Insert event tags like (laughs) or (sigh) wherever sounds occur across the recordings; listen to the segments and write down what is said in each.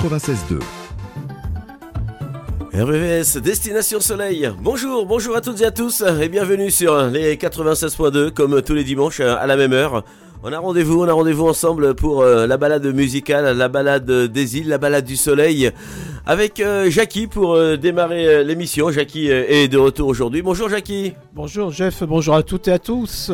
RVVS 96.2. RVVS Destination Soleil. Bonjour, bonjour à toutes et à tous et bienvenue sur les 96.2 comme tous les dimanches à la même heure. On a rendez-vous, on a rendez-vous ensemble pour euh, la balade musicale, la balade des îles, la balade du soleil avec euh, Jackie pour euh, démarrer l'émission. Jackie est de retour aujourd'hui. Bonjour Jackie. Bonjour Jeff, bonjour à toutes et à tous.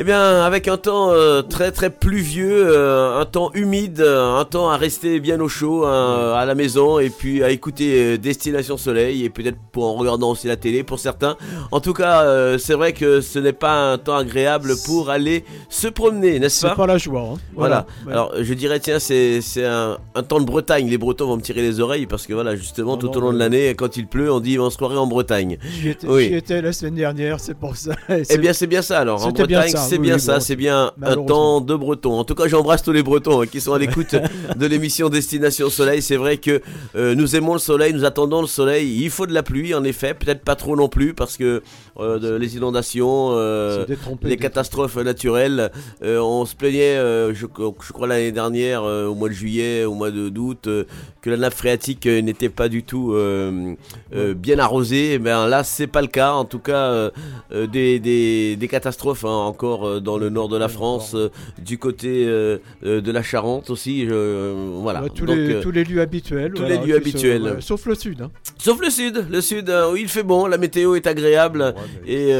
Eh bien, avec un temps euh, très très pluvieux, euh, un temps humide, un temps à rester bien au chaud hein, à la maison et puis à écouter euh, Destination Soleil et peut-être pour en regardant aussi la télé pour certains. En tout cas, c'est vrai que ce n'est pas un temps agréable pour aller se promener, n'est-ce pas C'est pas? la joie. Hein. Voilà. Alors, je dirais tiens, c'est un, un, temps de Bretagne. Les Bretons vont me tirer les oreilles parce que voilà, justement, tout au long de l'année, quand il pleut, on dit on se croirait en Bretagne. J'y étais, étais, la semaine dernière, c'est pour ça. Eh bien, c'est bien ça. Alors, en Bretagne, c'est bien ça, c'est bien un temps de breton. En tout cas, j'embrasse tous les bretons hein, qui sont à l'écoute (laughs) de l'émission Destination Soleil. C'est vrai que euh, nous aimons le soleil, nous attendons le soleil. Il faut de la pluie, en effet, peut-être pas trop non plus parce que euh, les inondations, euh, les catastrophes naturelles, on se plaignait, je, je, crois l'année dernière, au mois de juillet, au mois d'août, que la nappe phréatique n'était pas du tout bien arrosée. Eh ben là, c'est pas le cas. En tout cas, des, des, des, catastrophes hein, encore dans le nord de la France, euh, du côté euh, euh, de la Charente aussi. voilà. tous, les, tous, les, lieux habituels. Tous les lieux habituels. sauf le sud. Hein. Sauf le sud. Le sud, où il fait bon, la météo est agréable. et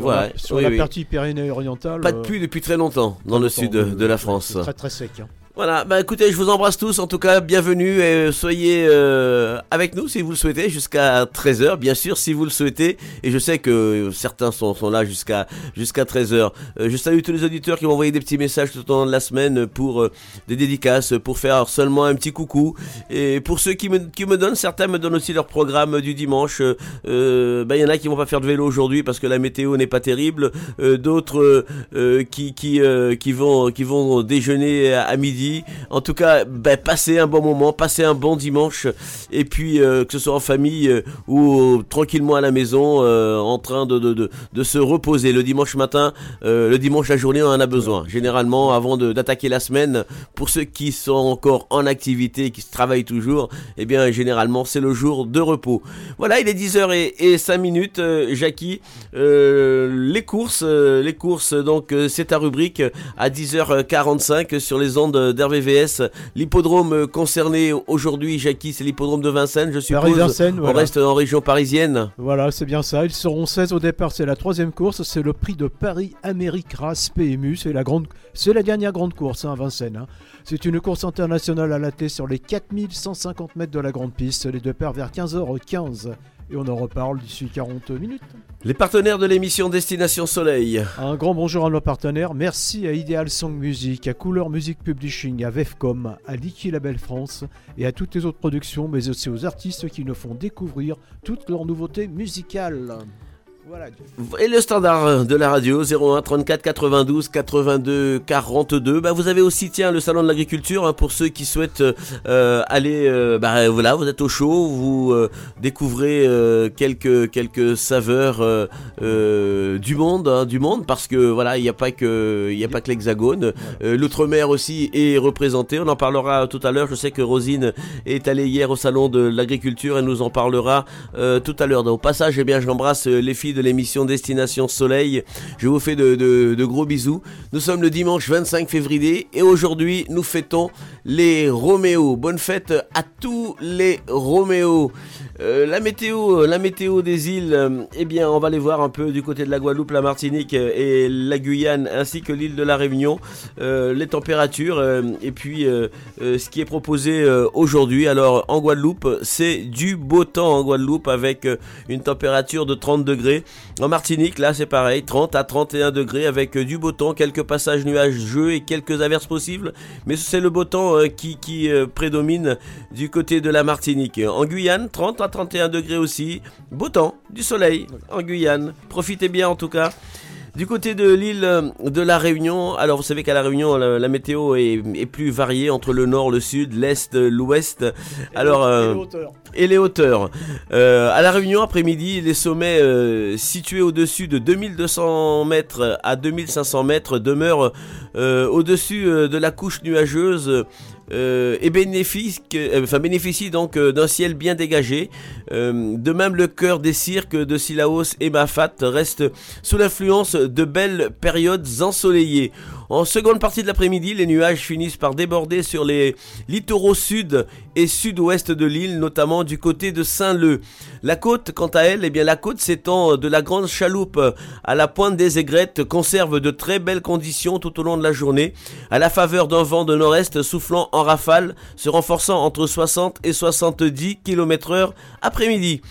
voilà. sur la partie Pyrénées orientale. Pas de pluie depuis très longtemps dans le sud de, la France. Très très sec. Hein. Voilà, bah écoutez, je vous embrasse tous, en tout cas, bienvenue et soyez euh, avec nous si vous le souhaitez, jusqu'à 13h, bien sûr, si vous le souhaitez, et je sais que certains sont, sont là jusqu'à jusqu'à 13h. Euh, je salue tous les auditeurs qui m'ont envoyé des petits messages tout au long de la semaine pour euh, des dédicaces, pour faire seulement un petit coucou, et pour ceux qui me, qui me donnent, certains me donnent aussi leur programme du dimanche, bah il y en a qui vont pas faire de vélo aujourd'hui parce que la météo n'est pas terrible, d'autres qui, qui, qui, vont, qui vont déjeuner à midi, en tout cas, ben, passez un bon moment, passez un bon dimanche. Et puis, euh, que ce soit en famille euh, ou tranquillement à la maison, euh, en train de, se reposer. Le dimanche matin, le dimanche la journée, on en a besoin. Généralement, avant d'attaquer la semaine, pour ceux qui sont encore en activité, qui travaillent toujours, eh bien, généralement, c'est le jour de repos. Voilà, il est 10h et, 5 minutes, Jackie. les courses, les courses, donc, c'est ta rubrique à 10h45 sur les ondes d'RVVS. L'hippodrome concerné aujourd'hui, Jackie, c'est l'hippodrome de Vincennes, je suppose. Vincennes, On reste en région parisienne. Voilà, c'est bien ça. Ils seront 16 au départ, c'est la troisième course. C'est le prix de Paris Amérique Race PMU. C'est la, grande... c'est la dernière grande course hein, à Vincennes. Hein. C'est une course internationale à la sur les 4150 mètres de la grande piste. Les deux paires vers 15h15 et on en reparle d'ici 40 minutes. Les partenaires de l'émission Destination Soleil. Un grand bonjour à nos partenaires. Merci à Ideal Song Music, à Couleur Music Publishing, à Vefcom, à Licky Label France et à toutes les autres productions, mais aussi aux artistes qui nous font découvrir toutes leurs nouveautés musicales. Et le standard de la radio 01 34 92 82 42. Bah vous avez aussi tiens le salon de l'agriculture hein, pour ceux qui souhaitent euh, aller. Euh, bah voilà, vous êtes au chaud, vous euh, découvrez quelques quelques saveurs du monde, hein, du monde parce que voilà il n'y a pas que il a pas que l'Hexagone. L'outre-mer aussi est représenté. On en parlera tout à l'heure. Je sais que Rosine est allée hier au salon de l'agriculture. Elle nous en parlera tout à l'heure. Au passage, eh bien j'embrasse les filles de l'émission Destination Soleil. Je vous fais de, gros bisous. Nous sommes le dimanche 25 février et aujourd'hui nous fêtons les Roméo. Bonne fête à tous les Roméo. Euh, la météo, la météo des îles, euh, eh bien, on va les voir un peu du côté de la Guadeloupe, la Martinique euh, et la Guyane, ainsi que l'île de la Réunion. les températures et puis ce qui est proposé aujourd'hui. Alors, en Guadeloupe, c'est du beau temps en Guadeloupe avec une température de 30 degrés. En Martinique, là, c'est pareil, 30 à 31 degrés avec du beau temps, quelques passages nuageux et quelques averses possibles. Mais c'est le beau temps qui, qui prédomine du côté de la Martinique. En Guyane, 30 à 31 degrés aussi. Beau temps, du soleil en Guyane. Profitez bien en tout cas. Du côté de l'île de la Réunion, alors vous savez qu'à la Réunion, la, météo est, plus variée entre le nord, le sud, l'est, l'ouest. Alors, euh, et les hauteurs. Euh, à la Réunion, après-midi, les sommets euh, situés au-dessus de 2200 mètres à 2500 mètres demeurent au-dessus de la couche nuageuse et bénéficie, enfin, bénéficie donc d'un ciel bien dégagé. de même, le cœur des cirques de Silaos et Mafat reste sous l'influence de belles périodes ensoleillées. En seconde partie de l'après-midi, les nuages finissent par déborder sur les littoraux sud et sud-ouest de l'île, notamment du côté de Saint-Leu. La côte, quant à elle, eh bien la côte s'étend de la grande chaloupe à la pointe des aigrettes, conserve de très belles conditions tout au long de la journée, à la faveur d'un vent de nord-est soufflant en rafale, se renforçant entre 60 et 70 km heure après-midi.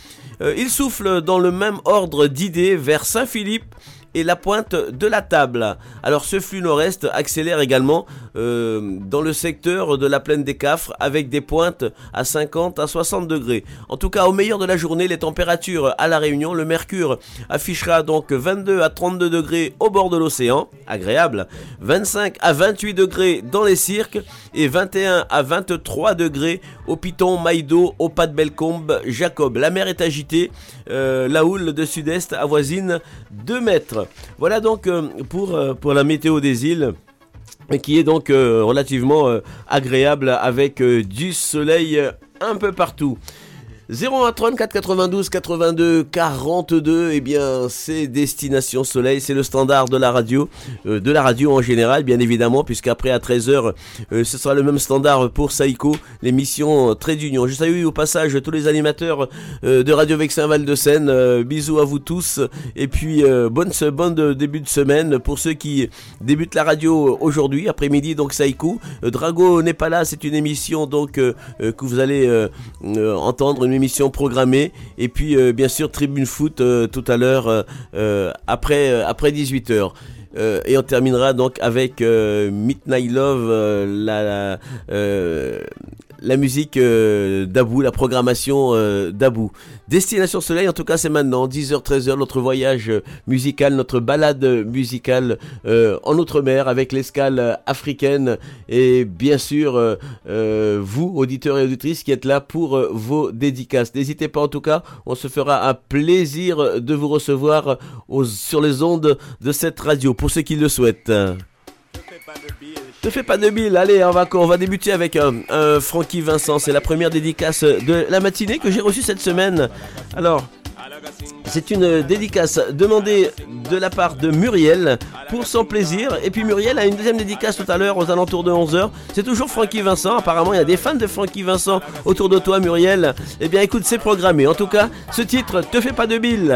Euh, il souffle dans le même ordre d'idées vers Saint-Philippe, et la pointe de la table. Alors ce flux nord-est accélère également euh, dans le secteur de la plaine des Cafres avec des pointes à 50 à 60 degrés. En tout cas au meilleur de la journée les températures à la Réunion, le mercure affichera donc 22 à 32 degrés au bord de l'océan, agréable, 25 à 28 degrés dans les cirques et 21 à 23 degrés au Piton, Maïdo, au Pas de Bellecombe, Jacob. La mer est agitée, euh, la houle de sud-est avoisine 2 mètres. Voilà donc euh, euh, pour la météo des îles qui est donc relativement agréable avec du soleil un peu partout. 01 34 92 82 42, eh bien c'est Destination Soleil, c'est le standard de la radio, euh, de la radio en général bien évidemment, puisqu'après à 13h euh, ce sera le même standard pour Saïko, l'émission Très d'Union. Je salue au passage tous les animateurs euh, de Radio Vexin Val de Seine, bisous à vous tous, et puis bonne, bonne début de semaine pour ceux qui débutent la radio aujourd'hui, après-midi donc Saïko. Drago n'est pas là, c'est une émission donc que vous allez entendre, une émission programmée. Et puis, euh, bien sûr, Tribune Foot euh, tout à l'heure euh, après, après 18h. et on terminera donc avec Midnight Love, la, la musique euh, d'Abou, la programmation euh, d'Abou. Destination Soleil, en tout cas, c'est maintenant, 10h-13h, notre voyage musical, notre balade musicale euh, en Outre-mer avec l'escale africaine et bien sûr, vous, auditeurs et auditrices, qui êtes là pour vos dédicaces. N'hésitez pas, en tout cas, on se fera un plaisir de vous recevoir sur les ondes de cette radio, pour ceux qui le souhaitent. Bile, allez, on va, on va débuter avec un, un Francky Vincent. C'est la première dédicace de la matinée que j'ai reçue cette semaine. Alors, c'est une dédicace demandée de la part de Muriel pour son plaisir. Et puis Muriel a une deuxième dédicace tout à l'heure aux alentours de 11h. C'est toujours Francky Vincent. Apparemment, il y a des fans de Francky Vincent autour de toi, Muriel. Eh bien, écoute, c'est programmé. En tout cas, ce titre, Te fais pas de bile.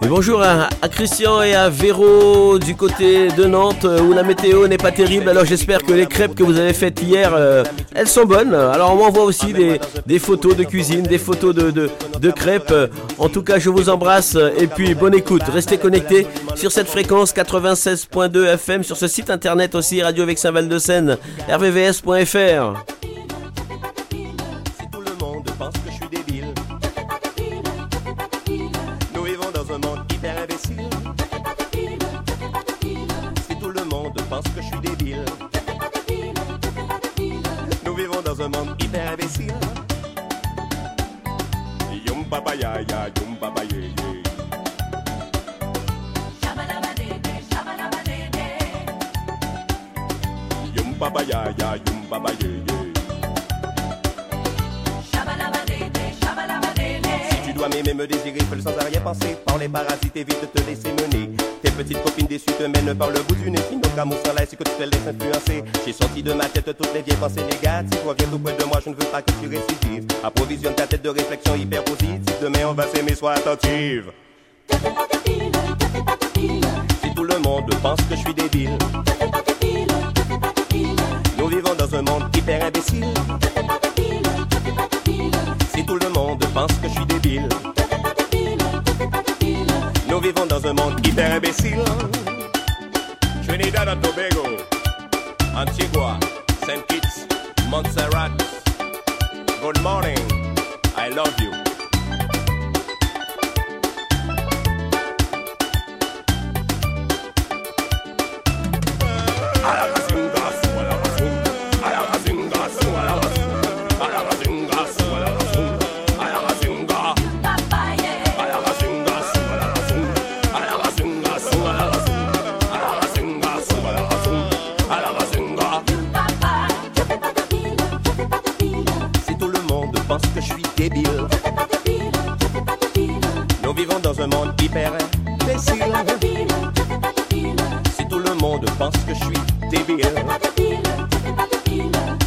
Bonjour à, Christian et à Véro du côté de Nantes où la météo n'est pas terrible. Alors j'espère que les crêpes que vous avez faites hier, euh, elles sont bonnes. Alors on m'envoie aussi des, photos de cuisine, des photos de, de, crêpes. En tout cas, je vous embrasse et puis bonne écoute. Restez connectés sur cette fréquence 96.2 FM, sur ce site internet aussi, Radio Vexin Val de Seine, rvvs.fr. Si tu dois m'aimer, me désirer, fais le sans arrière-pensée. Par les parasites, évite de te laisser mener. Tes petites copines déçues te mènent par le bout du nez. Sinon, qu'amour sans laisse, que tu te laisses influencer. J'ai sorti de ma tête toutes les vieilles pensées négatives. Reviens tout près de moi, je ne veux pas que tu récidives. Approvisionne ta tête de réflexion hyper positive. Demain, on va s'aimer, sois attentive. Si tout le monde pense que je suis débile. Nous vivons dans un monde hyper imbécile. Si tout le monde pense que je suis débile. Nous vivons dans un monde hyper imbécile. Trinidad and Tobago, Antigua, St. Kitts, Montserrat. Good morning, I love you. Dans un monde hyper imbécile. Si tout le monde pense que je suis débile.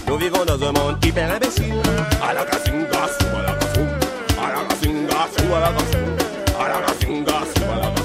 Nous vivons dans un monde hyper imbécile. À la casinga, à la casinga, à la casinga, à la casinga, à la casinga, à la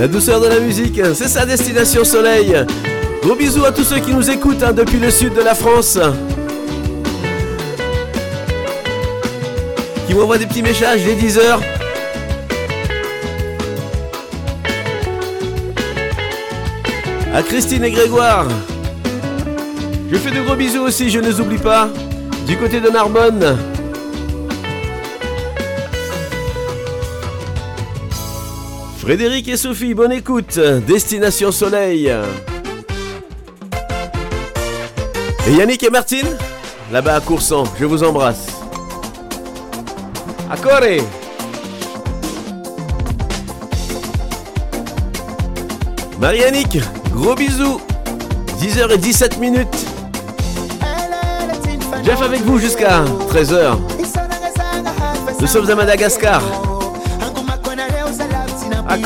La douceur de la musique, c'est sa destination soleil. Gros bisous à tous ceux qui nous écoutent hein, depuis le sud de la France. Qui m'envoient des petits messages dès 10h. À Christine et Grégoire. Je fais de gros bisous aussi, je ne les oublie pas. Du côté de Narbonne. Frédéric et Sophie, bonne écoute. Destination Soleil. Et Yannick et Martine, là-bas à Coursan, je vous embrasse. Accoré Marie-Yannick, gros bisous. 10h17 minutes. Jeff avec vous jusqu'à 13h. Nous sommes à Madagascar. À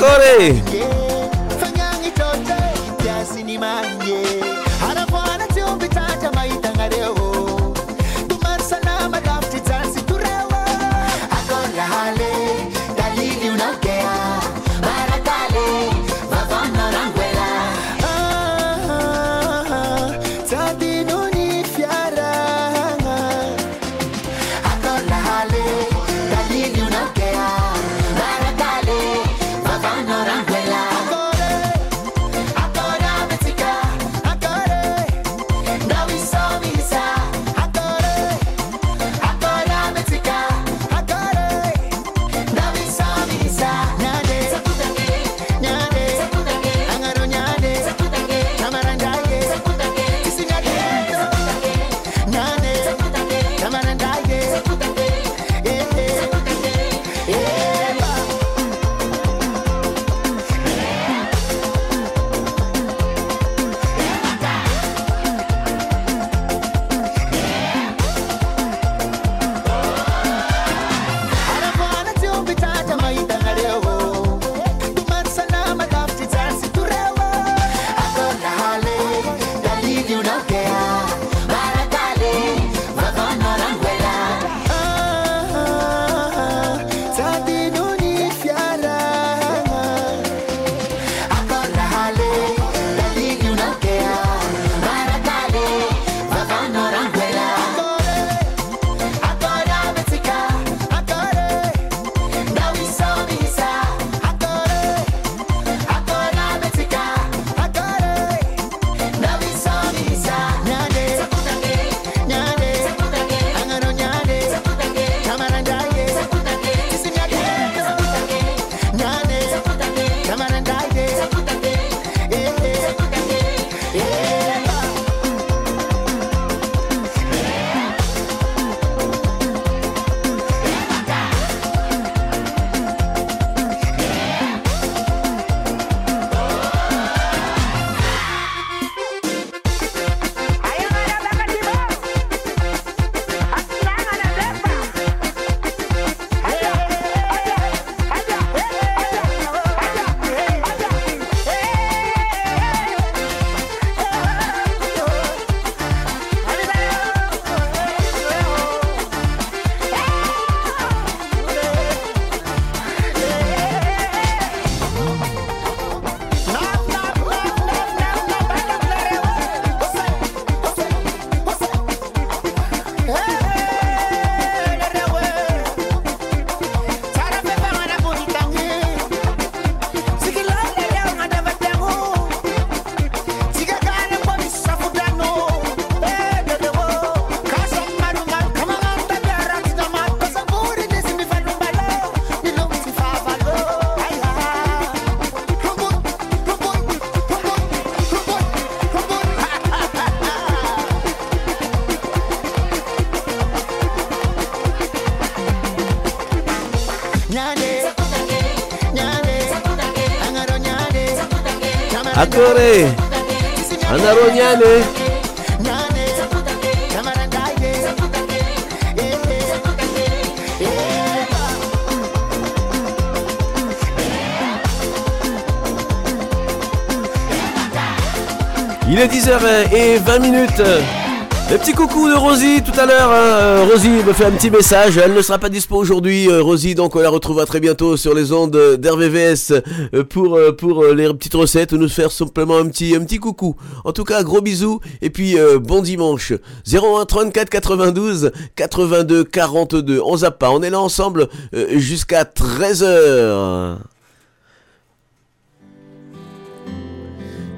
Est 10h20 minutes. Le petit coucou de Rosie tout à l'heure. Hein. Rosie me fait un petit message. Elle ne sera pas dispo aujourd'hui, euh, Rosie. Donc on la retrouvera très bientôt sur les ondes d'RVVS euh, pour euh, pour les petites recettes ou nous faire simplement un petit un petit coucou. En tout cas, gros bisous et puis bon dimanche. 01 34 92 82 42. On zappe pas. On est là ensemble jusqu'à 13h.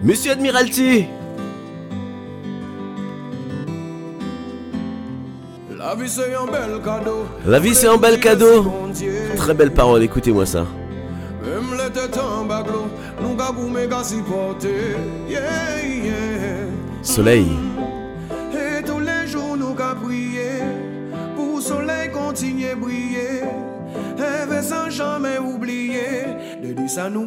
Monsieur Admiralty vie c'est un bel cadeau. La vie c'est un bel cadeau. Très belle parole, écoutez-moi ça. Même les têtes en baglo, nous gabou méga supporter. Yeah, yeah. Soleil. Et tous les jours nous gabou prier pour soleil continuer briller. Et sans jamais oublier de dire ça nous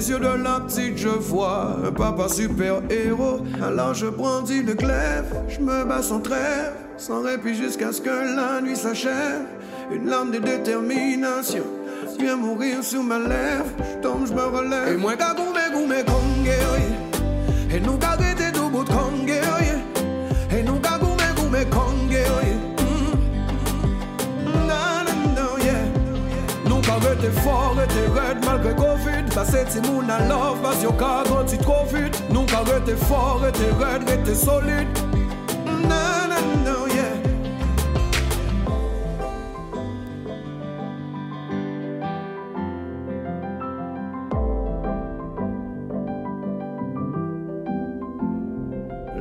les yeux de la petite, je vois un papa super-héros. Alors je brandis le glaive, je me bats sans trêve, sans répit jusqu'à ce que la nuit s'achève. Une larme de détermination vient mourir sur ma lèvre. Je tombe, je me relève. Et moi, gagoumé, goumé, kongé, Et nous, gagé, tout bout de kongé, Et nous, gagoumé, goumé, kongé, Rete fort, rete red Sa se ti moun an love Bas yo ka goti tro vit Nou ka rete for, rete red, rete solid Nan nan nan, yeah.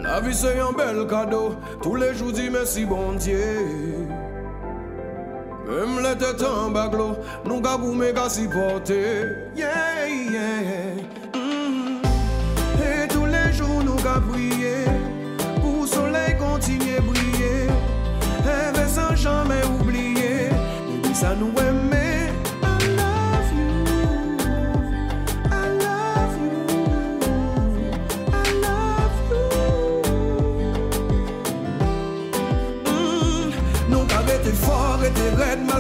La vi se yon bel kado Tous les jours di mersi bon dieu. Mèm lè tè tan baglo Nou ka goume ka si pote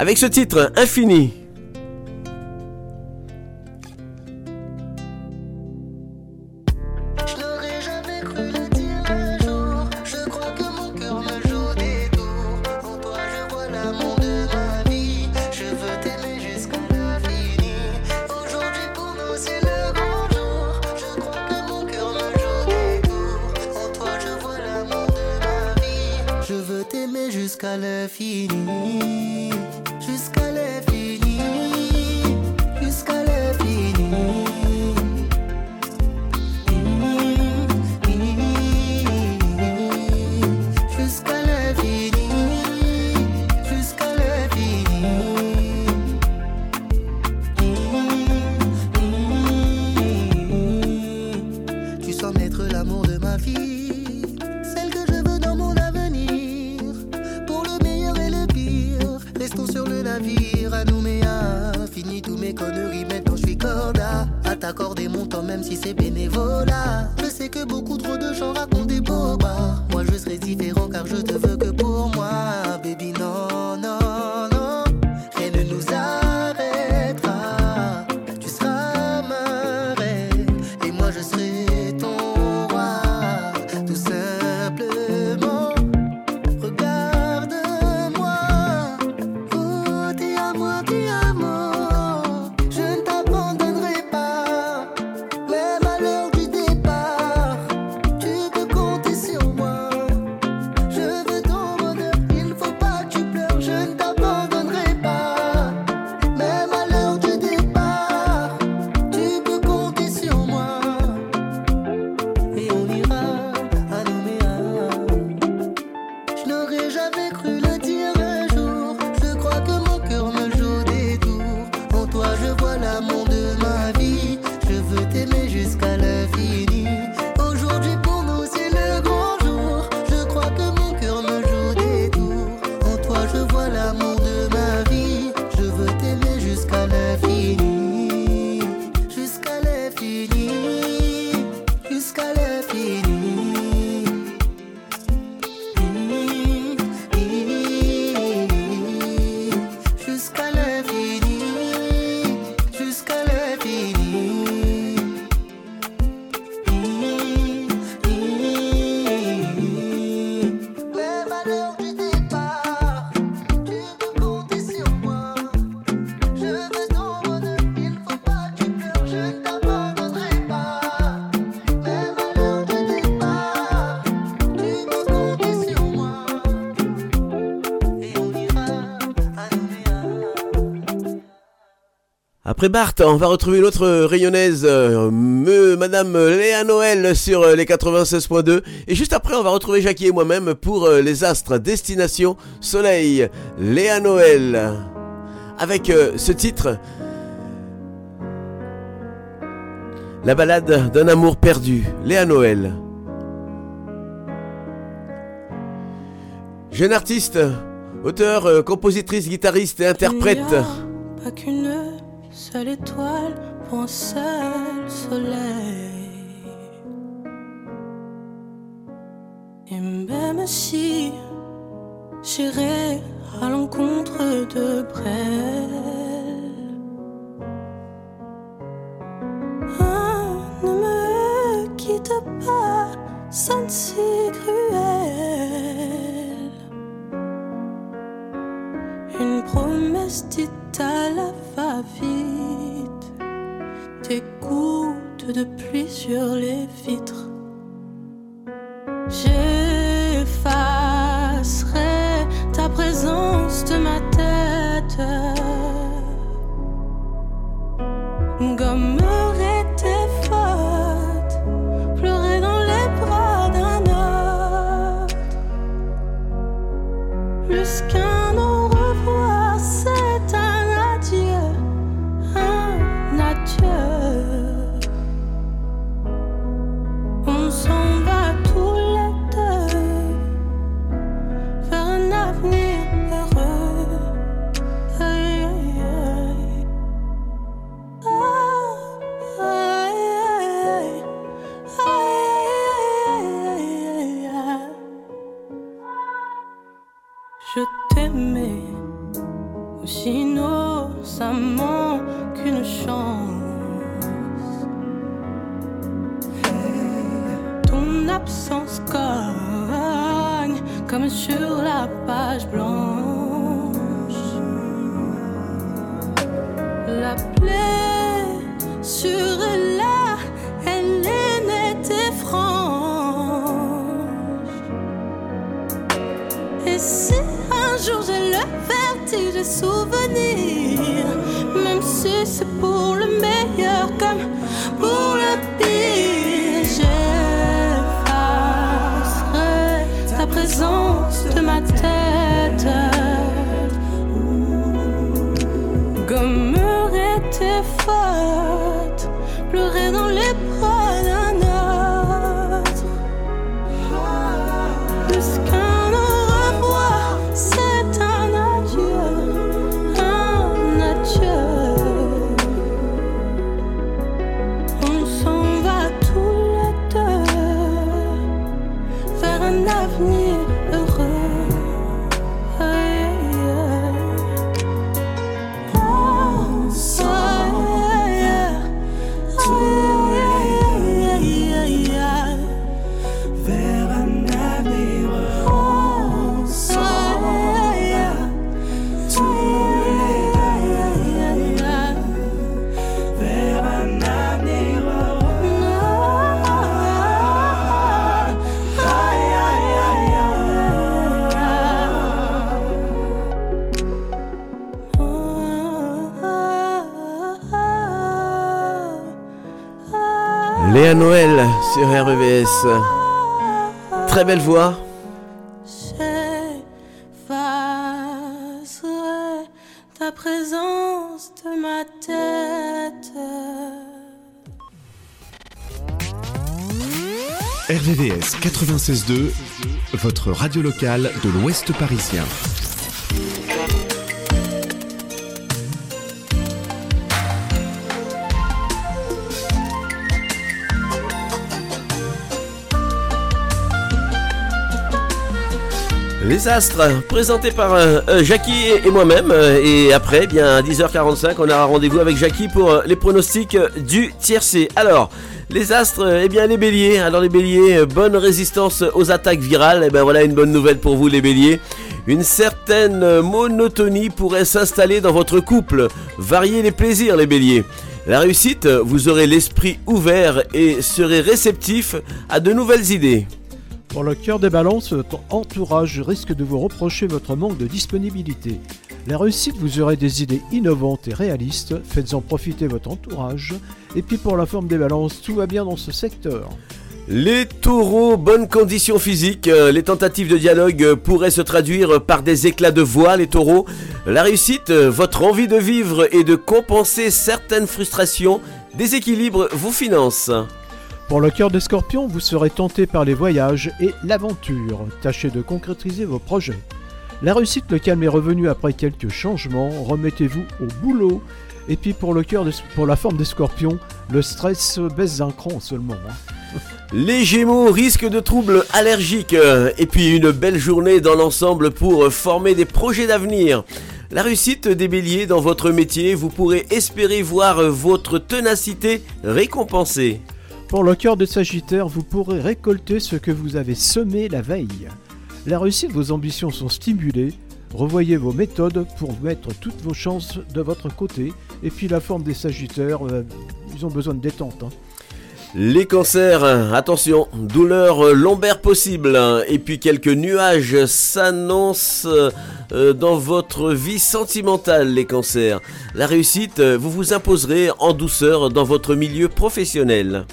Avec ce titre, Infini. Après Bart, on va retrouver une autre rayonnaise, euh, Madame Léa Noël sur euh, les 96.2. Et juste après, on va retrouver Jackie et moi-même pour euh, les astres Destination Soleil. Léa Noël. Avec ce titre, La balade d'un amour perdu. Léa Noël. Jeune artiste, auteur, compositrice, guitariste et interprète. Seule étoile pour un seul soleil. Et même si j'irai à l'encontre de Brel, ne me quitte pas, ça ne si cruel. Une promesse dite à la va-vite, des gouttes de pluie sur les vitres. J'effacerai ta présence de ma tête. Qu'une chance. Ton absence cogne comme sur la page blanche. La plaie sur là, elle est nette et franche. Et si un jour j'ai le vertige des souvenirs, même si c'est pour le meilleur comme pour le pire, j'effacerai ta présence de ma tête. Sur REVS. Très belle voix. J'effacerai ta présence de ma tête. RVVS 96.2, votre radio locale de l'Ouest parisien. Les Astres, présentés par euh, euh, Jackie et moi-même. euh, Et après, bien à 10h45, on a rendez-vous avec Jackie pour les pronostics du tiercé. Alors, les Astres, eh bien les Béliers. Alors les Béliers, bonne résistance aux attaques virales. Et ben voilà une bonne nouvelle pour vous les Béliers. Une certaine monotonie pourrait s'installer dans votre couple. Variez les plaisirs les Béliers. La réussite, vous aurez l'esprit ouvert et serez réceptif à de nouvelles idées. Pour le cœur des balances, votre entourage risque de vous reprocher votre manque de disponibilité. La réussite, vous aurez des idées innovantes et réalistes, faites-en profiter votre entourage. Et puis pour la forme des balances, tout va bien dans ce secteur. Les taureaux, bonne condition physique. Euh, Les tentatives de dialogue euh, pourraient se traduire par des éclats de voix, les taureaux. La réussite, euh, votre envie de vivre et de compenser certaines frustrations, déséquilibre vous finance. Pour le cœur des scorpions, vous serez tenté par les voyages et l'aventure. Tâchez de concrétiser vos projets. La réussite, le calme est revenu après quelques changements. Remettez-vous au boulot. Et puis pour le cœur, des- pour la forme des scorpions, le stress baisse d'un cran seulement. hein. (laughs) Les Gémeaux risquent de troubles allergiques euh, et puis une belle journée dans l'ensemble pour euh, former des projets d'avenir. La réussite des béliers dans votre métier, vous pourrez espérer voir euh, votre ténacité récompensée. Pour le cœur des sagittaires, vous pourrez récolter ce que vous avez semé la veille. La réussite, vos ambitions sont stimulées. Revoyez vos méthodes pour mettre toutes vos chances de votre côté. Et puis la forme des sagittaires, euh, ils ont besoin de détente. hein. Les cancers, attention, douleur lombaire possible et puis quelques nuages s'annoncent euh, dans votre vie sentimentale les cancers. La réussite, vous vous imposerez en douceur dans votre milieu professionnel.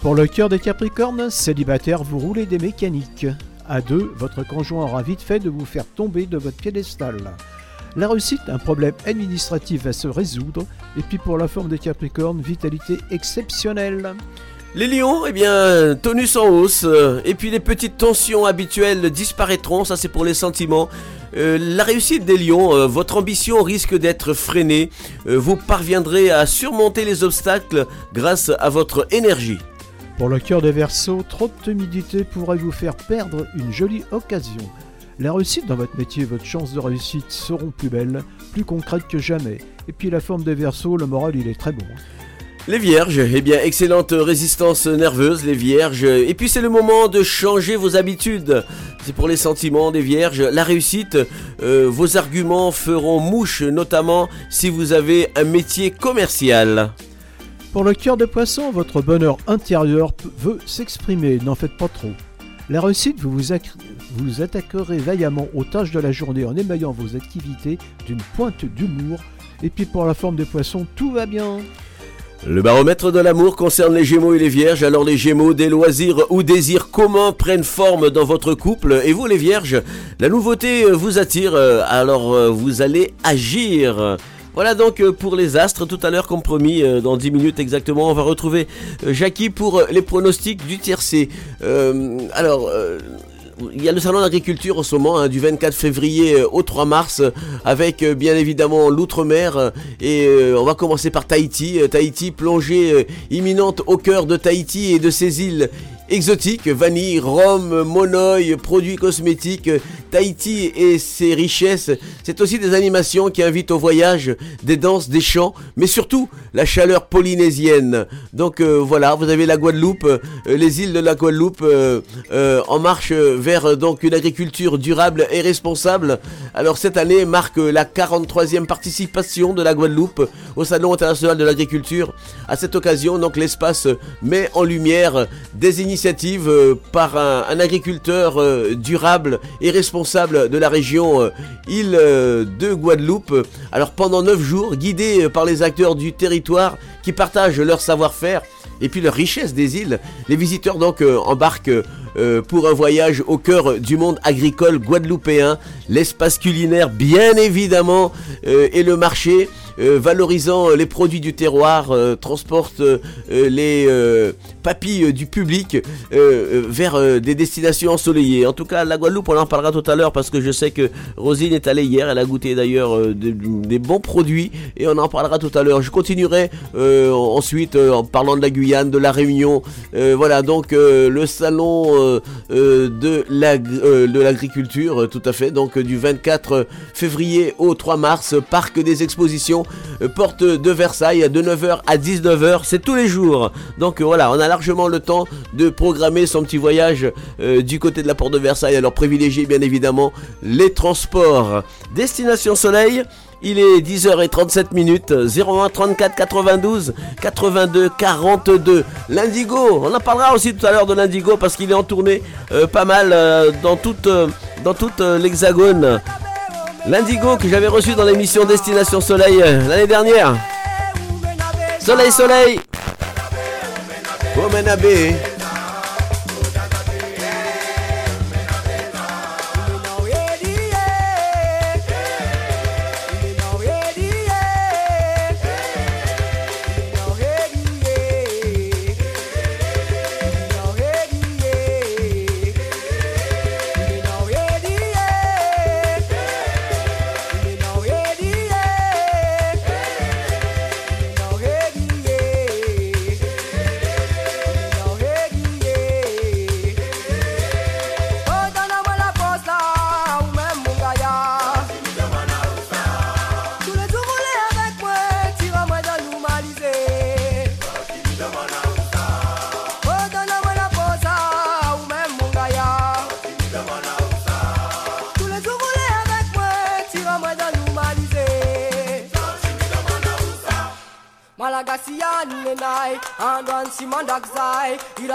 Pour le cœur des capricornes, célibataire, vous roulez des mécaniques. À deux, votre conjoint aura vite fait de vous faire tomber de votre piédestal. La réussite, un problème administratif va se résoudre. Et puis pour la forme des capricornes, vitalité exceptionnelle. Les lions, eh bien, tonus en hausse, et puis les petites tensions habituelles disparaîtront, ça c'est pour les sentiments. Euh, la réussite des lions, euh, votre ambition risque d'être freinée, Euh, vous parviendrez à surmonter les obstacles grâce à votre énergie. Pour le cœur des versos, trop de timidité pourrait vous faire perdre une jolie occasion. La réussite dans votre métier, votre chance de réussite seront plus belles, plus concrètes que jamais. Et puis la forme des versos, le moral il est très bon. Les vierges, eh bien, excellente résistance nerveuse, les vierges. Et puis c'est le moment de changer vos habitudes. C'est pour les sentiments des vierges. La réussite, euh, vos arguments feront mouche, notamment si vous avez un métier commercial. Pour le cœur de poisson, votre bonheur intérieur veut s'exprimer, n'en faites pas trop. La réussite, vous vous, vous attaquerez vaillamment aux tâches de la journée en émaillant vos activités d'une pointe d'humour. Et puis pour la forme des poissons, tout va bien. Le baromètre de l'amour concerne les Gémeaux et les Vierges. Alors les Gémeaux, des loisirs ou désirs communs prennent forme dans votre couple. Et vous les Vierges, la nouveauté vous attire. Alors euh, vous allez agir. Voilà donc euh, pour les astres, tout à l'heure comme promis, euh, dans 10 minutes exactement, on va retrouver euh, Jackie pour les pronostics du tiercé. Euh, alors, il y a le salon d'agriculture en ce moment, hein, du 24 février au 3 mars, avec bien évidemment l'outre-mer. et on va commencer par Tahiti. Tahiti, plongée imminente au cœur de Tahiti et de ses îles exotiques, vanille, rhum, monoï, produits cosmétiques, Tahiti et ses richesses. C'est aussi des animations qui invitent au voyage, des danses, des chants, mais surtout la chaleur polynésienne. Donc euh, voilà, vous avez la Guadeloupe, euh, les îles de la Guadeloupe euh, en marche vers donc une agriculture durable et responsable. Alors cette année marque la 43e participation de la Guadeloupe au Salon international de l'agriculture. À cette occasion, donc l'espace met en lumière des initiatives euh, par un, agriculteur euh, durable et responsable de la région euh, île de Guadeloupe. Alors pendant 9 jours, guidés euh, par les acteurs du territoire qui partagent leur savoir-faire et puis leur richesse des îles, les visiteurs donc embarquent pour un voyage au cœur du monde agricole guadeloupéen, l'espace culinaire bien évidemment et le marché valorisant les produits du terroir, euh, transporte euh, les euh, papilles euh, du public euh, euh, vers euh, des destinations ensoleillées. En tout cas, la Guadeloupe, on en parlera tout à l'heure parce que je sais que Rosine est allée hier, elle a goûté d'ailleurs euh, des, bons produits et on en parlera tout à l'heure. Je continuerai euh, ensuite euh, en parlant de la Guyane, de la Réunion. Euh, voilà, donc euh, le salon euh, euh, de euh, de l'agriculture, euh, tout à fait, donc euh, du 24 février au 3 mars, parc des expositions, euh, porte de Versailles, de 9h à 19h, c'est tous les jours. Donc euh, voilà, on a largement le temps de programmer son petit voyage euh, du côté de la porte de Versailles. Alors privilégiez bien évidemment les transports. Destination Soleil. Il est 10h37 minutes, 01 34 92 82 42. L'Indigo, on en parlera aussi tout à l'heure de l'Indigo parce qu'il est en tournée euh, pas mal euh, dans toute, euh, euh, l'hexagone. L'indigo que j'avais reçu dans l'émission Destination Soleil euh, l'année dernière. Soleil, soleil. Omenabe.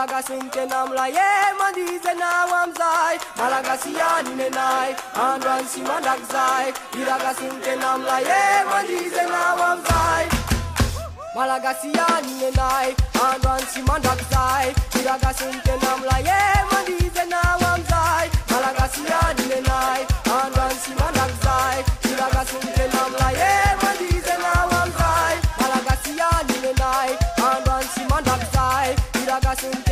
Malagasumke namla ye mandize na wamzai Malagasiani nenai andwan simadakzai nam la ye mandize na wamzai Malagasiani nenai andwan simadakzai Iragasumke namla ye mandize na wamzai Malagasiani nenai andwan simadakzai Iragasumke namla ye mandize na wamzai Malagasiani nenai andwan simadakzai Iragasumke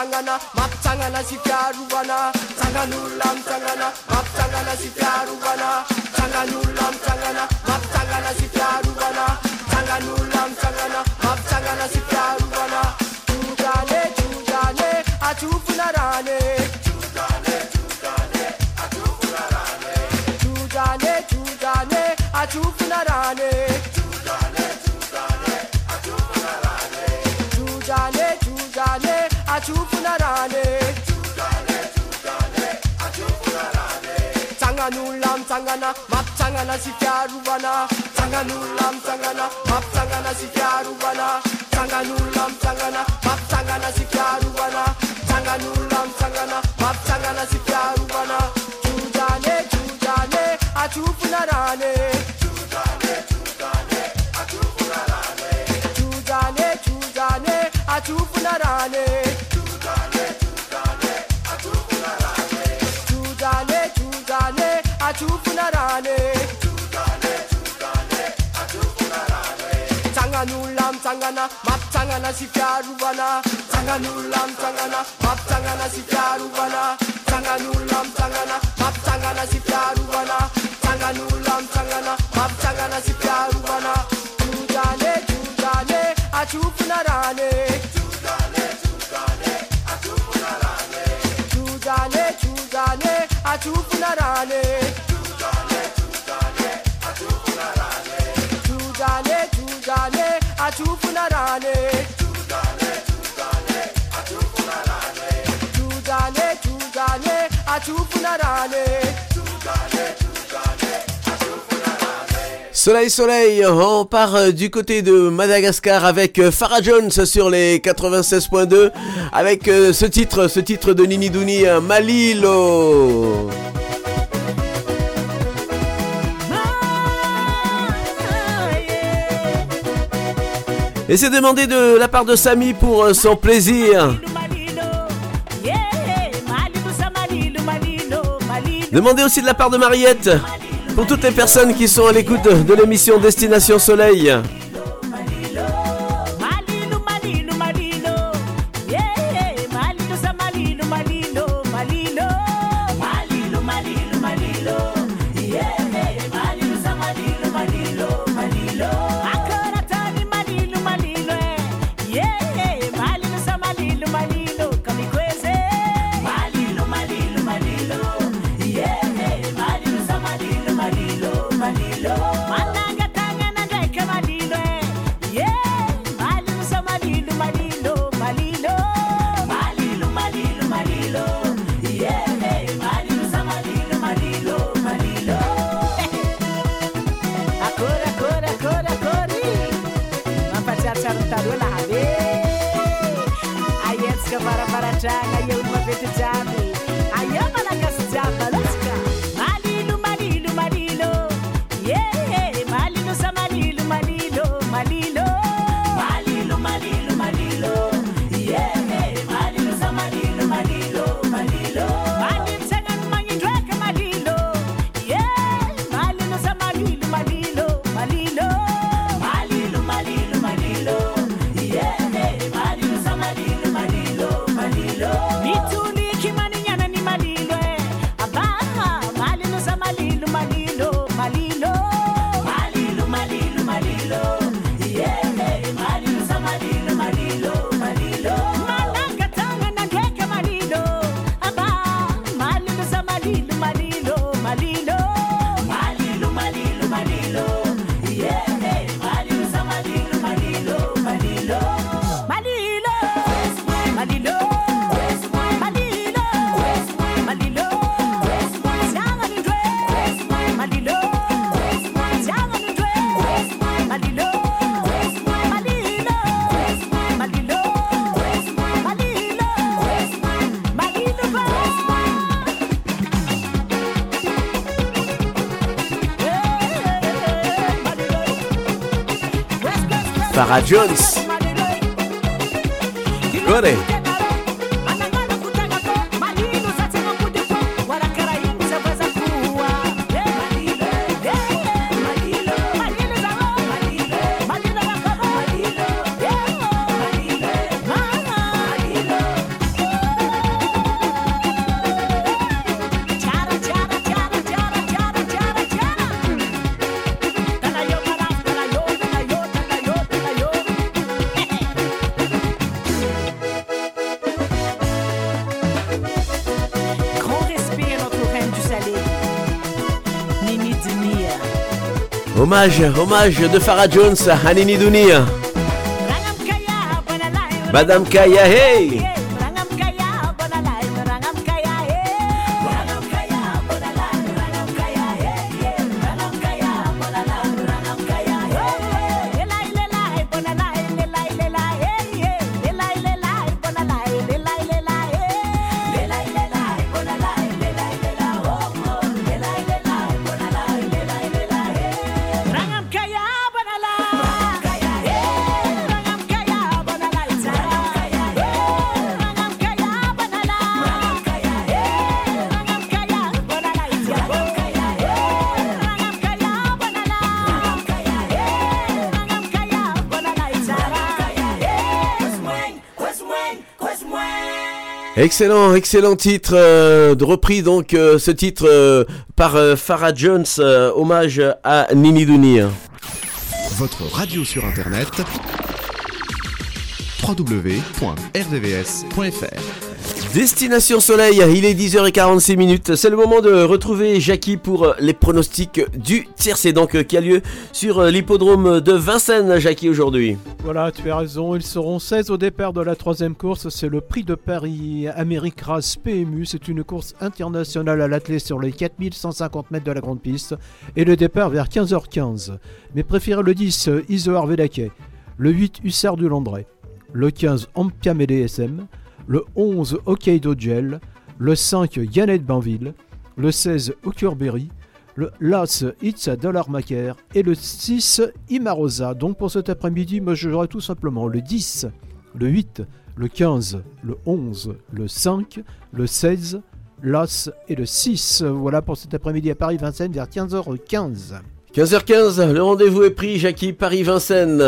mitsanana mampitsagnana sy fiarovana tsangan'olona mitsanana mampitsagnana sy fiarovana tsangan'olona mitsanana tsangana mampitsangana sy fiarovana tsangan'olona mitsangana mampitsangana sy fiarovana tsangan'olona mitsangana mampitsangana sy fiarovana tsangan'olona Map mampitsangana si fiarovana jojane jojane atsofonarane 장하나 막장 하나씩 가루하나. 장한 울람 장하나 막장 하나씩 가루하나. 장한 울람 장하나 막장 하나씩 가루하나. 장한 울람 장하나 막장 하나씩 가루하나. 주단에 주단에 아주 분할하네. 주단에 주단에 아주 분할하네. 주단에 주단에 아주 분할하네. Soleil, soleil, on part euh, du côté de Madagascar avec euh, Farah Jones sur les 96.2 avec euh, ce titre, ce titre de Nini Douni, Malilo. Et c'est demandé de la part de Samy pour son plaisir. Demandez aussi de la part de Mariette pour toutes les personnes qui sont à l'écoute de, l'émission Destination Soleil. Farah Jones. Gore. Grand Hommage, hommage de Farah Jones à Nini Dounia. Rangam kaya, bonalai, Madame Kaya, hey! Excellent, excellent titre euh, de repris donc euh, ce titre euh, par Farah Jones, hommage à Nini Dounia. Votre radio sur internet www.rdvs.fr Destination Soleil, il est 10h46 minutes. C'est le moment de retrouver Jackie pour les pronostics du tiercé donc qui a lieu sur l'hippodrome de Vincennes, Jackie aujourd'hui. Voilà, tu as raison, ils seront 16 au départ de la troisième course, c'est le prix de Paris Amérique Race PMU, c'est une course internationale à l'athlée sur les 4150 mètres de la grande piste, et le départ vers 15h15. Mais préférez le 10, euh, Isoar Védaquet, le 8, Hussard du Landré, le 15, Ampiam et DSM, le 11, Hokkaido Gel, le 5, Yannette Banville, le 16, Okurberry, le l'As Itza Dollar-Maker et le 6 Imarosa. Donc pour cet après-midi, moi je jouerai tout simplement le 10, le 8, le 15, le 11, le 5, le 16, l'As et le 6. Voilà pour cet après-midi à Paris-Vincennes vers 15h15. 15h15, le rendez-vous est pris, Jackie, Paris-Vincennes.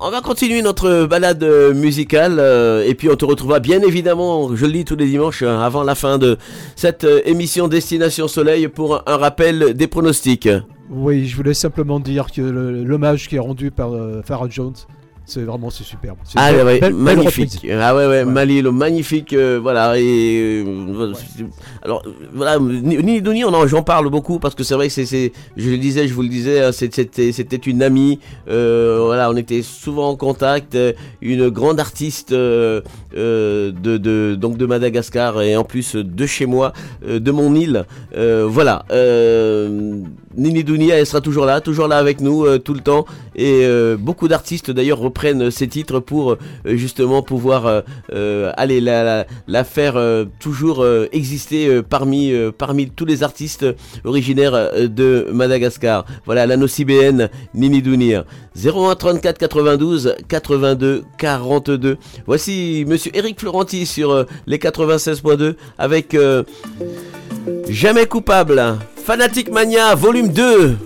On va continuer notre balade euh, musicale euh, et puis on te retrouvera bien évidemment, je le dis tous les dimanches, euh, avant la fin de cette euh, émission Destination Soleil pour un rappel des pronostics. Oui, je voulais simplement dire que l'hommage qui est rendu par Farah Jones, c'est vraiment c'est superbe. Ah ouais, belle- magnifique. ah ouais, ouais. Malilo, magnifique. euh, voilà. Et euh, voilà, alors voilà, Ni- Nini Douni, on en- j'en parle beaucoup parce que c'est vrai que c'est, je le disais, je vous le disais, hein, c'était, c'était une amie. euh, voilà, on était souvent en contact. Une grande artiste de, de donc de Madagascar et en plus de chez moi, de mon île. Voilà. Euh, Nini Dounia, elle sera toujours là, toujours là avec nous euh, tout le temps. Et euh, beaucoup d'artistes d'ailleurs reprennent ces titres pour euh, justement pouvoir euh, euh, aller la, faire euh, toujours euh, exister euh, parmi, euh, tous les artistes originaires euh, de Madagascar. Voilà, la nocibéenne Nini Dounia. 01 34 92 82 42. Voici monsieur Eric Florenti sur euh, les 96.2 avec euh, Jamais coupable. Fanatic Mania, volume 2.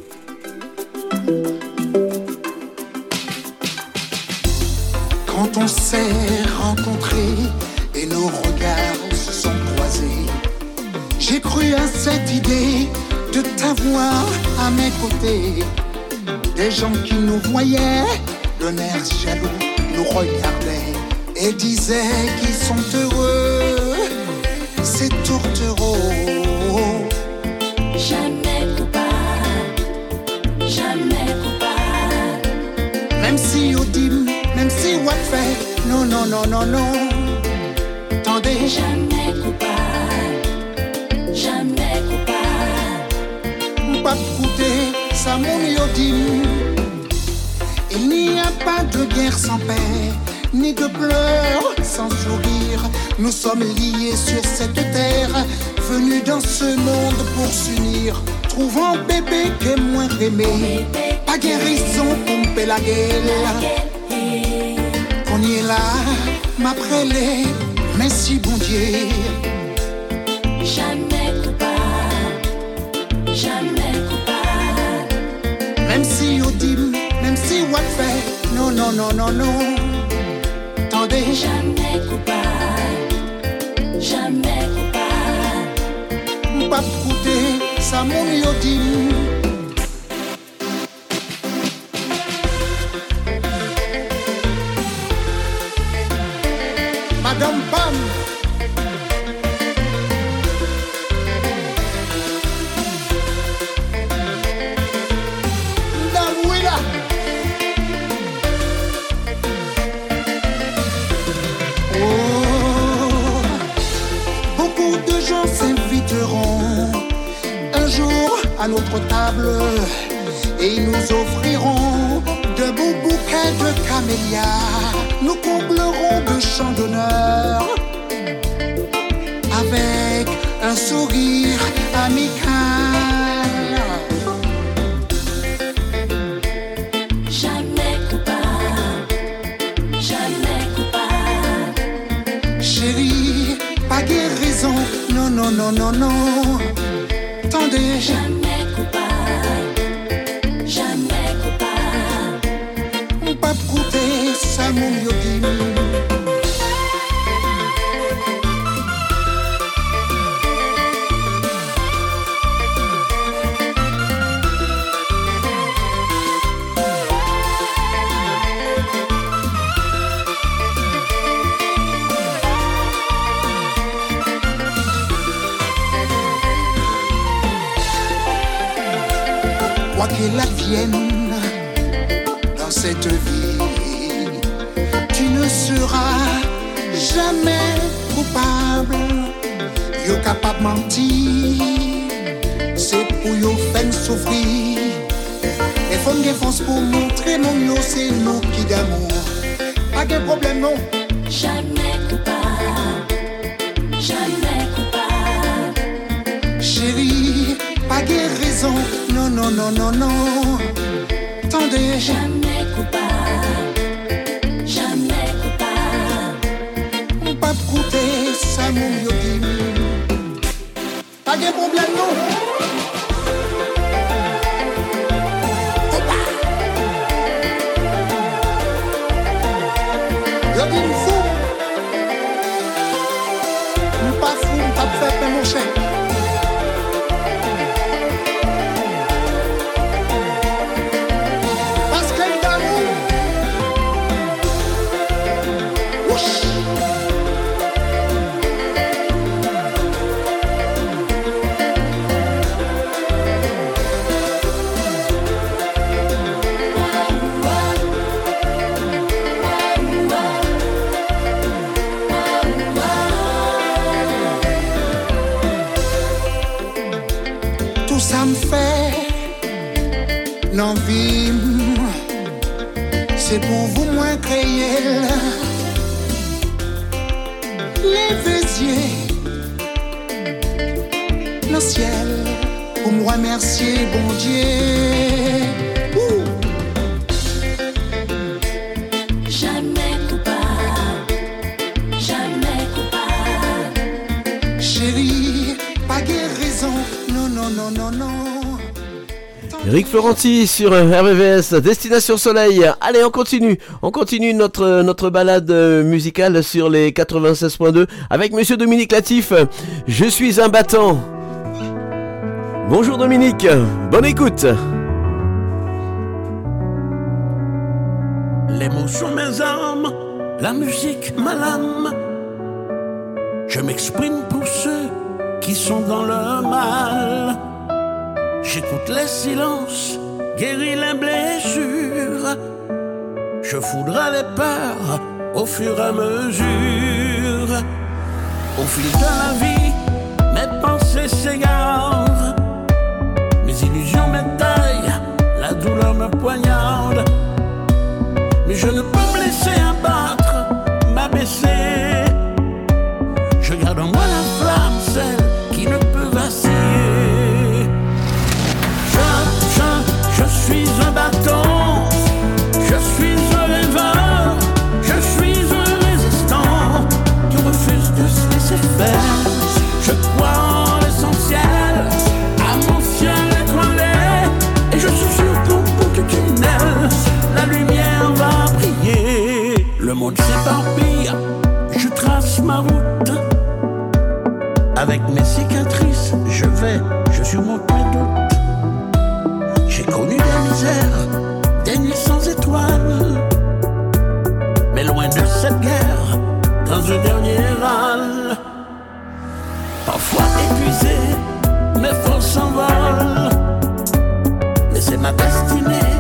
Quand on s'est rencontrés et nos regards se sont croisés, j'ai cru à cette idée de t'avoir à mes côtés. Des gens qui nous voyaient, d'un air jaloux, nous regardaient et disaient qu'ils sont heureux. C'est tourtereau. Jamais coupable, jamais coupable. Même si Odim, même si Watfait, non, non, non, non, non. Attendez, Jamais coupable, jamais coupable. pas coûter, Il n'y a pas de guerre sans paix, ni de pleurs sans sourire. Nous sommes liés sur cette terre, venus dans ce monde pour s'unir. Trouvant bébé qui est moins aimé, pas guérison, pomper la guerre. qu'on y est là, m'après-les, mais si bon Dieu, Jamais coupable, jamais Mem si yo dim, mem si wak fe Non, non, non, non, non Tande. Jamè koupad Jamè koupad Mpap koute sa moun yo dim. Madame Bam. À notre table et nous offriront de beaux bouquets de camélias. Nous comblerons de chants d'honneur avec un sourire amical. Jamais coupable, jamais coupable. Chérie, pas guérison, non, non, non, non, non. Attendez, Jamais dans cette vie, tu ne seras jamais coupable. Yo capable mentir, c'est pour yo faire souffrir. Et faut me défense pour montrer non yo c'est nous qui d'amour. Pas de problème non. Jamais coupable, non, non, non, non. Tendez. Jamais coupable. Jamais coupable. Ou pas coupé, ça mouille au Pas de problème, non. Yo di m fou, m pa fou, m pa fèp m mouche. Non, non, non. Eric Florenti sur RVVS, Destination Soleil. Allez, on continue. On continue notre, notre balade musicale sur les 96.2 avec Monsieur Dominique Latif. Je suis un battant. Bonjour Dominique, bonne écoute. Les mots sont mes armes, la musique ma lame. Je m'exprime pour ceux qui sont dans le mal. J'écoute les silences, guéris les blessures. Je foudrai les peurs au fur et à mesure. Au fil de la vie, mes pensées s'égarent. La douleur me poignarde. Mais je ne peux monde s'éparpille, je trace ma route. Avec mes cicatrices, je vais, je surmonte mes doutes. J'ai connu des misères, des nuits sans étoiles. Mais loin de cette guerre, dans un dernier râle. Parfois épuisé, mes forces s'envolent. Mais c'est ma destinée,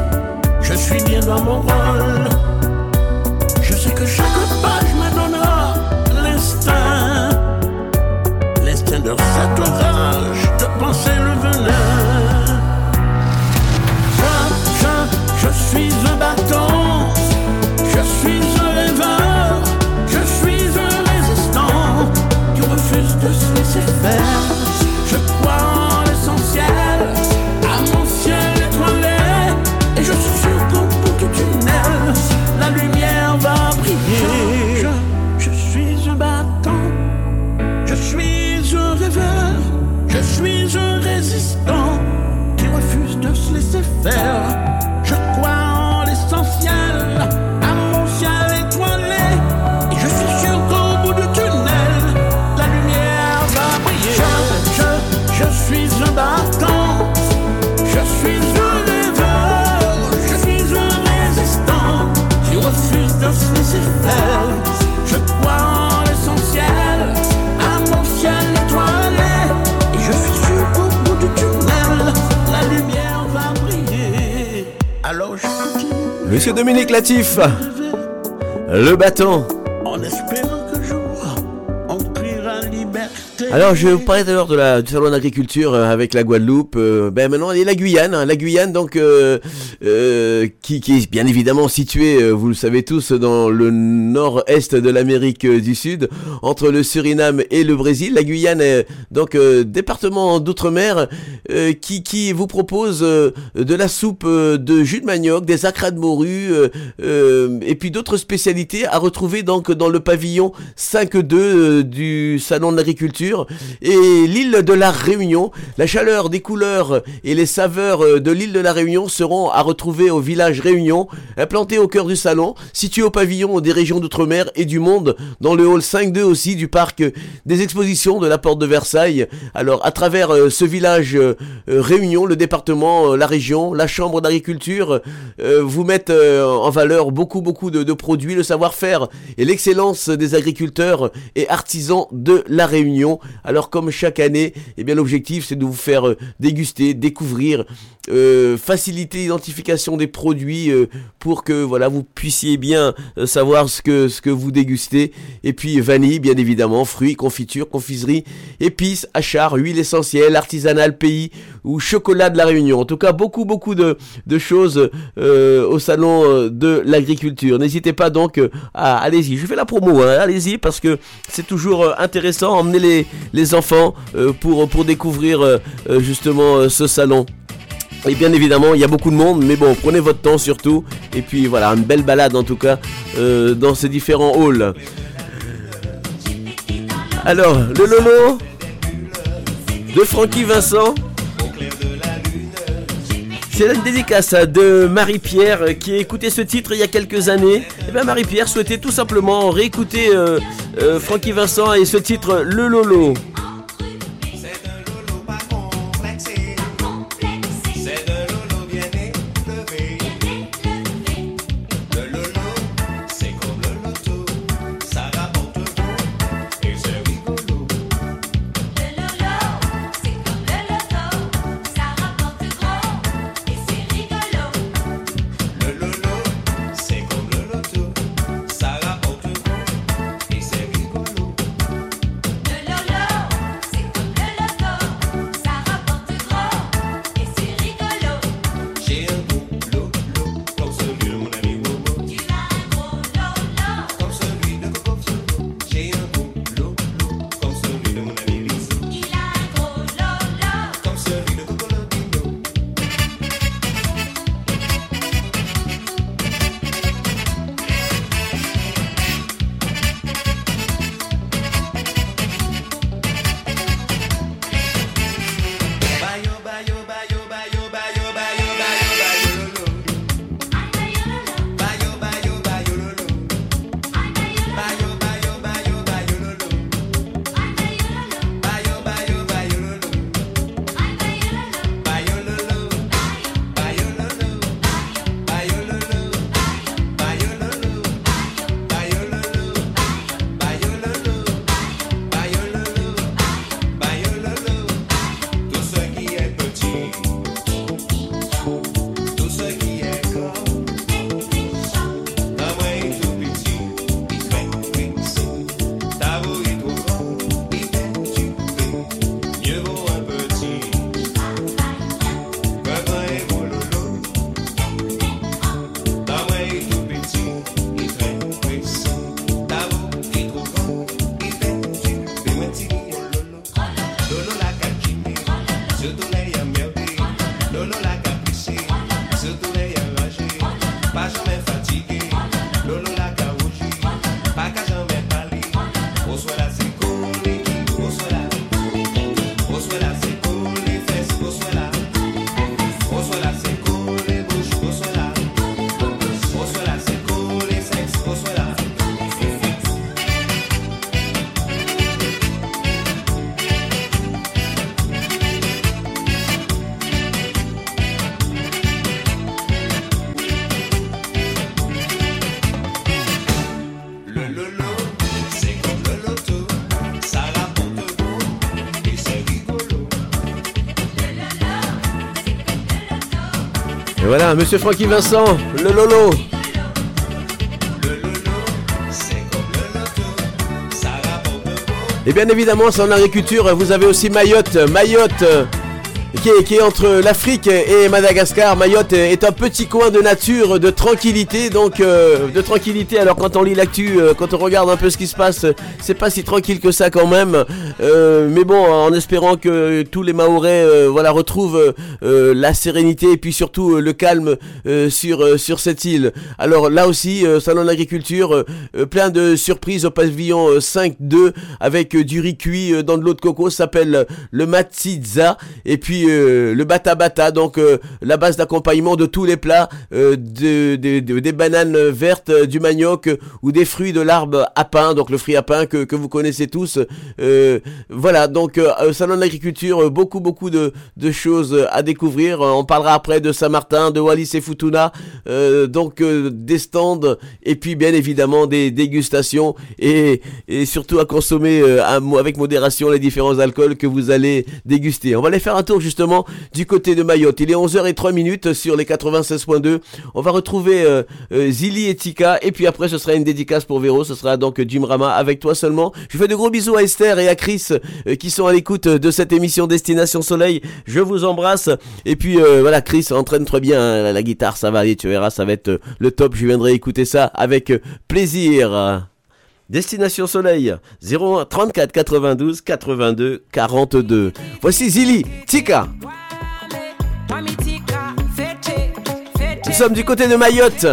je suis bien dans mon rôle. Chaque page me donnera l'instinct. L'instinct de cet orage, de penser le venin. Je, je, je suis un bâton, je suis un rêveur, je suis un résistant qui refuse de se laisser faire. Monsieur Dominique Latif, le bâton. Alors, je vous parlais tout de la, du salon d'agriculture euh, avec la Guadeloupe. euh, ben maintenant, il y a la Guyane. hein. la Guyane, donc, euh, euh, qui, qui est bien évidemment située, vous le savez tous, dans le nord-est de l'Amérique du Sud, entre le Suriname et le Brésil. La Guyane est donc département d'outre-mer qui, qui vous propose de la soupe de jus de manioc, des acras de morue et puis d'autres spécialités à retrouver donc dans le pavillon 5.2 euh, du salon de l'agriculture et l'île de la Réunion. La chaleur des couleurs et les saveurs euh, de l'île de la Réunion seront à retrouver au village Réunion, implanté au cœur du salon, situé au pavillon des régions d'outre-mer et du monde, dans le hall 5.2 aussi du parc des expositions de la porte de Versailles. Alors à travers euh, ce village euh, Réunion, le département, la région, la chambre d'agriculture vous mettent en valeur beaucoup beaucoup de produits, le savoir-faire et l'excellence des agriculteurs et artisans de la Réunion. Alors comme chaque année, eh bien l'objectif c'est de vous faire euh, déguster, découvrir, euh, faciliter l'identification des produits euh, pour que voilà vous puissiez bien savoir ce que ce que vous dégustez. Et puis vanille bien évidemment, fruits, confiture, confiserie, épices, achar, huile essentielle, artisanale, pays ou chocolat de la Réunion. En tout cas beaucoup beaucoup de, de choses au salon de l'agriculture. N'hésitez pas donc à allez-y. Je fais la promo, hein, allez-y parce que c'est toujours intéressant. Emmenez les, les enfants euh, pour, découvrir euh, euh, justement ce salon. Et bien évidemment, il y a beaucoup de monde, mais bon, prenez votre temps surtout. Et puis voilà, une belle balade en tout cas dans ces différents halls. Alors, le Lolo de Francky Vincent. C'est une dédicace de Marie-Pierre qui a écouté ce titre il y a quelques années. Et bien Marie-Pierre souhaitait tout simplement réécouter euh, euh, Francky Vincent et ce titre Le Lolo. Voilà, monsieur Francky Vincent, le Lolo. Et bien évidemment, c'est en agriculture, vous avez aussi Mayotte. Mayotte, qui est, qui est entre l'Afrique et Madagascar. Mayotte est un petit coin de nature, de tranquillité. Donc, euh, de tranquillité. Alors, quand on lit l'actu, euh, quand on regarde un peu ce qui se passe, c'est pas si tranquille que ça quand même. Euh, mais bon, en espérant que tous les Mahorais euh, voilà, retrouvent euh, la sérénité et puis surtout le calme sur, sur cette île. Alors, là aussi, Salon de l'agriculture, plein de surprises au pavillon euh, 5-2 avec euh, du riz cuit euh, dans de l'eau de coco, ça s'appelle euh, le Matsitza. Et puis, euh, le bata bata, donc euh, la base d'accompagnement de tous les plats, euh, de, de- de- des bananes vertes, euh, du manioc euh, ou des fruits de l'arbre à pain, donc le fruit à pain que, que vous connaissez tous. Euh, voilà, donc euh, salon de l'agriculture, euh, beaucoup beaucoup de, de choses à découvrir. Euh, On parlera après de Saint-Martin, de Wallis et Futuna, euh, donc euh, des stands et puis bien évidemment des dégustations et, et surtout à consommer euh, avec modération les différents alcools que vous allez déguster. On va aller faire un tour justement du côté de Mayotte. Il est 11h03 minutes sur les 96.2. On va retrouver euh, euh, Zili et Tika et puis après ce sera une dédicace pour Véro. Ce sera donc Jim Rama avec toi seulement. Je fais de gros bisous à Esther et à Chris euh, qui sont à l'écoute de cette émission Destination Soleil. Je vous embrasse et puis voilà Chris entraîne très bien hein, la, guitare. Ça va aller, tu verras, ça va être le top. Je viendrai écouter ça avec euh, Destination Soleil 01 34 92 82 42. Voici Zili, Tika. Nous sommes du côté de Mayotte.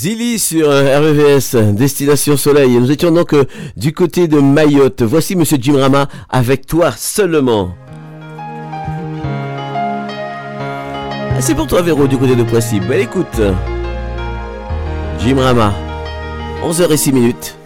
Zili sur euh, RVVS, Destination Soleil. Nous étions donc euh, du côté de Mayotte. Voici Monsieur Jim Rama avec toi seulement. C'est pour toi Véro du côté de Poissy. Belle écoute. Jim Rama, 11h06 minutes.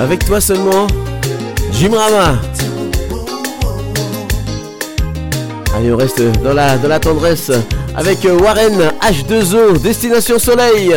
Avec toi seulement, Jim Rama. Allez, on reste dans la, tendresse avec Warren H2O, Destination Soleil.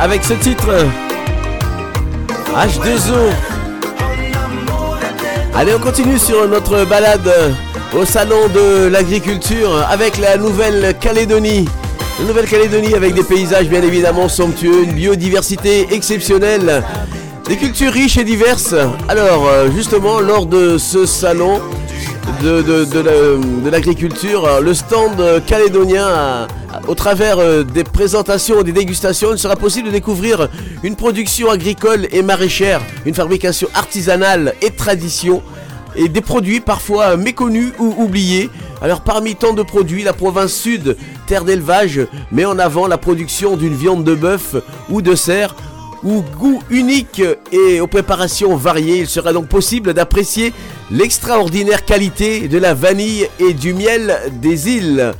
Avec ce titre H2O. Allez, on continue sur notre balade au salon de l'agriculture avec la Nouvelle-Calédonie. La Nouvelle-Calédonie avec des paysages bien évidemment somptueux, une biodiversité exceptionnelle, des cultures riches et diverses. Alors, euh, justement, lors de ce salon de, de- de la- de l'agriculture, euh, le stand euh, calédonien, a- au travers euh, des présentations, des dégustations, il sera possible de découvrir une production agricole et maraîchère, une fabrication artisanale et tradition et des produits parfois méconnus ou oubliés. Alors parmi tant de produits, la province sud, terre d'élevage, met en avant la production d'une viande de bœuf ou de cerf ou goût unique et aux préparations variées. Il sera donc possible d'apprécier l'extraordinaire qualité de la vanille et du miel des îles.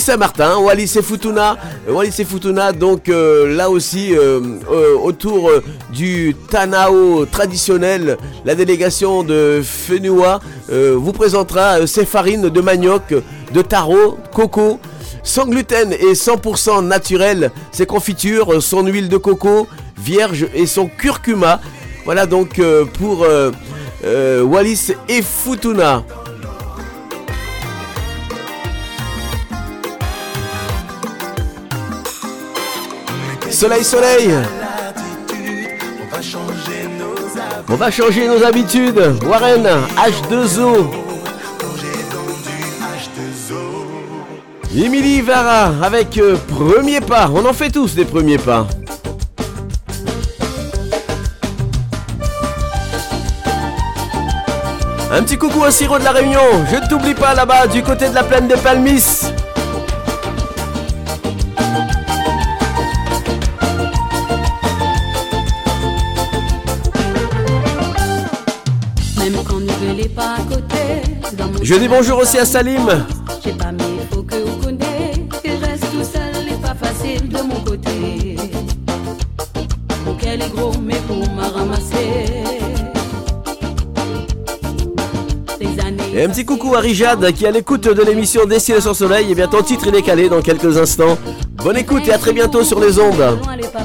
Saint-Martin, Wallis et Futuna, Wallis et Futuna, donc euh, là aussi euh, euh, autour euh, du Tanao traditionnel, la délégation de Fenua euh, vous présentera euh, ses farines de manioc, de taro, coco, sans gluten et 100% naturel, ses confitures, euh, son huile de coco vierge et son curcuma. Voilà donc euh, pour euh, euh, Wallis et Futuna. Soleil, soleil On va changer nos habitudes. Warren, H2O. Emily Vara avec euh, Premier Pas. On en fait tous des premiers pas. Un petit coucou à Siro de la Réunion. Je ne t'oublie pas là-bas du côté de la plaine de Palmis. Je dis bonjour aussi à Salim. J'ai pas mis faut que vous connaissez. Que reste tout seul et pas facile de mon côté. Mon qu'elle est gros, mais pour m'a ramasser. Et un petit coucou à Rijad qui est à l'écoute de l'émission Destiné sur Soleil. Et bien ton titre il est calé dans quelques instants. Bonne écoute et à très bientôt sur les ondes. Loin les pas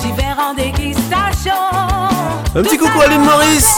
divers en dégustation. Un petit coucou à Lynn Maurice.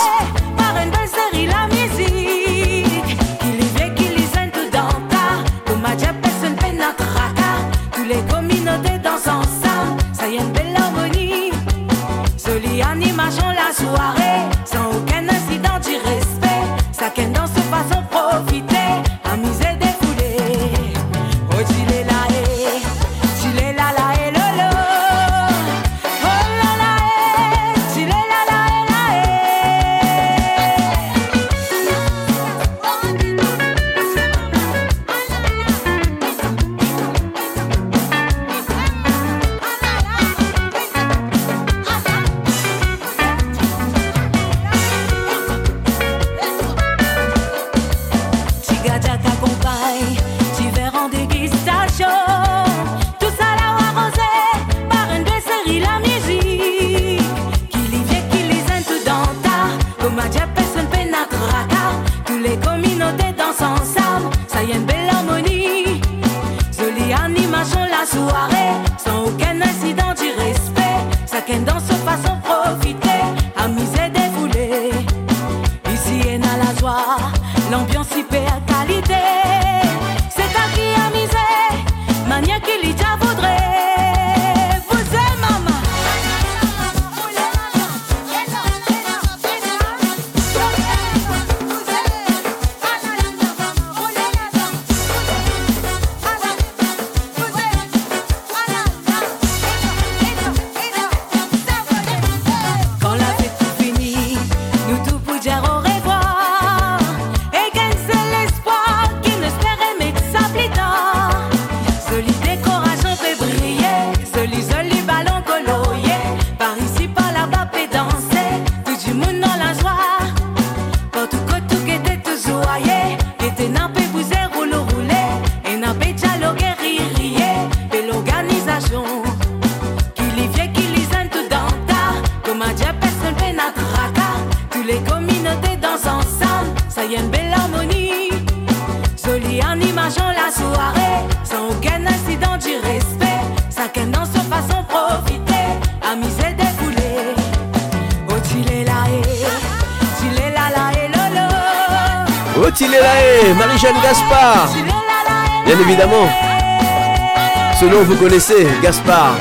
Connaissez, Gaspard.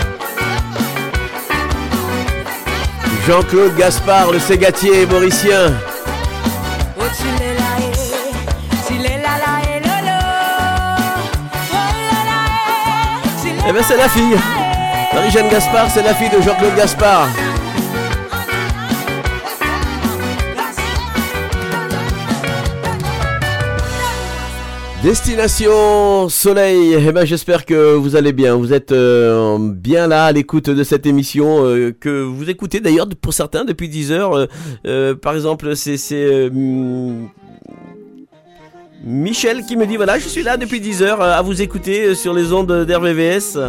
Jean-Claude Gaspard, le ségatier mauricien. Oh, eh eh Oh eh Eh ben c'est la fille. Marie-Jeanne Gaspard, c'est la fille de Jean-Claude Gaspard. Destination Soleil, eh ben j'espère que vous allez bien, vous êtes euh, bien là à l'écoute de cette émission euh, que vous écoutez d'ailleurs pour certains depuis 10 heures. euh, par exemple, c'est Michel qui me dit voilà, je suis là depuis 10 heures à vous écouter sur les ondes d'RVVS.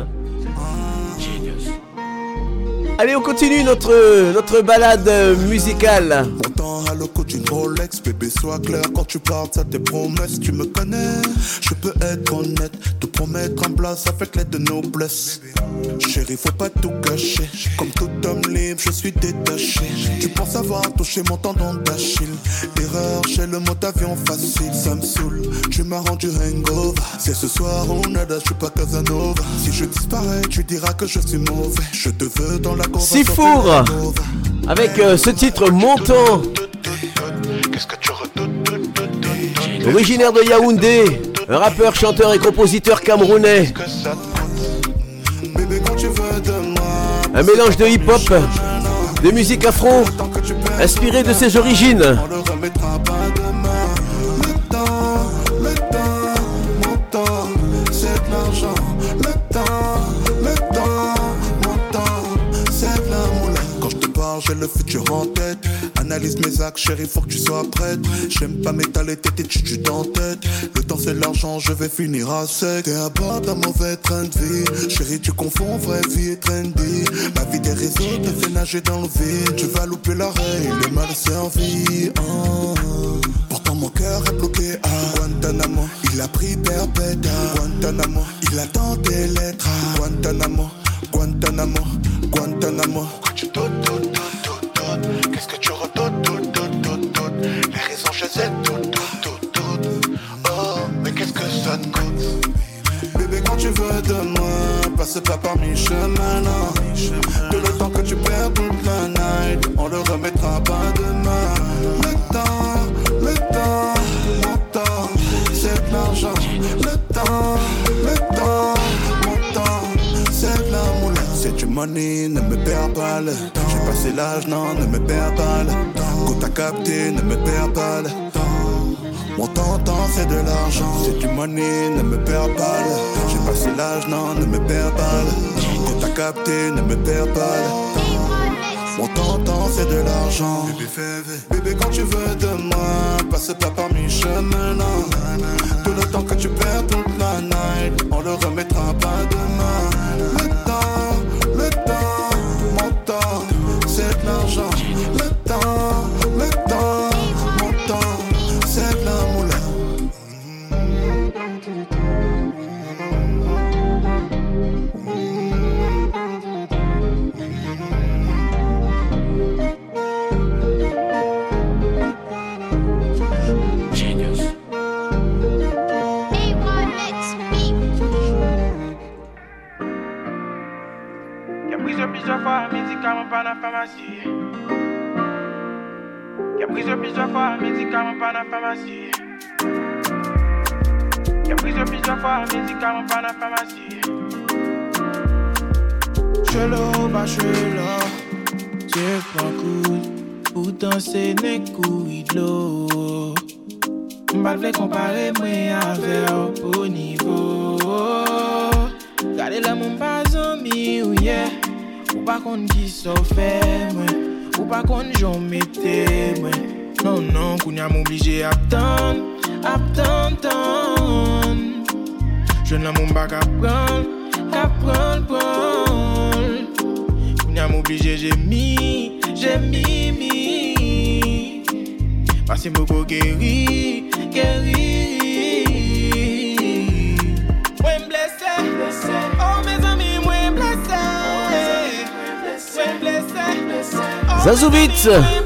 Allez, on continue notre, notre balade musicale. Rolex, bébé, sois clair quand tu parles, ça tes promesses. Tu me connais, je peux être honnête, te promettre en place avec l'aide de noblesse. Chérie, faut pas tout gâcher. Comme tout homme libre, je suis détaché. Tu penses avoir touché mon tendon d'Achille. Erreur, j'ai le mot d'avion facile, ça me saoule. Tu m'as rendu hangover. C'est ce soir, on nada, je suis pas Casanova. Si je disparais, tu diras que je suis mauvais. Je te veux dans la conversation. Sifour avec euh, ce titre Montant. Originaire de Yaoundé, un rappeur, chanteur et compositeur camerounais. Un mélange de hip-hop, de musique afro, inspiré de ses origines. J'ai le futur en tête. Analyse mes actes, chérie, faut que tu sois prête. J'aime pas m'étaler tes études en tête. Le temps c'est l'argent, je vais finir à sec. T'es à bord d'un mauvais train de vie. Chérie, tu confonds vraie vie et trendy. La vie des réseaux te fait nager dans le vide. Tu vas louper l'oreille, le mal servi. hein. Pourtant mon cœur est bloqué à Guantanamo. Il a pris perpète Guantanamo. Il attend tes lettres à Guantanamo. Guantanamo, Guantanamo. Pourquoi sais, doutes, doutes, doutes, doutes. Oh, mais qu'est-ce que ça te coûte? Bébé, quand tu veux de moi, passe pas par mes chemins, non. Tout le temps que tu perds toute la night, on le remettra pas demain. Le temps, le temps, mon temps, c'est de l'argent. Le temps, le temps, mon temps, c'est de la moula. C'est du money, ne me perds pas le temps. J'ai passé l'âge, non, ne me perds pas le temps. Quand t'as capté, ne me perds pas le temps. Mon temps, temps, c'est de l'argent. C'est du money, ne me perds pas le J'ai passé l'âge, non, ne me perds pas le Quand t'as capté, ne me perds pas le Mon temps, temps, c'est de l'argent. Bébé, fais, bébé, quand tu veux de moi, passe pas par mes chemins, non. Tout le temps que tu perds toute la night, on le remettra pas demain. Y'a plusieurs, fois, médicaments pas dans la pharmacie. Y'a plusieurs, plusieurs fois, médicaments pas dans la pharmacie. Chelo, ba chelo C'est pas cool Pourtant c'est ne couille l'eau M'bal vle kompare mwen ave au pou nivou Gade la moun pa zanmi ou Ou pa kon ki so fe mwen Ou pa kon jon mette mwen Non, non, koun ya m'oblige tan Ap tan tan Jwen la moun ba ka pran Ka pran pran Koun ya m'oblige j'ai mis J'ai mis mi Pase moko geri Geri Mwen blese Oh mes amis mwen blese Mwen blese Oh,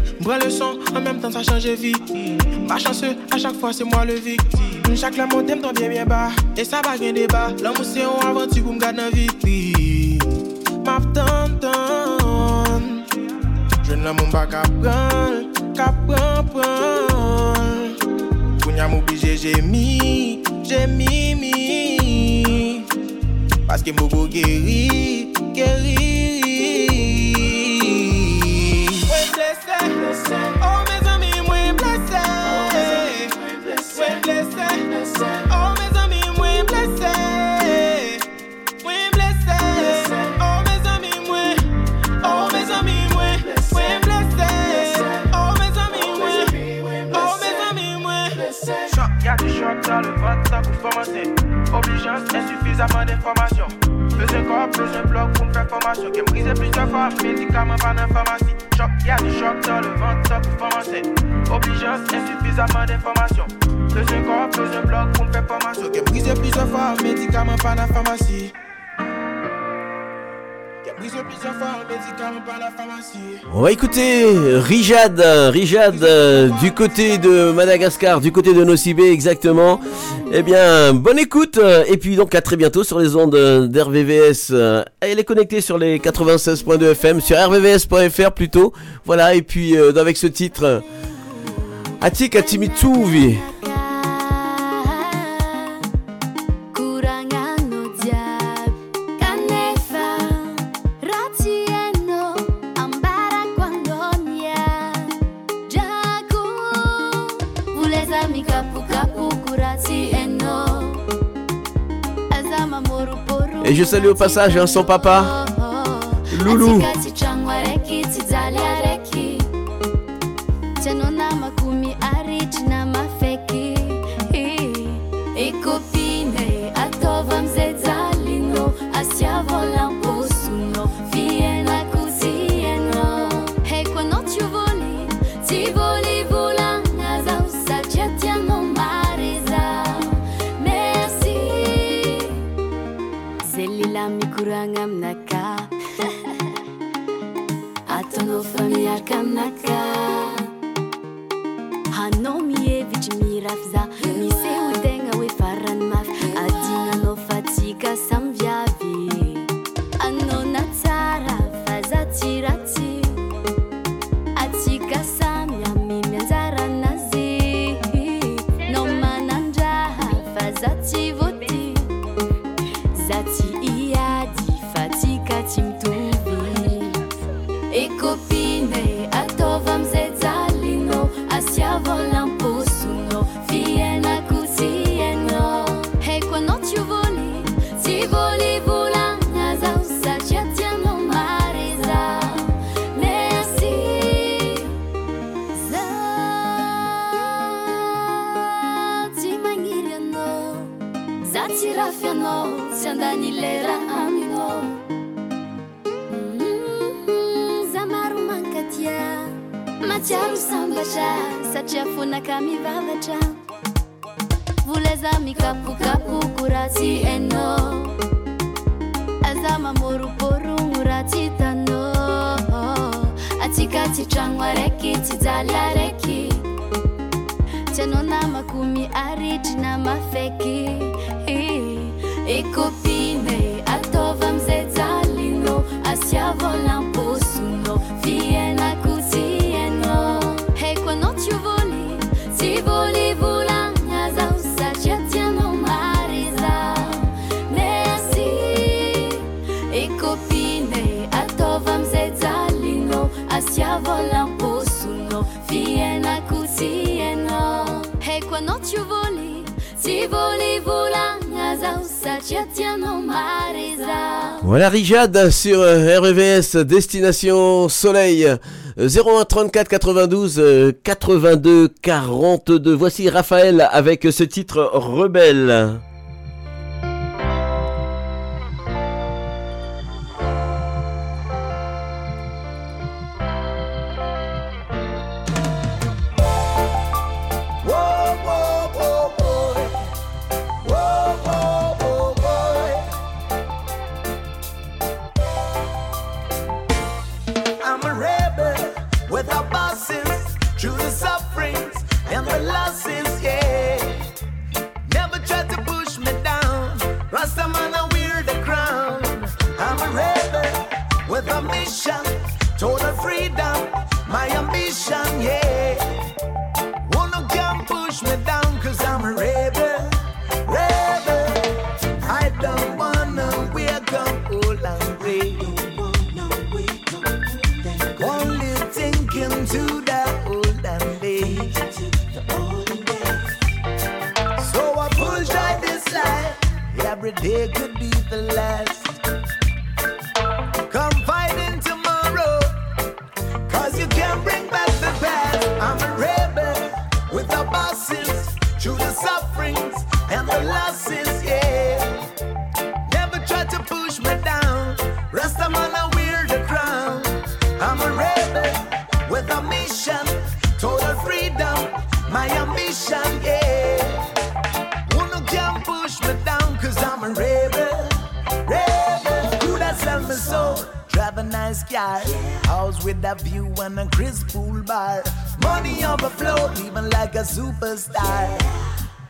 Mbra le son En même temps ça change vie. Pas chanceux À chaque fois c'est moi le victime. Chaque la monte m'ton bien bien bas. Et ça va gen débat. L'amour c'est un aventure Pour m'garde dans vitrine Map tan tan Jwen la moun ba ka pran, ka pran pran Koun ya m'oblige j'ai mis, j'ai mis mi Paske m'bogo geri, geri Mwen oh mes amis mwen blese Mwen blese, oh mes amis mwen blese Mwen blese, oh mes amis mwen Oh mes amis mwen, mwen blese Oh mes amis mwen, oh mes amis mwen Choc, y'a du choc dans le ventre, pour commencer. Obligeance, insuffisamment d'informations. Besoin corps, besoin bloc pour me faire formation. Qui me plusieurs fois, médicaments pas. Choc, y'a du choc dans le ventre, tant pour commencer. Obligeance, insuffisamment d'informations. Besoin corps, besoin bloc pour me faire formation. Qui me brisé plusieurs fois, médicaments pas la pharmacie. On va écouter Rijad, Rijad euh, du côté de Madagascar, du côté de Nocibé exactement. Eh bien, bonne écoute euh, et puis donc à très bientôt sur les ondes d'RVVS. Euh, Elle est connectée sur les 96.2 FM, sur rvvs.fr plutôt. Voilà, et puis avec ce titre, Atik Atimitsuvi. Et je salue au passage hein, son papa, Loulou. Voilà Rijad sur euh, RVS Destination Soleil euh, 01 34 92 euh, 82 42. Voici Raphaël avec ce titre Rebelle. Total freedom, my ambition, yeah. One who can push me down cause I'm a rebel, rebel. I don't wanna wake up old and gray. Thinking to the olden days. So I push out this life. Every day could be the last. Through the sufferings and the losses, yeah. Never try to push me down. Rasta man, I wear the crown. I'm a rebel with a mission, total freedom, my ambition, yeah. Nice car, house with a view and a crisp pool bar. Money overflow, living like a superstar.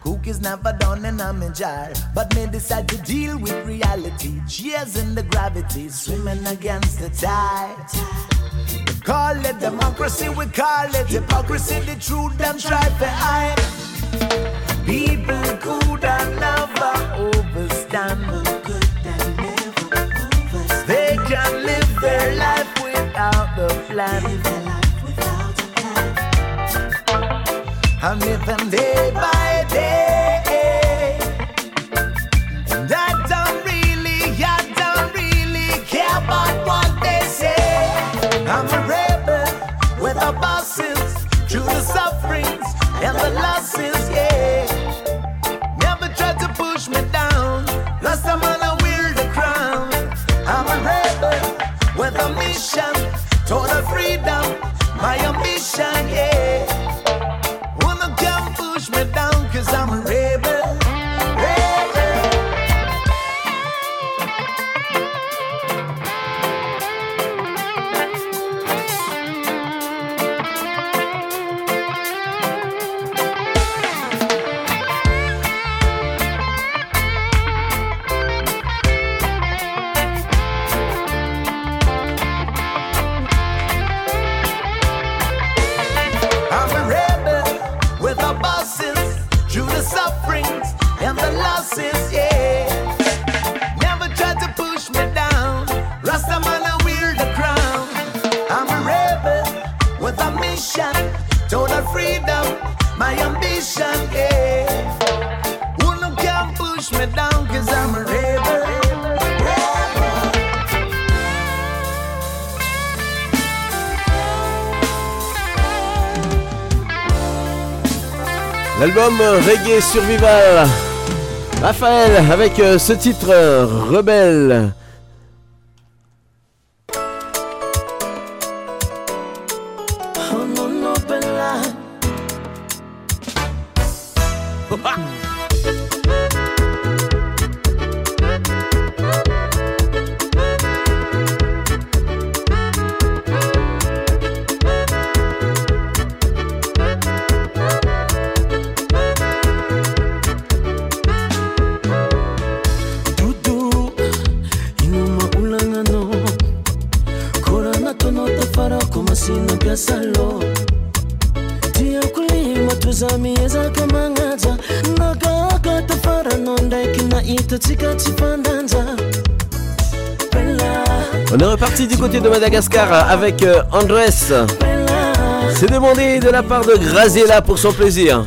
Cookies never done in a me jar, but me decide to deal with reality. Cheers in the gravity, swimming against the tide. We call it democracy, we call it hypocrisy. The truth them try to hide. People could never overstand can live their life without the plan. A plan. I'm living day by day. And I don't really, I don't really care about what they say. I'm a rebel with a bosses, through the sufferings and the losses. total freedom, my ambition, yeah. L'album Reggae Survival. Raphaël avec euh, ce titre euh, Rebelle. avec euh, Andres, C'est demandé de la part de Graziella pour son plaisir.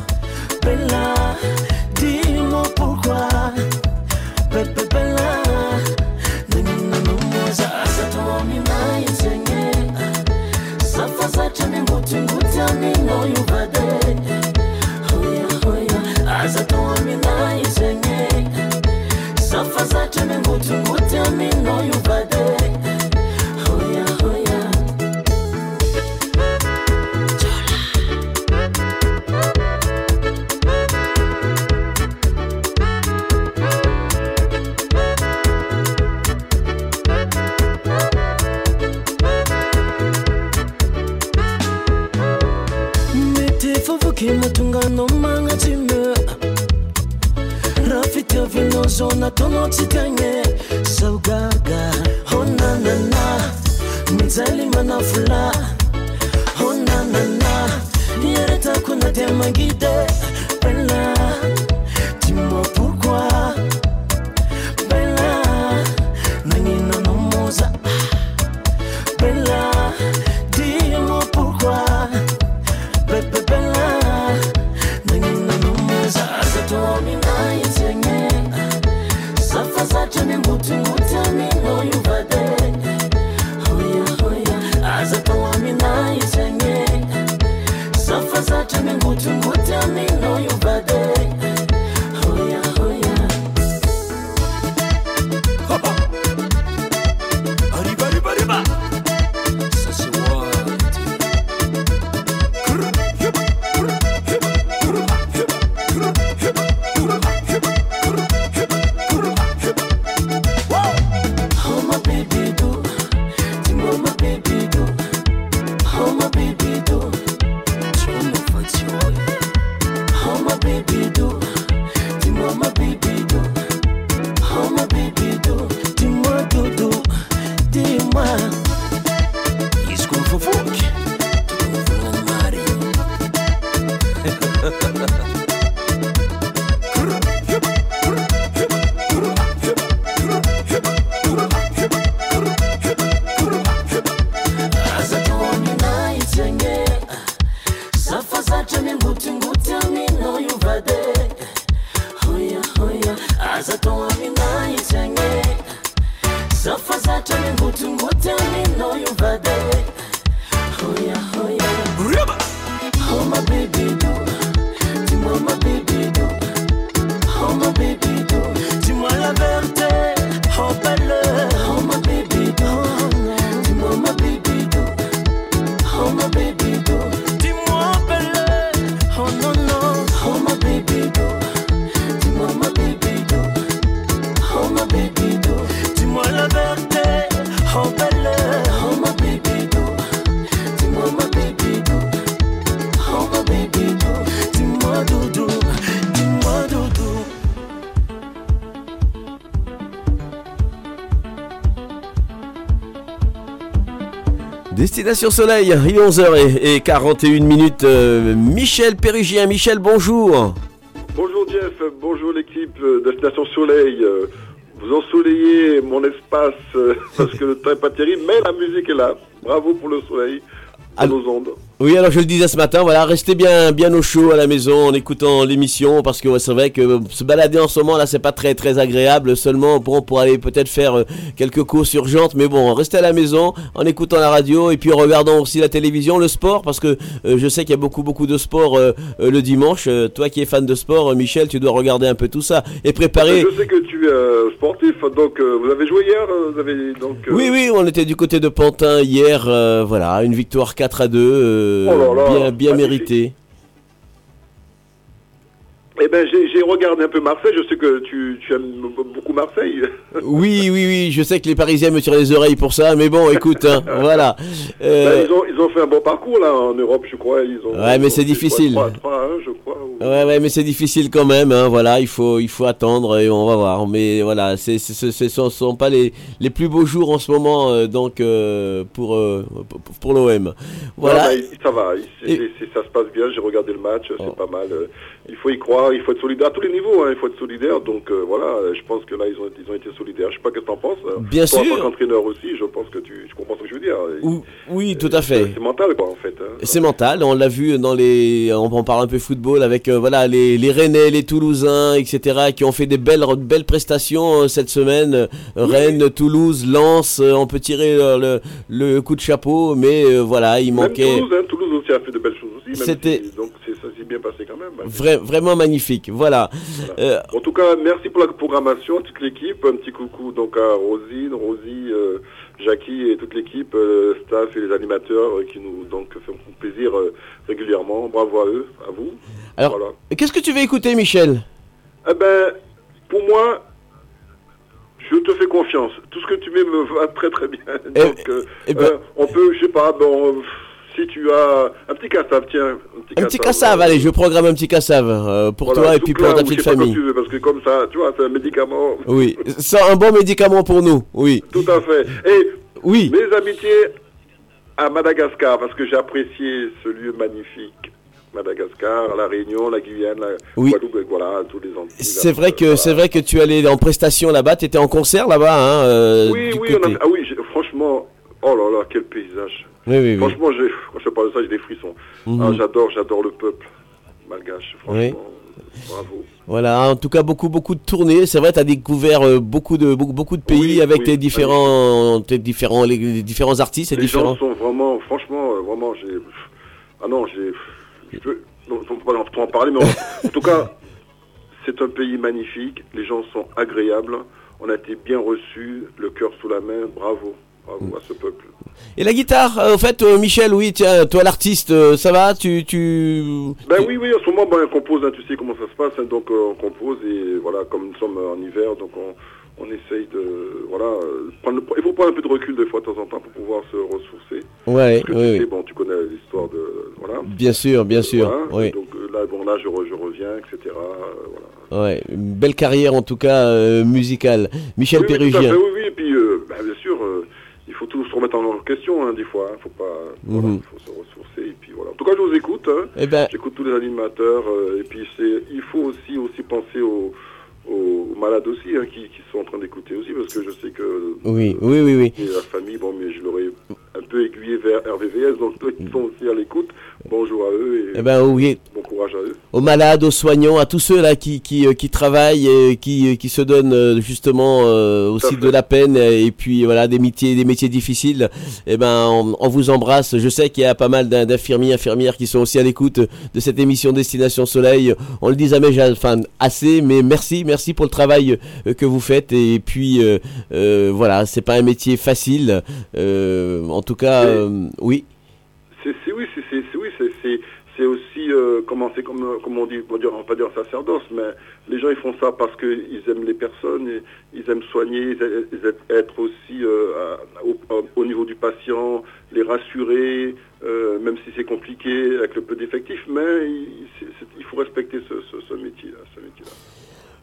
Destination Soleil, il est 11h41 minutes. Euh, Michel Pérugien, Michel, bonjour. Bonjour Jeff, bonjour l'équipe de Destination Soleil. Euh, vous ensoleillez mon espace euh, (laughs) parce que le temps n'est pas terrible, mais la musique est là. Bravo pour le soleil, à nos ondes. Oui, alors je le disais ce matin, voilà, restez bien, bien au chaud à la maison en écoutant l'émission parce que ouais, c'est vrai que se balader en ce moment là, c'est pas très très agréable. Seulement, bon, pour aller peut-être faire euh, quelques courses urgentes, mais bon, restez à la maison en écoutant la radio et puis en regardant aussi la télévision, le sport, parce que euh, je sais qu'il y a beaucoup beaucoup de sport euh, euh, le dimanche. Euh, toi qui es fan de sport, euh, Michel, tu dois regarder un peu tout ça et préparer. Euh, sportif, donc euh, vous avez joué hier, euh, vous avez donc. Oui, oui, on était du côté de Pantin hier, voilà, une victoire 4 à 2, euh, Oh là là, bien, bien méritée. Ben, j'ai regardé un peu Marseille. Je sais que tu, tu aimes beaucoup Marseille. (laughs) Oui, oui, oui, je sais que les Parisiens me tirent les oreilles pour ça, mais bon, écoute, hein, (laughs) voilà. Euh, Ben, ils, ont, ils ont fait un bon parcours là en Europe, je crois. Ils ont, Ouais, mais c'est difficile. 3 3 1, je crois. ou- Ouais, ouais, mais c'est difficile quand même, hein, voilà, il faut, il faut attendre et on va voir. Mais voilà, ce ce sont, sont pas les, les plus beaux jours en ce moment, euh, donc, euh, pour, euh, pour, pour l'OM. Voilà. Non, ça va, ça se passe bien. J'ai regardé le match, Oh. c'est pas mal. Il faut y croire, il faut être solidaire à tous les niveaux. hein, il faut être solidaire. Donc euh, voilà, je pense que là ils ont, ils ont été solidaires. Je sais pas qu'est-ce que t'en penses. euh. Bien Toi, sûr. En tant qu'entraîneur aussi, je pense que tu, tu comprends ce que je veux dire. Ou- oui, tout à fait. C'est mental quoi en fait. hein. C'est mental, on l'a vu dans les, on en parle un peu football avec euh, voilà les, les Rennais, les Toulousains, etc. qui ont fait des belles belles prestations euh, cette semaine. Rennes, Toulouse, Lens, on peut tirer le, le coup de chapeau, mais voilà, il Même manquait Toulouse, hein, Toulouse aussi a fait de belles choses aussi. C'était- si- donc c'est- ça s'est bien passé quand même. vra- vraiment magnifique. Voilà. Euh, En tout cas, merci pour la programmation, toute l'équipe. Un petit coucou donc à Rosine, Rosie, euh, Jackie et toute l'équipe, euh, staff et les animateurs qui nous donc font plaisir régulièrement. Bravo à eux, à vous. alors, Voilà. qu'est-ce que tu veux écouter, Michel? Eh ben, pour moi, je te fais confiance. Tout ce que tu mets me va très très bien. Donc, euh, eh ben- on peut, je sais pas, bon, si tu as un petit cassave, tiens, un petit Un petit cassave, allez, je programme un petit cassave euh, pour Voilà, toi et puis pour ta petite famille. tu veux, parce que comme ça, tu vois, c'est un médicament. Oui, c'est un bon médicament pour nous. Oui. Tout à fait. Et oui. mes amitiés à Madagascar, parce que j'ai apprécié ce lieu magnifique. Madagascar, la Réunion, la Guyane, la Oui. Guadeloupe, voilà, tous les Antilles. C'est vrai que c'est vrai que tu allais en prestation là-bas, tu étais en concert là-bas, hein, euh, Oui, oui, a- ah oui, franchement, oh là là, quel paysage. Oui, oui, oui. Franchement, quand je parle de ça, j'ai des frissons. Mhm. Ah, j'adore, j'adore le peuple malgache, franchement. Bravo. Voilà, en tout cas beaucoup beaucoup de tournées. C'est vrai, tu as découvert euh, beaucoup de beaucoup, beaucoup de pays avec oui, tes différents tes différents les, les différents artistes et Les différents. gens sont vraiment, franchement, euh, vraiment, j'ai. Ah non, j'ai. Je peux. Non, on peut pas en- trop en parler, mais en tout cas, (laughs) c'est un pays magnifique. Les gens sont agréables. On a été bien reçus, le cœur sous la main. Bravo, bravo à ce peuple. Et la guitare, euh, au fait, euh, Michel, oui, tiens, toi l'artiste, euh, ça va, tu tu. Ben oui, oui, en ce moment, ben, on compose, hein, tu sais comment ça se passe, hein, donc euh, on compose et voilà, comme nous sommes en hiver, donc on, on essaye de, voilà, euh, prendre il faut prendre un peu de recul des fois de temps en temps pour pouvoir se ressourcer. Ouais, Parce que oui, tu sais, bon, tu connais l'histoire de, voilà. Bien sûr, bien sûr, Voilà, oui. Donc euh, là, bon, là, je, re- je reviens, etc. euh, voilà. Ouais, une belle carrière en tout cas euh, musicale. Michel oui, oui, Pérugien. oui, oui, et puis, euh, ben, bien sûr, euh, faut tout se remettre en question, hein, des fois, hein, faut pas, voilà, Mhm. faut se ressourcer, et puis voilà. En tout cas, je vous écoute, hein. Eh ben- j'écoute tous les animateurs, euh, et puis c'est, il faut aussi, aussi penser aux, aux malades aussi, qui, qui sont en train d'écouter aussi, parce que je sais que Oui, oui, oui, oui. et la famille, bon, mais je l'aurais un peu aiguillé vers RVVS, donc eux, ils sont aussi à l'écoute. Bonjour à eux et Eh ben oui. bon courage à eux. aux malades, aux soignants, à tous ceux là qui qui, euh, qui travaillent, et qui euh, qui se donnent euh, justement euh, aussi de la peine et puis voilà des métiers des métiers difficiles. Eh ben on, on vous embrasse. Je sais qu'il y a pas mal d'in- d'infirmiers infirmières qui sont aussi à l'écoute de cette émission Destination Soleil. On le dit jamais ja- enfin assez, mais merci merci pour le travail que vous faites et puis euh, euh, voilà c'est pas un métier facile. En tout cas euh, oui. C'est, c'est- oui, c'est, oui, aussi, euh, comment c'est comme, euh, comme on dit, on va on va pas dire sacerdoce, mais les gens ils font ça parce qu'ils aiment les personnes, et ils aiment soigner, ils aiment, ils aiment être aussi euh, à- au, au niveau du patient, les rassurer, euh, même si c'est compliqué avec le peu d'effectifs, mais il, faut respecter ce, ce, ce métier-là.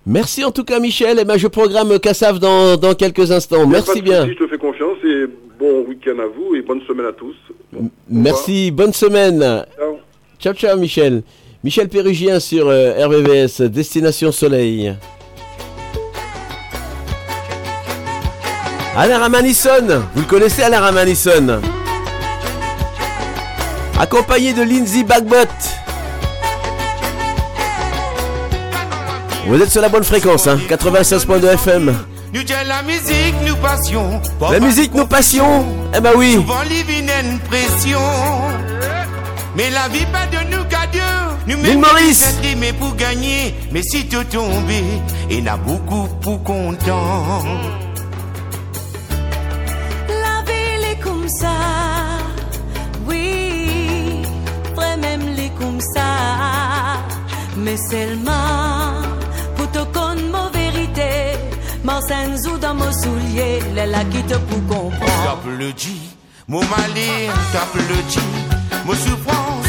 Merci en tout cas Michel. Et ben je programme Cassav dans dans quelques instants. Merci bien et bon week-end à vous et bonne semaine à tous. Merci, bonne semaine. Ciao. ciao, Michel. Michel Pérugien sur euh, RVVS, Destination Soleil. Alain Ramanisson, vous le connaissez Alain Ramanisson? Accompagné de Lindsay Bagbot. Vous êtes sur la bonne fréquence, hein, 96.2 FM. Nous la musique, nous passions. La musique, nous passions. Eh ben oui. Souvent, une pression. Mais la vie pas de nous qu'à Dieu. Nous mettons mais pour gagner. Mais si tu tombes, il a beaucoup pour content. La vie, elle est comme ça. Oui. Elle est comme ça. Mais seulement. Saint ou dans mon soulier, les laquites pour comprendre. T'as mon malin, t'as mon souffrance.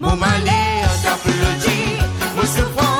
mon eu t'a applaudi,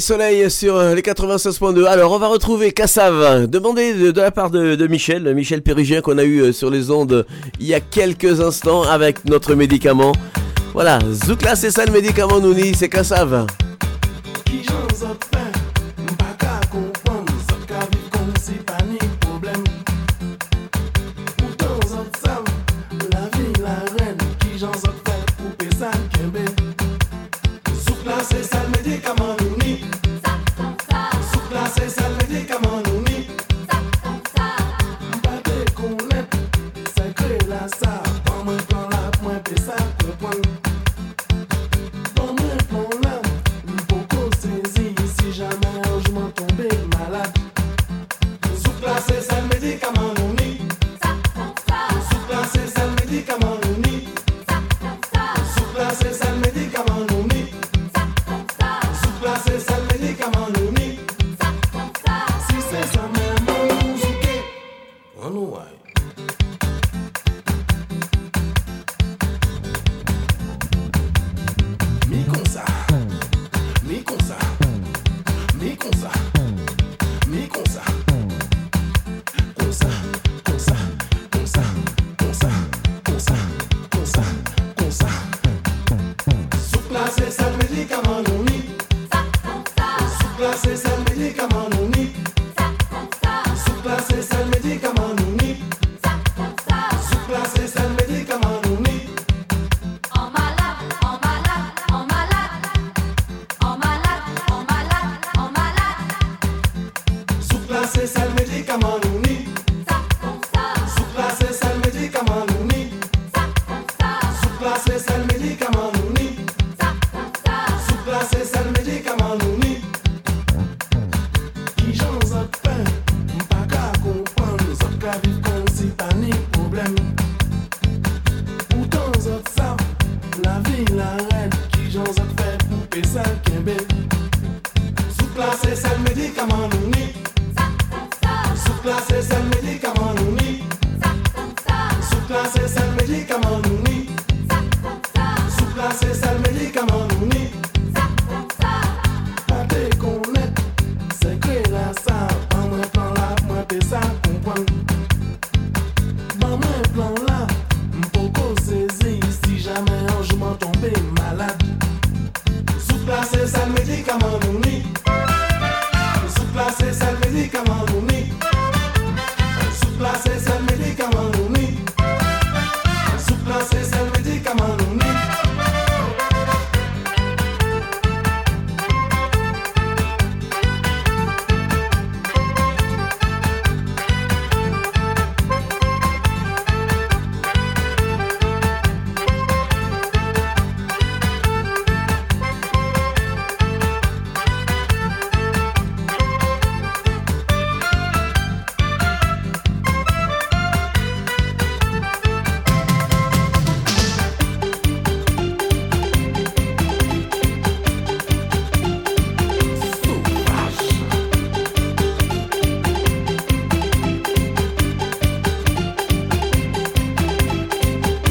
soleil sur euh, les 96.2. Alors, on va retrouver Cassav, demandé de, la part de, de Michel, Michel Pérugien qu'on a eu euh, sur les ondes il y a quelques instants avec notre médicament. Voilà, Zoukla, c'est ça le médicament Nouni, c'est Cassav.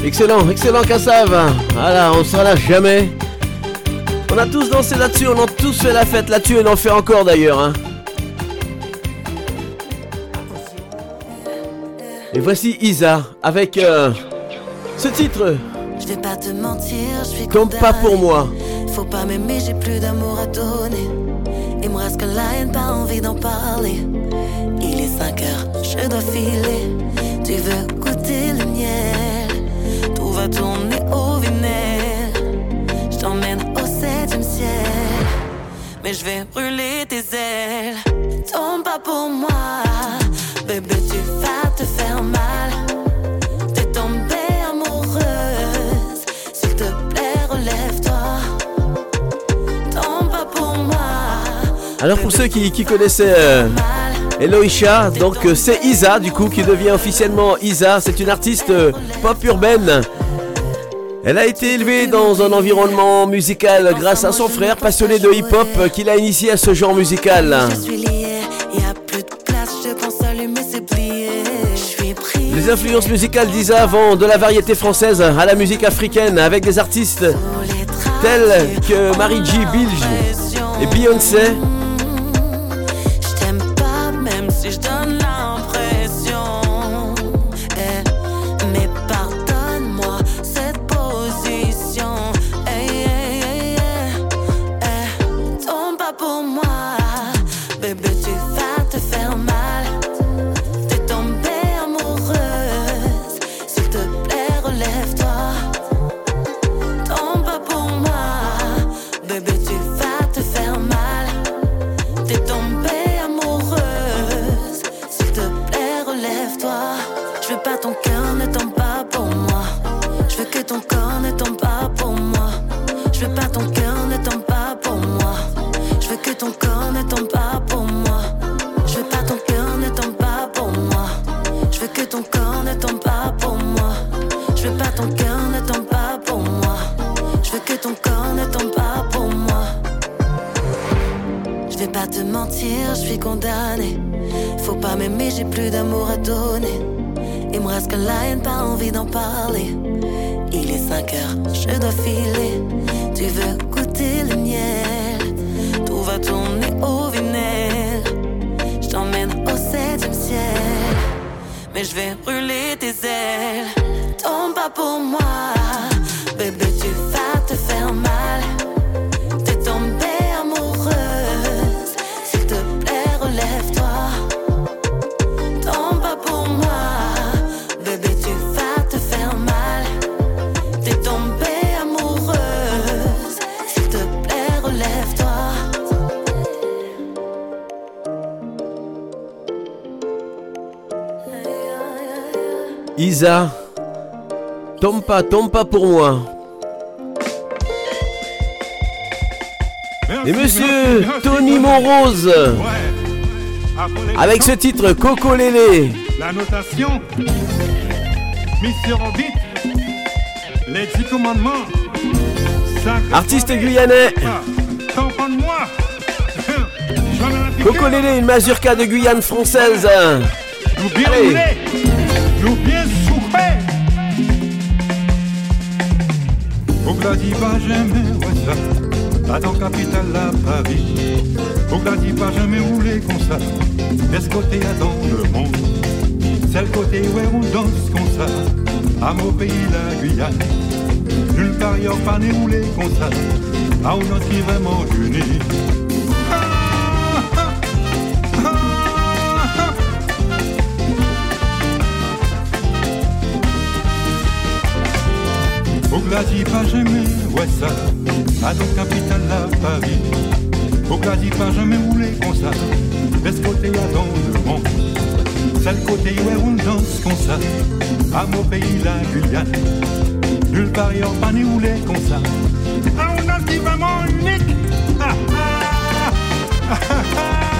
Excellent, excellent Kassav. Voilà, on sera là jamais. On a tous dansé là-dessus, on a tous fait la fête là-dessus et on en fait encore d'ailleurs. hein. Et voici Isa avec euh, ce titre. Je vais pas te mentir, je suis Comme pas pour moi. Faut pas m'aimer, j'ai plus d'amour à donner. Il me reste que la haine, pas envie d'en parler. Il est 5 heures, je dois filer. Tu veux goûter le miel, tout va tourner au vinaigre. Je t'emmène au septième ciel, mais je vais brûler tes ailes. Tombe pas pour moi, bébé, tu vas te faire mal. T'es tombée amoureuse, s'il te plaît, relève-toi. Tombe pas pour moi. Alors pour ceux qui, qui connaissaient euh, Eloisha, donc euh, c'est Isa du coup qui devient officiellement Isa. C'est une artiste euh, pop urbaine. Elle a été élevée dans un environnement musical grâce à son frère passionné de hip-hop euh, qui l'a initié à ce genre musical. Les influences musicales d'Isa vont de la variété française à la musique africaine avec des artistes tels que Marie G. Bilge, Et Beyoncé je suis condamnée. Faut pas m'aimer, j'ai plus d'amour à donner. Il me reste que la haine, pas envie d'en parler. Il est 5 heures, je dois filer. Tu veux goûter le miel, tout va tourner au vinaigre? Je t'emmène au septième ciel, mais je vais brûler tes ailes. Tombe pas pour moi, bébé, tu vas te faire mal. Isa. Tombe pas, tombe pas pour moi. Et monsieur Tony Monrose. Avec ce titre Coco Lélé. La notation, Mission Orbit, les dix commandements, Artiste guyanais. moi (laughs) Coco Lélé, une mazurka de Guyane française. Allez. Ogladi pas jamais, ouais ça, à ton capital la Paris. Ogladi pas jamais roulé comme ça, est-ce côté à dans le monde. C'est le côté où on danse comme ça, à mon pays la Guyane. Nulle part ailleurs pas né roulé comme ça, à on est vraiment unis. Ogladi pas jamais, ouais ça, à ton capital la Paris. Ogladi pas jamais roulé comme ça, est-ce côté à dans le monde. C'est le côté où on danse comme ça, à mon pays la Guyane. Nulle part ailleurs pas né roulé comme ça. Ah, on dit vraiment unique. Ah, ah, ah, ah, ah.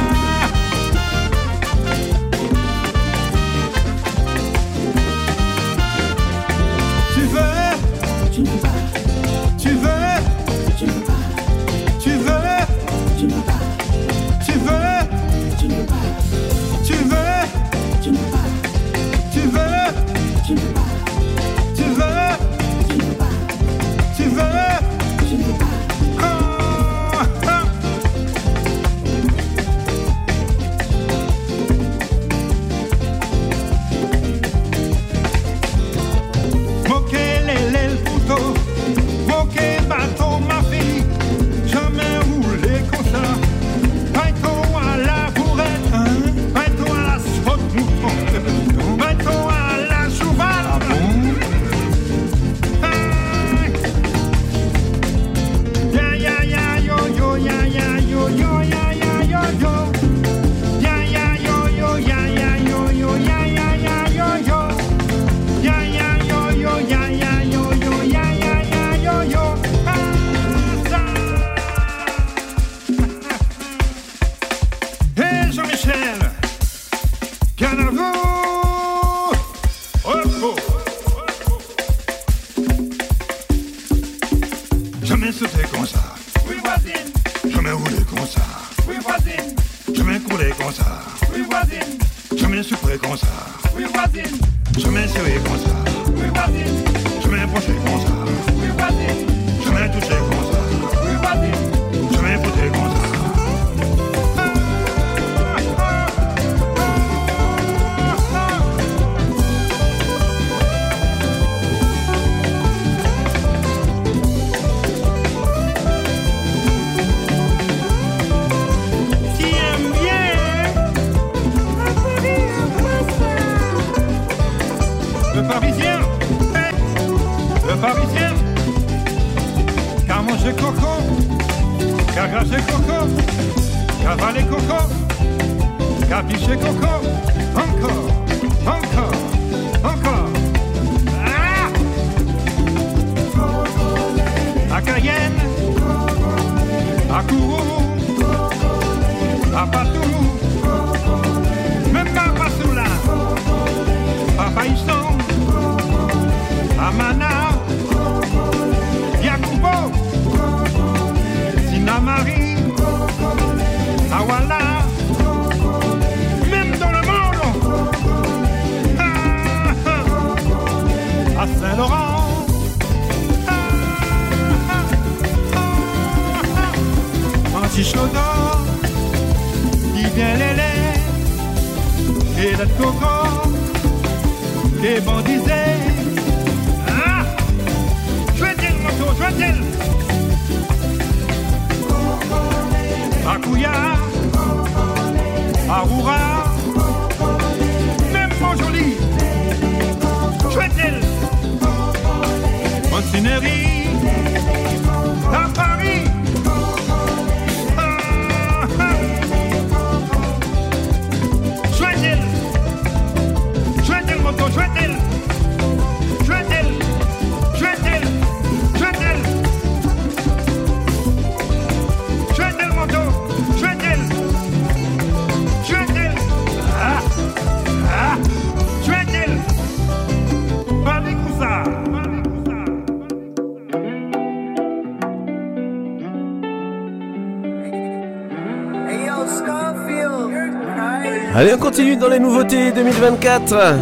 Allez, on continue dans les nouveautés 2024.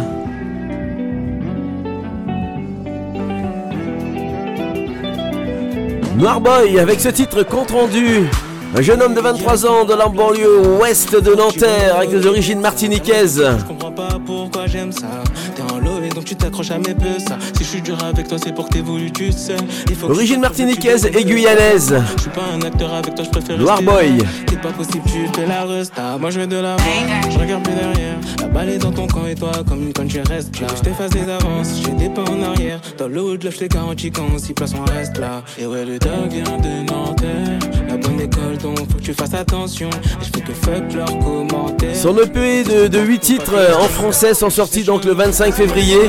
Noirboy avec ce titre compte rendu. Un jeune homme de 23 ans de la banlieue ouest de Nanterre avec des origines martiniquaises. Je comprends pas pourquoi j'aime ça. T'es en donc tu t'accroches à mes peu ça. Si je suis dur avec toi, c'est pour que t'aies voulu, tu sais. Il faut que Origine martiniquaise et guyanaise. je suis pas un acteur avec toi, je préfère Noir boy. Là. Pas possible, tu fais la resta. Moi je vais de l'avant, je regarde plus derrière. La balle est dans ton camp et toi, comme une conne, tu restes là. Je t'efface des avances, j'ai des pas en arrière. Dans de l'œuf, je t'ai garanti quand s'y place, on reste là. Et ouais, le dog vient de Nanterre. La bonne école, donc faut que tu fasses attention. Et je fais que fuck leurs commentaires. Son EP de, de 8 titres euh, en français sont sortis donc le 25 février.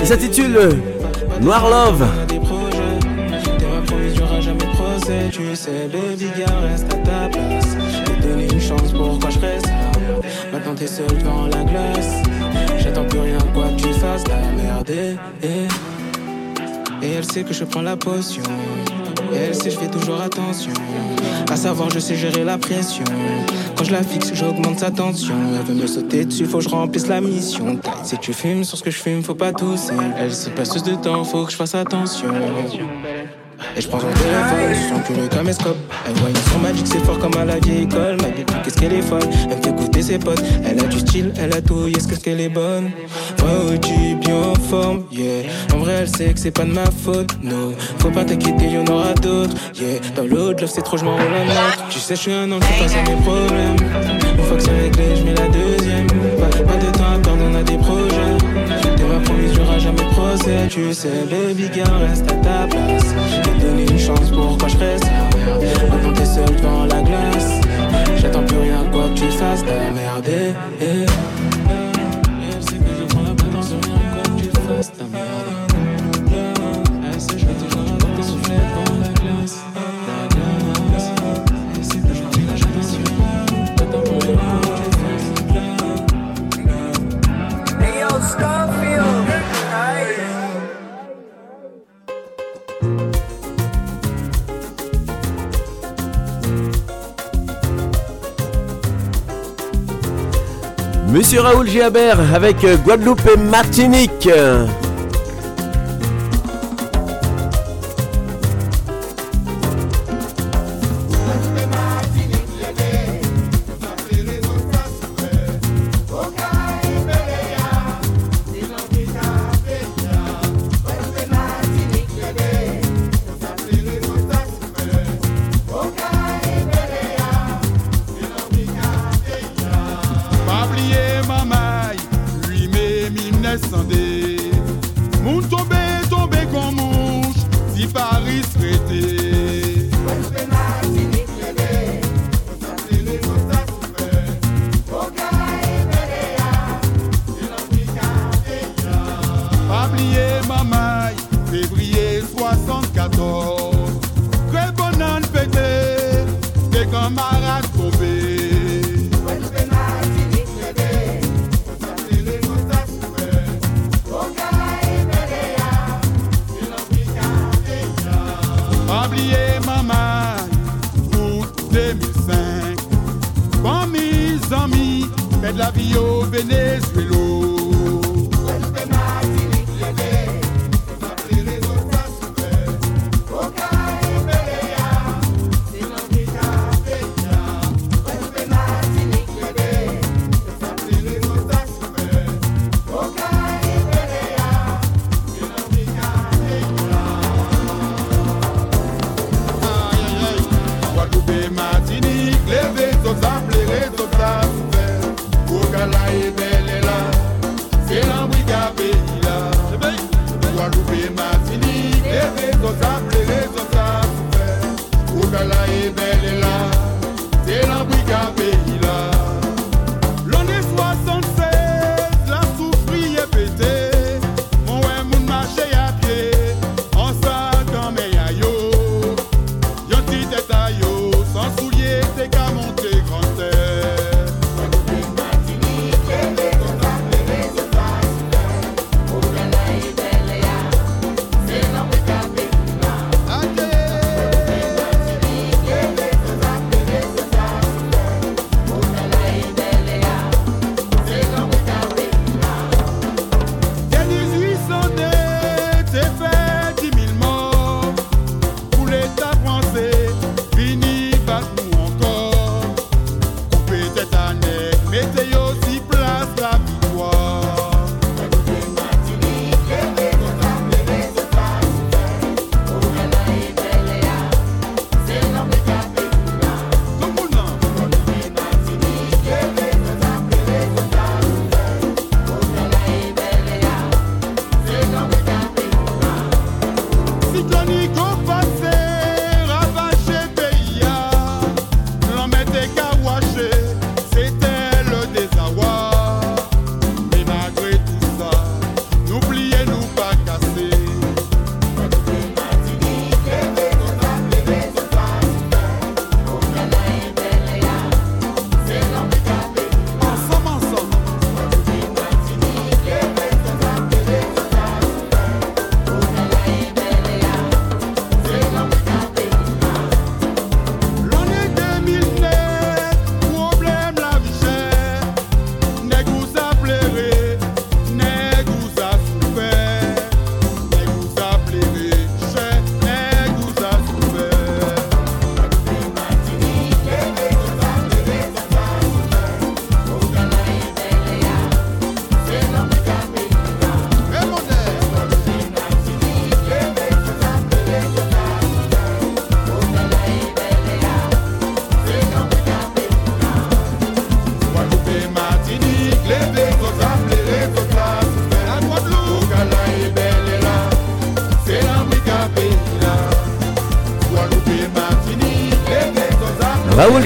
Il s'intitule euh, Noir Love. Seul devant la glace. J'attends plus rien, quoi que tu fasses, la merde. Et, et, elle sait que je prends la potion. Et elle sait, je fais toujours attention. À savoir, je sais gérer la pression. Quand je la fixe, j'augmente sa tension. Elle veut me sauter dessus, faut que je remplisse la mission. Si tu fumes sur ce que je fume, faut pas tousser. Elle se passeuse de temps, faut que je fasse attention. Et je prends son téléphone, sens curieux comme escope. Son magique, c'est fort comme à la vieille école. Ma baby, qu'est-ce qu'elle est folle. Elle me fait ses potes. Elle a du style, elle a tout, est-ce qu'elle est bonne? Ouais, tu bien en forme, yeah. En vrai, elle sait que c'est pas de ma faute, no. Faut pas t'inquiéter, y'en aura d'autres, yeah. Dans l'autre, love, c'est trop, je m'en roule la note. Tu sais, je suis un homme, je face à mes problèmes. Une fois que c'est réglé, je mets la deuxième. Pas, pas de temps à perdre, on a des projets. T'es ma promise, de procès. Tu sais, baby girl, reste à ta place. J'ai donné une chance, pourquoi je reste. Maintenant t'es seul devant la glace. J'attends plus rien, quoi que tu fasses, ta merde. Monsieur Raoul Giabert avec euh, Guadeloupe et Martinique.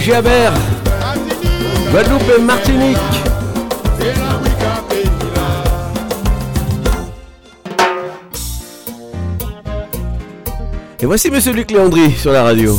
Jabert, Guadeloupe et Martinique. Et voici Monsieur Luc Léandry sur la radio.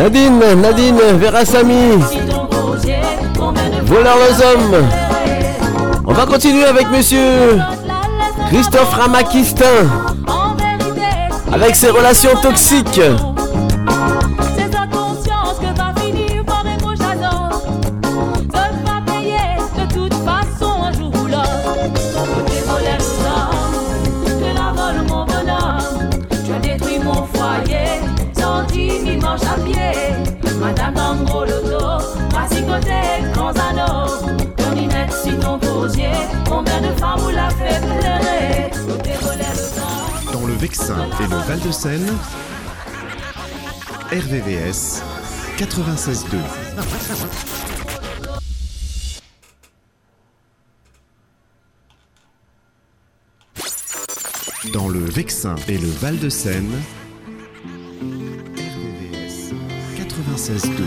Nadine, Nadine, Vera Samy. Voilà les hommes. On va continuer avec monsieur Christophe Ramakistin. Avec ses relations toxiques. Alsace et le Val de Seine, RVVS 96.2. Dans le Vexin et le Val de Seine, RVVS 96.2.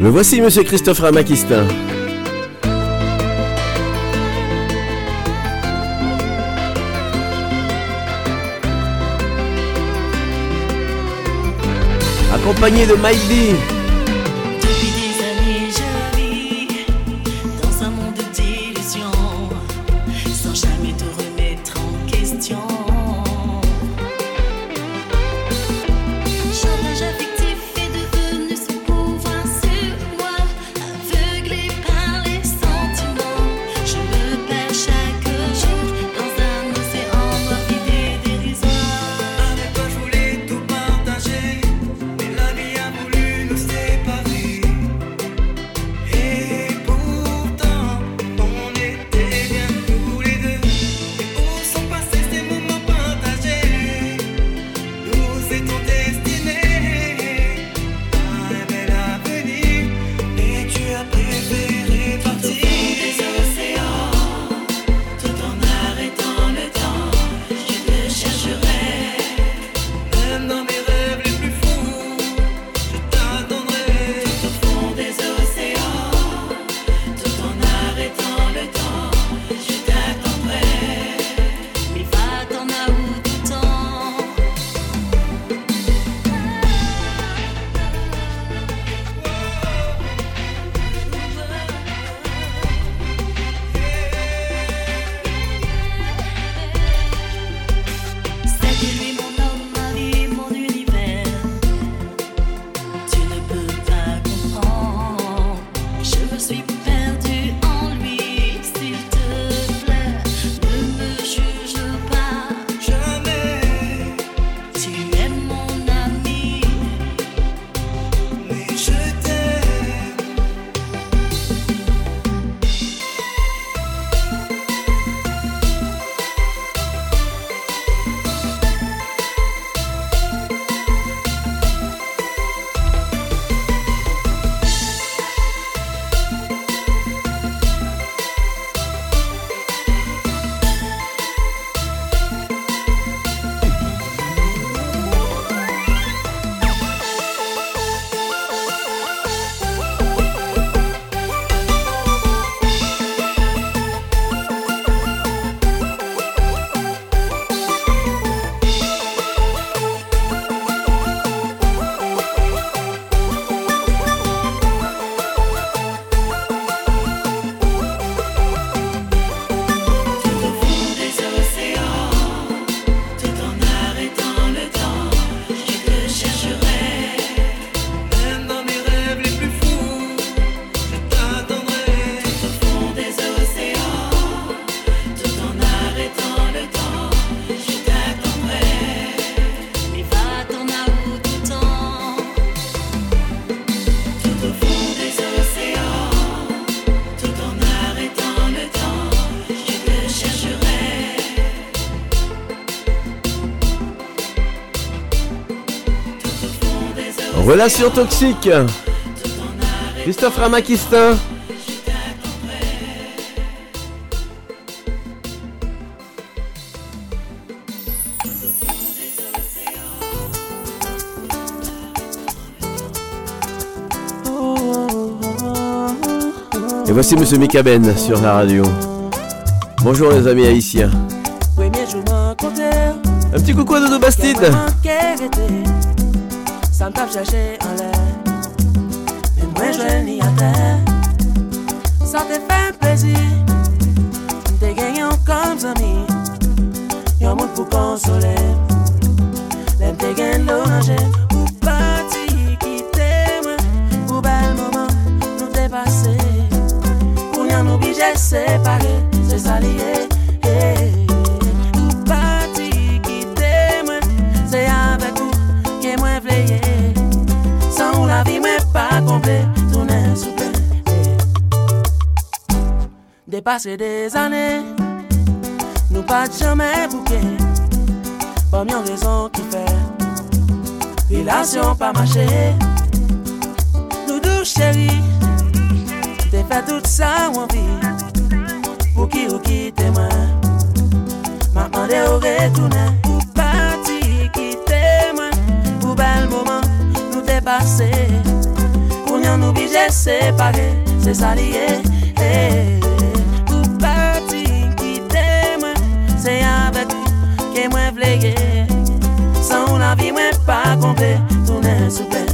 Le voici, monsieur Christophe Ramakistin. accompagné de Miley. Toxique. Christophe Ramakistin. Et voici Monsieur Mikaben sur la radio. Bonjour les amis haïtiens. Un petit coucou à Dodo Bastide. Moun pap chache an lè Men mwen jwen ni a tè Sa te fè plezi Te genyon kom zami Yon moun pou konsole Lèm te gen Se pase des ane, nou pa jamen bouke, pa myon rezon ki fe, relasyon pa mache, doudou cheri, te fe tout sa wanvi, pou ki ou ki te mwen, ma mande ou retoune, pou pati ki te mwen, pou bel mouman nou te pase, pou nyon nou bije separe, se salye, hey. Ke mwen vleye San ou la vi mwen pa komple Tounen soupe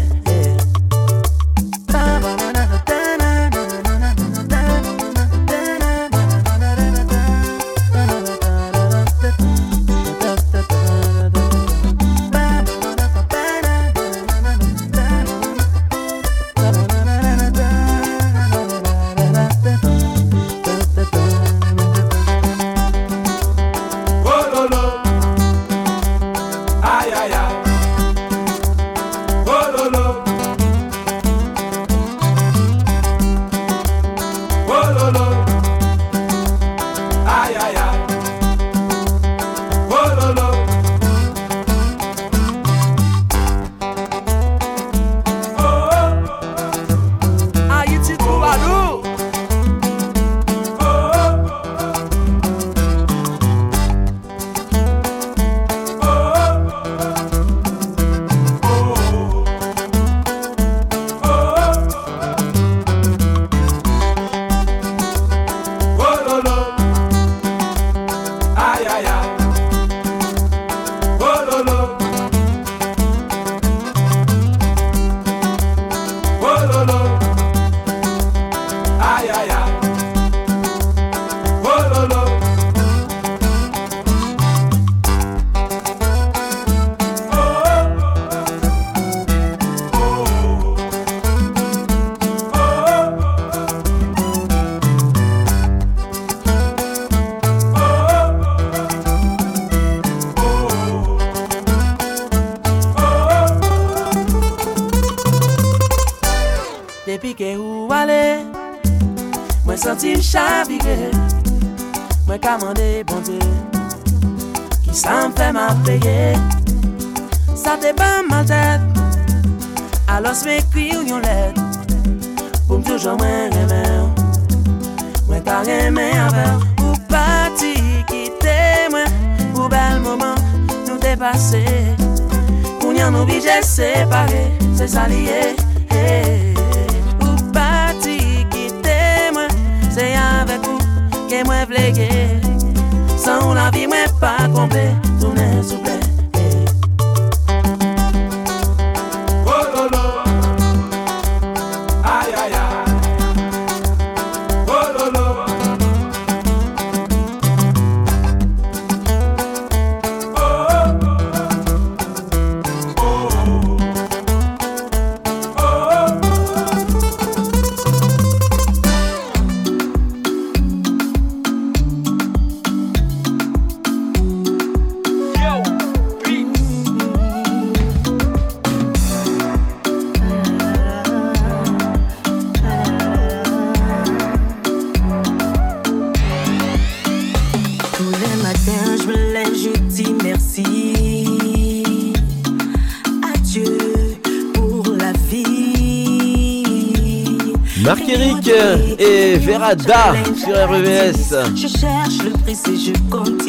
Je cherche le prix, je compte.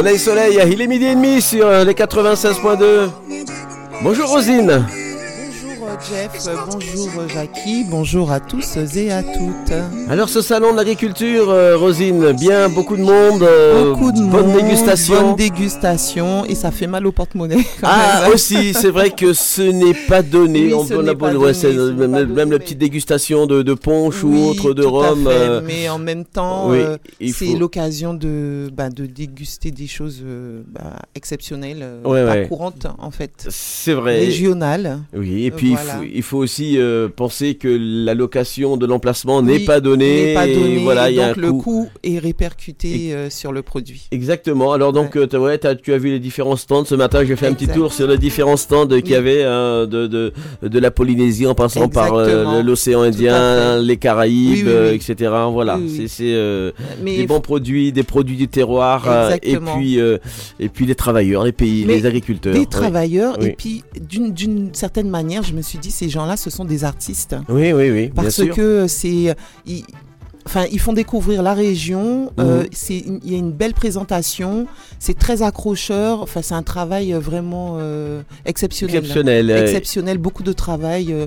Soleil, soleil, il est midi et demi sur euh, les 96.2. Bonjour Rosine. Bonjour Jackie, bonjour à tous et à toutes. Alors ce salon de l'agriculture, euh, Rosine, bien beaucoup de monde, euh, Beaucoup de bonne monde, dégustation. Bonne dégustation et ça fait mal au porte-monnaie. Ah même. aussi, c'est vrai que ce n'est pas donné. Oui, On ce n'est pas ouais, donné, ce même, la petite dégustation de, de punch ou autre de tout à rhum. fait, euh, mais en même temps, oui, c'est faut- l'occasion de, bah, de déguster des choses bah, exceptionnelles, Ouais, pas ouais. courantes en fait. C'est vrai. Régionales. Oui, et puis voilà. il, faut, il faut aussi euh, penser que la location de l'emplacement n'est Oui, pas donnée. et voilà, il y a donc un le coût. coût est répercuté euh, sur le produit. Exactement. Alors donc, euh, t'as- ouais, tu as vu les différents stands ce matin. J'ai fait un petit tour sur les différents stands qu'il y Oui. avait hein, de, de, de la Polynésie en passant par euh, l'océan Indien, les Caraïbes, Oui, oui, euh, oui. etc. Voilà, Oui, oui. c'est euh, des bons faut- produits, des produits du terroir, euh, et puis euh, et puis les travailleurs, les pays, Mais les agriculteurs. Oui. travailleurs, Oui. et puis d'une certaine manière, je me suis dit, ces gens-là, ce sont des artistes. Oui, oui, oui, bien Parce sûr. que c'est. Ils, enfin, ils font découvrir la région, euh, c'est- il y a une belle présentation, c'est très accrocheur, enfin, c'est un travail vraiment euh, exceptionnel. Exceptionnel, Exceptionnel, beaucoup de travail. euh,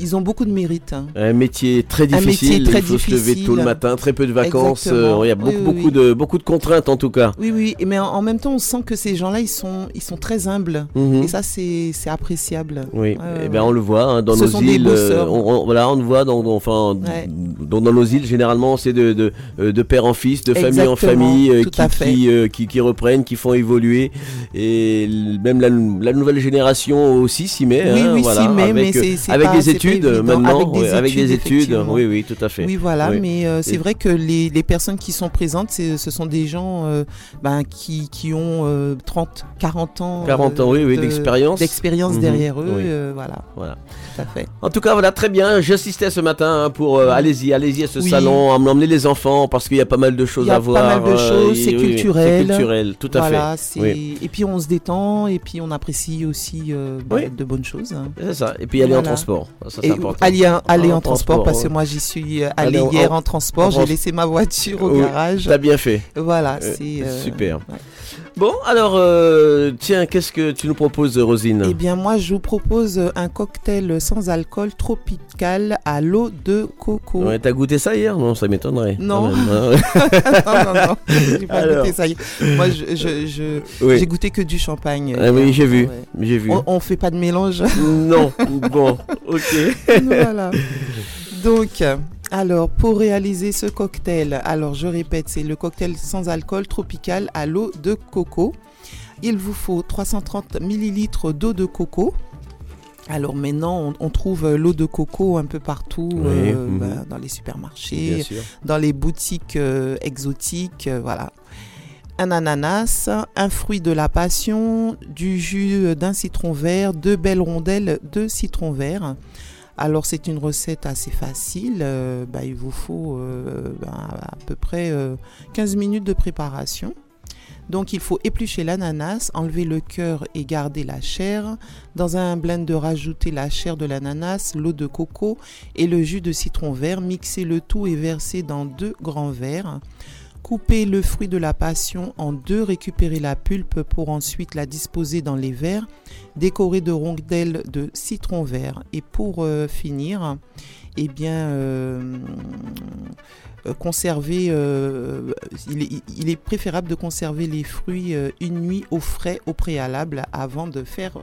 ils ont beaucoup de mérite. hein. Un métier très difficile, métier très il faut se lever difficile. tôt le matin, très peu de vacances, euh, il y a beaucoup, oui, beaucoup, oui. De, beaucoup de contraintes en tout cas. Oui, oui, et mais en, même temps, on sent que ces gens-là, ils sont, ils sont très humbles. Mhm. Et ça, c'est appréciable. Oui, Ouais, eh ben, on le voit hein, dans Ce nos îles. euh, on, on- voilà, on le voit dans, enfin, Ouais. dans, dans nos îles généralement, c'est de, de, euh, de père en fils, de famille en famille, qui, qui, qui, qui reprennent, qui font évoluer, et même la, la nouvelle génération aussi s'y met. Oui, hein, oui, voilà, s'y met, avec, mais avec pas- des pas études évident. maintenant, Avec des ouais, avec des études. Oui, oui, tout à fait. Oui, voilà, Oui. mais euh, c'est vrai que les, les personnes qui sont présentes, ce sont des gens euh, ben, qui, qui ont euh, 30, 40 ans. 40 euh, ans, oui, oui, de- d'expérience. D'expérience Mhm, derrière eux, oui. euh, voilà. Voilà. Tout à fait. En tout cas, voilà, très bien. J'assistais ce matin hein, pour. euh, allez-y, allez-y à ce salon, em- emmener les enfants parce qu'il y a pas mal de choses Il y a à voir. pas mal de euh, choses, c'est culturel. C'est culturel, tout à Voilà, fait. Et puis on se détend, et puis on apprécie aussi euh, Oui. de bonnes choses. C'est ça. Et puis aller en Voilà. transport. Ça, Et. Aller, en- aller en, En transport, parce que moi j'y suis euh, allé hier en- en, transport, j'ai laissé ma voiture au Oui, garage. T'as bien fait. Voilà, Euh, c'est. euh, Super. ouais. Bon, alors, euh, tiens, qu'est-ce que tu nous proposes, Rosine? Eh bien, moi, je vous propose un cocktail sans alcool tropical à l'eau de coco. Ouais, T'as goûté ça hier? Non, ça m'étonnerait. Non. hein. (laughs) non, non, non, j'ai pas Alors. goûté ça. Moi, je, je, je- Oui. j'ai goûté que du champagne. Ah oui, hier. j'ai vu, Ouais. j'ai vu. On, on fait pas de mélange. Non, bon, ok. (laughs) voilà. Donc, alors, pour réaliser ce cocktail, alors je répète, c'est le cocktail sans alcool tropical à l'eau de coco. Il vous faut 330 millilitres d'eau de coco. Alors maintenant, on, on trouve l'eau de coco un peu partout, Oui, euh, mhm. bah, dans les supermarchés, dans les boutiques euh, exotiques, euh, voilà. Un ananas, un fruit de la passion, du jus d'un citron vert, deux belles rondelles de citron vert. Alors c'est une recette assez facile. euh, bah, il vous faut euh, bah, à peu près euh, 15 minutes de préparation. Donc il faut éplucher l'ananas, enlever le cœur et garder la chair. Dans un blender, rajouter la chair de l'ananas, l'eau de coco et le jus de citron vert. Mixer le tout et verser dans deux grands verres. Couper le fruit de la passion en deux, récupérer la pulpe pour ensuite la disposer dans les verres, décorer de rondelles de citron vert. Et pour euh, finir, eh bien, euh, euh, conserver, il, est, préférable de conserver les fruits une nuit au frais au préalable avant de faire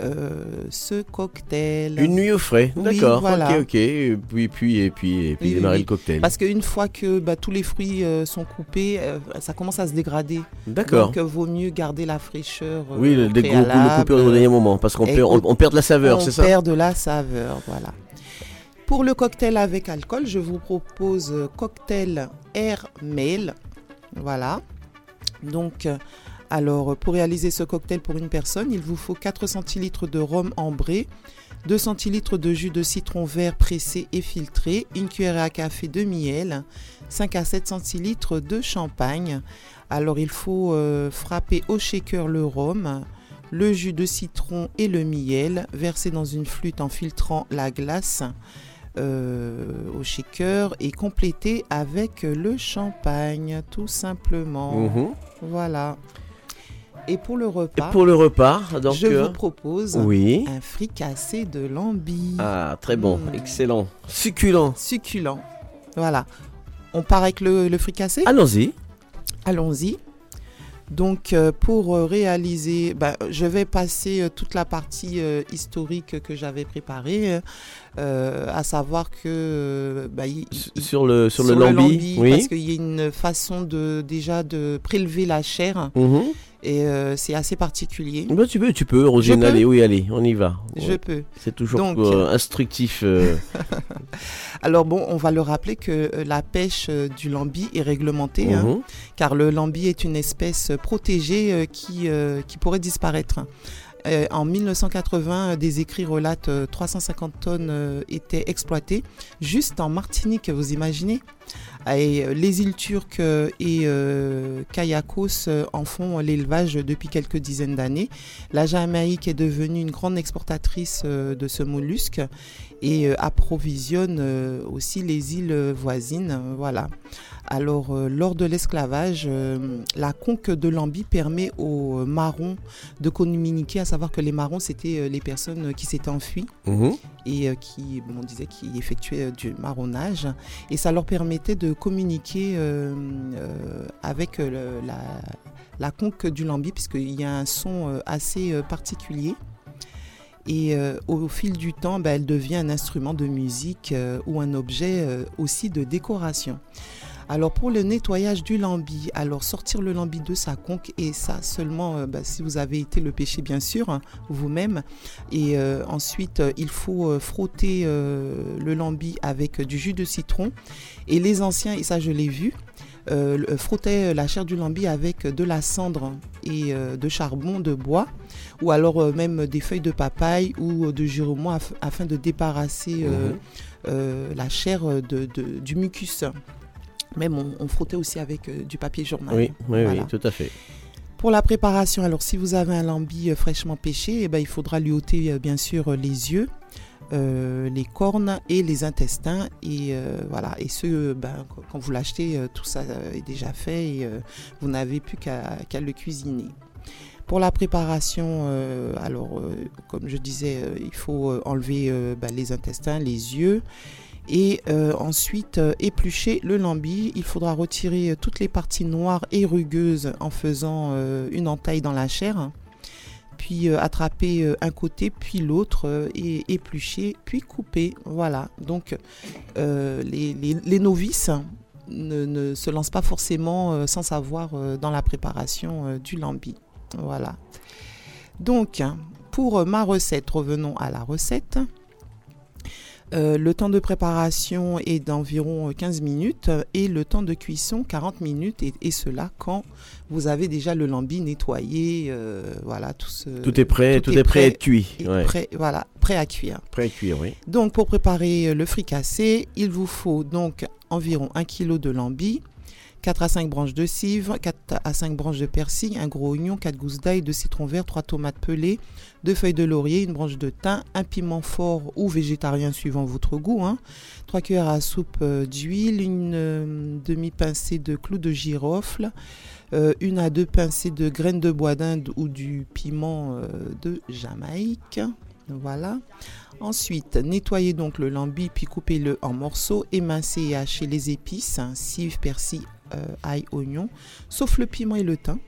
euh, ce cocktail. Une nuit au frais, Oui, d'accord. voilà. Ok, ok. Et puis, puis, et puis, et puis Oui, démarrer oui, le cocktail. Parce qu'une fois que bah, tous les fruits euh, sont coupés, euh, ça commence à se dégrader. D'accord. Donc, vaut mieux garder la fraîcheur. Oui, le, le préalable. couper au dernier moment, parce qu'on perd, on, on perd de la saveur, on c'est ça? perd de la saveur, voilà. Pour le cocktail avec alcool, je vous propose cocktail Air Mail. Voilà. Donc, alors, euh, pour réaliser ce cocktail pour une personne, il vous faut 4 centilitres de rhum ambré, 2 centilitres de jus de citron vert pressé et filtré, une cuillère à café de miel, 5 à 7 centilitres de champagne. Alors, il faut euh, frapper au shaker le rhum, le jus de citron et le miel, verser dans une flûte en filtrant la glace euh, au shaker et compléter avec le champagne, tout simplement. Mhm. Voilà. Et pour le repas, Et pour le repas, donc, je euh, vous propose oui. un fricassé de lambi. Ah, très bon, Mm. excellent. Succulent. Succulent. Voilà. On part avec le, le fricassé? Allons-y. Allons-y. Donc, euh, pour euh, réaliser, bah, je vais passer euh, toute la partie euh, historique que j'avais préparée, euh, à savoir que euh, bah, Sur le, sur le lambi, oui. parce qu'il y a une façon de déjà de prélever la chair Mhm. Et euh, c'est assez particulier. Bah, tu peux, tu peux, Rosine, allez, oui, allez, on y va. Je Ouais. peux. C'est toujours Donc, euh, instructif. euh, (laughs) Alors bon, on va le rappeler que la pêche du lambi est réglementée, hein, Mhm. car le lambi est une espèce protégée qui, qui pourrait disparaître. En 1980, euh, des écrits relatent euh, 350 tonnes étaient exploitées juste en Martinique, vous imaginez? Euh, les îles turques euh, et euh, Kayakos en font l'élevage depuis quelques dizaines d'années. La Jamaïque est devenue une grande exportatrice de ce mollusque et approvisionne aussi les îles voisines. Voilà. Alors, euh, lors de l'esclavage, euh, la conque de Lambi permet aux euh, marrons de communiquer, à savoir que les marrons, c'était les personnes qui s'étaient enfuies Mhm. et qui, bon, on disait, qui effectuaient du marronnage. Et ça leur permettait de communiquer avec le- la, la conque du lambi, puisqu'il y a un son assez particulier. Et euh, au, au fil du temps, bah, elle devient un instrument de musique euh, ou un objet euh, aussi de décoration. Alors pour le nettoyage du lambi, alors sortir le lambi de sa conque et ça seulement euh, bah, si vous avez été le pêcher bien sûr hein, vous-même. Et euh, ensuite euh, il faut frotter le lambi avec du jus de citron. Et les anciens, et ça je l'ai vu, euh, frottaient la chair du lambi avec de la cendre et euh, de charbon de bois ou alors euh, même des feuilles de papaye ou de juremois af- afin de débarrasser euh, la chair de, de- du mucus. Même on, on frottait aussi avec euh, du papier journal. Oui, oui, Voilà. oui, tout à fait. Pour la préparation, alors si vous avez un lambi euh, fraîchement pêché, eh ben, il faudra lui ôter euh, bien sûr les yeux, euh, les cornes et les intestins. Et euh, voilà, et ce, ben, qu- quand vous l'achetez, tout ça est déjà fait et euh, vous n'avez plus qu'à le cuisiner. Pour la préparation, alors comme je disais, il faut enlever ben, les intestins, les yeux et euh, ensuite euh, éplucher le lambi. Il faudra retirer euh, toutes les parties noires et rugueuses en faisant une entaille dans la chair. Puis attraper un côté, puis l'autre, et éplucher, puis couper. Voilà. Donc les, novices ne, se lancent pas forcément sans savoir dans la préparation du lambi. Voilà. Donc, pour ma recette, revenons à la recette. Euh, le temps de préparation est d'environ 15 minutes euh, et le temps de cuisson 40 minutes et, et cela quand vous avez déjà le lambi nettoyé, euh, voilà tout ce- Tout est prêt, tout est prêt à être cuit, ouais. prêt- voilà, prêt à cuire. Prêt à cuire, oui. Donc pour préparer euh, le fricassé, il vous faut donc environ 1 kg de lambi, 4 à 5 branches de cive, 4 à 5 branches de persil, un gros oignon, 4 gousses d'ail, 2 citrons verts, 3 tomates pelées, 2 feuilles de laurier, une branche de thym, un piment fort ou végétarien suivant votre goût, hein, 3 cuillères à soupe euh, d'huile, une euh, demi-pincée de clous de girofle, euh, une à deux pincées de graines de bois d'Inde ou du piment euh, de Jamaïque. Voilà. Ensuite, nettoyez donc le lambi puis coupez-le en morceaux, émincez et hachez les épices, hein, cive, persil, ail, oignon, sauf le piment et le thym.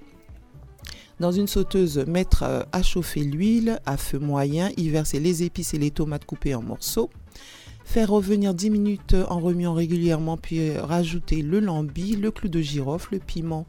Dans une sauteuse, mettre euh, à chauffer l'huile à feu moyen, y verser les épices et les tomates coupées en morceaux. Faire revenir 10 minutes en remuant régulièrement, puis euh, rajouter le lambi, le clou de girofle, le piment,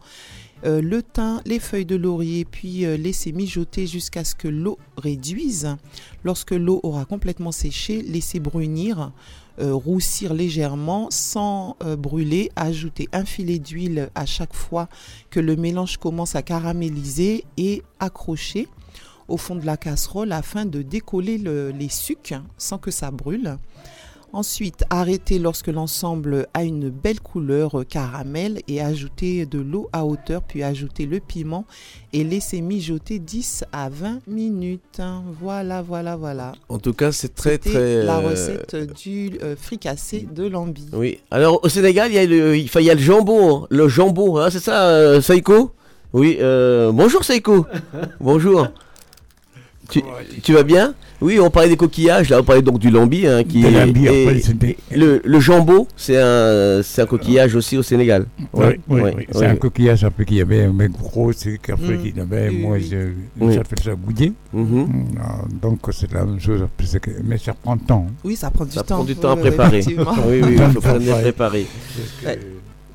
euh, le thym, les feuilles de laurier, puis euh, laisser mijoter jusqu'à ce que l'eau réduise. Lorsque l'eau aura complètement séché, laissez brunir, euh, roussir légèrement sans euh, brûler. Ajoutez un filet d'huile à chaque fois que le mélange commence à caraméliser et accrocher au fond de la casserole afin de décoller le- les sucs sans que ça brûle. Ensuite, arrêtez lorsque l'ensemble a une belle couleur caramel et ajoutez de l'eau à hauteur, puis ajoutez le piment et laissez mijoter 10 à 20 minutes. Voilà, voilà, voilà. En tout cas, c'est très très. la euh, recette du euh, fricassé de lambi. Oui. Alors au Sénégal, il y a le, il y a le jambon, hein. le jambon, hein, c'est ça, euh, Saïko Oui. euh, bonjour Saïko. (laughs) bonjour. Tu, tu vas bien Oui, on parlait des coquillages. Là, on parlait donc du lambi, hein, qui De est- lambi, et après, c'était- le, le jambon, c'est un, c'est un coquillage aussi au Sénégal. Oui, Ouais, oui, ouais, oui. ouais. C'est un coquillage un peu qui avait un mec gros, c'est qu'après Mm. qu'il avait, Oui, moi, j'appelle ça bouillet. Mhm. Mm, ah, Donc c'est la même chose, mais ça prend du temps. Oui, ça prend du Ça temps. prend du temps à préparer. (laughs) oui, oui, il faut bien préparer.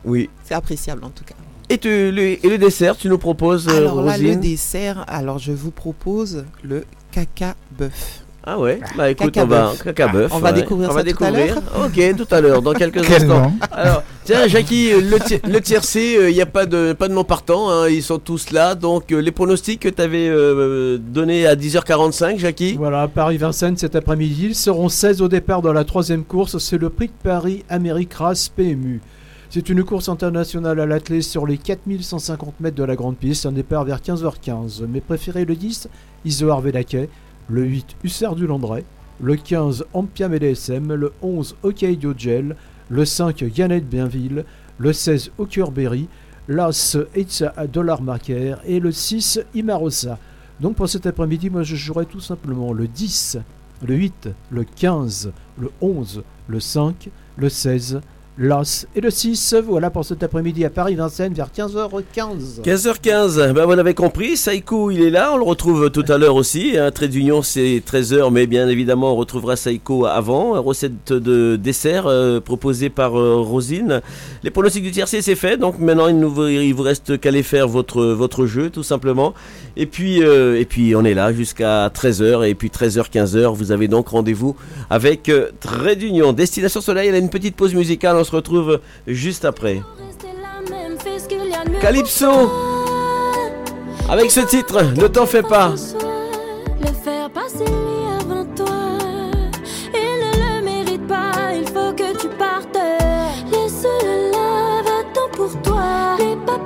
Oui. C'est appréciable en tout cas. Et, tu- le, et le dessert, tu nous proposes, euh, Alors là, le dessert, alors je vous propose le caca bœuf. Ah ouais, bah écoute, Caca on va, bœuf. caca bœuf, On va ouais. découvrir on ça va tout à découvrir. l'heure. (laughs) Ok, tout à l'heure, dans quelques Quel instants. Alors, tiens, Jackie, le, ti- le tiercé, il n'y a pas de, pas de nom partant, hein, ils sont tous là. Donc, euh, les pronostics que tu avais donnés à 10h45, Jackie Voilà, Paris-Vincennes cet après-midi. Ils seront 16 au départ dans la troisième course. C'est le prix de Paris Amérique Race PMU. C'est une course internationale à l'athlète sur les 4150 mètres de la grande piste. Un départ vers 15h15. Mes préférés le 10, Isoar Védaquet. Le 8, Hussard du Landré. Le 15, Ampiam et DSM. Le 11, Hockey Gel. Le 5, Yannette Bienville. Le 16, Berry. L'As, Eitza Dollar Marker. Et le 6, Imarosa. Donc pour cet après-midi, moi je jouerai tout simplement le 10, le 8, le 15, le 11, le 5, le 16, l'As et le 6. Voilà pour cet après-midi à Paris-Vincennes vers 15h15. 15h15, ben vous l'avez compris, Saïko il est là, on le retrouve tout à l'heure aussi, hein, Trait d'Union c'est 13h, mais bien évidemment on retrouvera Saïko avant, recette de dessert euh, proposée par euh, Rosine. Les pronostics du tiercé c'est fait, donc maintenant il, nous, il vous reste qu'à aller faire votre, votre jeu tout simplement. Et puis, euh, et puis on est là jusqu'à 13h, et puis 13h, 15h, vous avez donc rendez-vous avec Trait d'Union. Destination Soleil, elle a une petite pause musicale, se retrouve juste après. Calypso Avec ce titre, ne t'en fais pas Le faire passer avant toi. Il ne le mérite pas, il faut que tu partes. Laisse-le là, va-t'en pour toi. N'aie pas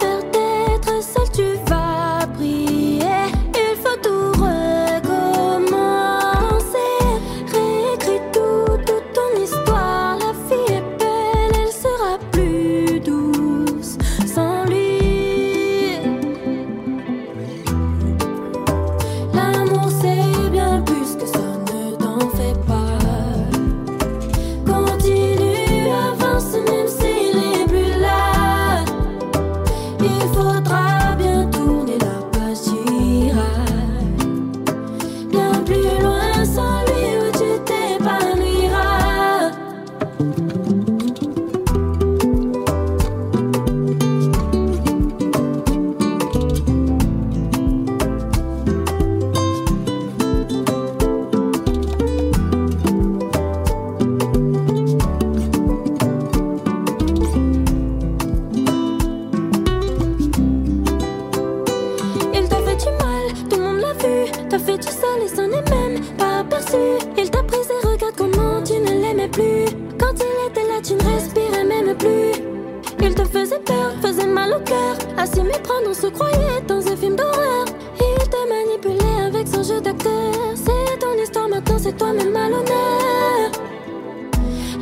faisait mal au cœur. S'y méprendre, on se croyait dans un film d'horreur. Il te manipulait avec son jeu d'acteur. C'est ton histoire maintenant, c'est toi-même à l'honneur.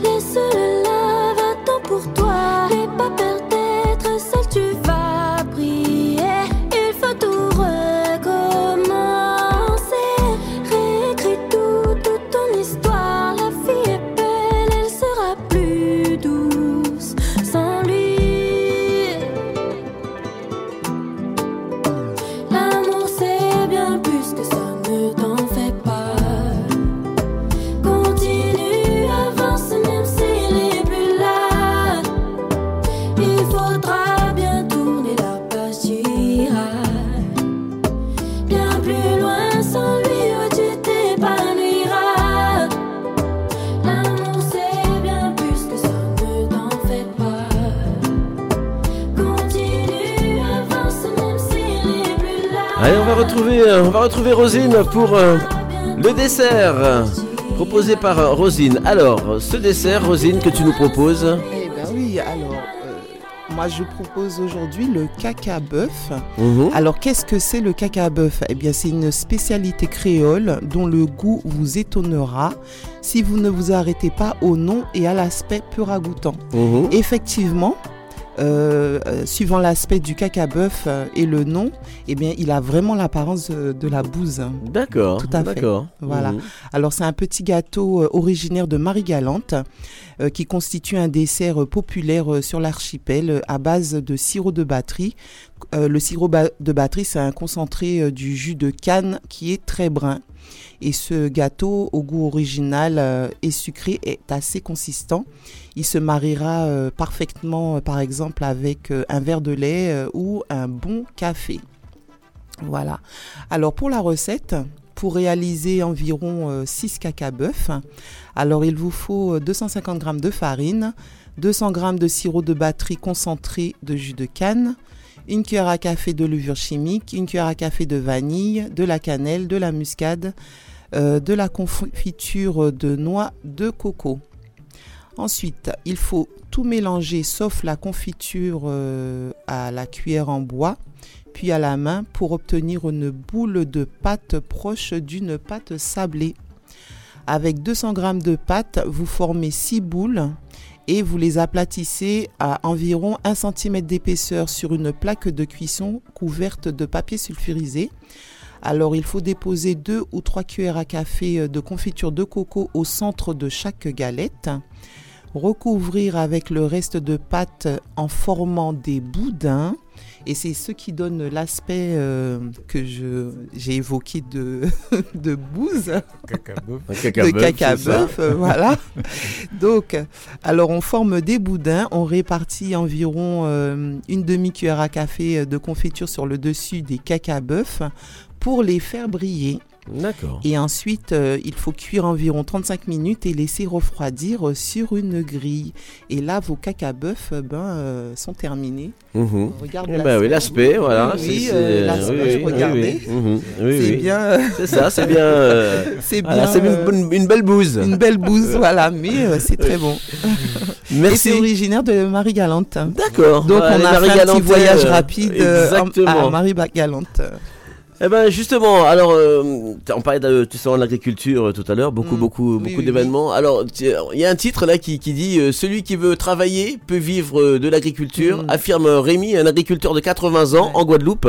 Laisse-le on va retrouver Rosine pour euh, le dessert proposé par euh, Rosine. Alors, ce dessert, Rosine, que tu nous proposes? Eh ben oui, alors euh, moi je propose aujourd'hui le caca bœuf. Mhm. Alors qu'est-ce que c'est le caca bœuf? Eh bien c'est une spécialité créole dont le goût vous étonnera si vous ne vous arrêtez pas au nom et à l'aspect peu ragoûtant. Mhm. Effectivement. Euh, euh, suivant l'aspect du caca bœuf euh, et le nom, eh bien, il a vraiment l'apparence de la bouse. D'accord, Tout à fait. Voilà. Mhm. Alors c'est un petit gâteau originaire de Marie-Galante qui constitue un dessert populaire sur l'archipel à base de sirop de batterie. Le sirop de batterie, c'est un concentré du jus de canne qui est très brun. Et ce gâteau au goût original euh, et sucré est assez consistant. Il se mariera euh, parfaitement, euh, par exemple, avec un verre de lait ou un bon café. Voilà. Alors pour la recette, pour réaliser environ 6 caca bœuf, alors il vous faut euh, 250 g de farine, 200 g de sirop de batterie concentré de jus de canne, une cuillère à café de levure chimique, une cuillère à café de vanille, de la cannelle, de la muscade, euh, de la confiture de noix de coco. Ensuite, il faut tout mélanger sauf la confiture euh, à la cuillère en bois, puis à la main pour obtenir une boule de pâte proche d'une pâte sablée. Avec 200 g de pâte, vous formez 6 boules et vous les aplatissez à environ 1 cm d'épaisseur sur une plaque de cuisson couverte de papier sulfurisé. Alors il faut déposer 2 ou 3 cuillères à café de confiture de coco au centre de chaque galette recouvrir avec le reste de pâte en formant des boudins. Et c'est ce qui donne l'aspect euh, que je, j'ai évoqué de, (laughs) de bouse. De ça. euh, voilà. Donc, alors on forme des boudins, on répartit environ euh, une demi-cuillère à café de confiture sur le dessus des caca-bœuf pour les faire briller. D'accord. Et ensuite, euh, il faut cuire environ 35 minutes et laisser refroidir euh, sur une grille. Et là, vos caca-bœuf euh, ben, euh, sont terminés. Mhm. Regarde Eh ben oui, l'aspect, voilà. Oui, euh, l'aspect, oui. Oui, C'est bien, C'est ça, c'est bien. (laughs) C'est voilà, bien, c'est une, une belle bouse. Une belle bouse, voilà, mais c'est très bon. (laughs) Merci. Et c'est originaire de Marie-Galante. D'accord. Donc Voilà, on a fait un petit voyage rapide à Marie-Galante. Eh ben justement, alors euh, on parlait de, de l'agriculture euh, tout à l'heure, beaucoup, Mm. beaucoup, Oui, beaucoup oui, d'événements. Alors il y a un titre là qui, qui dit euh, celui qui veut travailler peut vivre de l'agriculture, Mm. affirme Rémi, un agriculteur de 80 ans en Guadeloupe.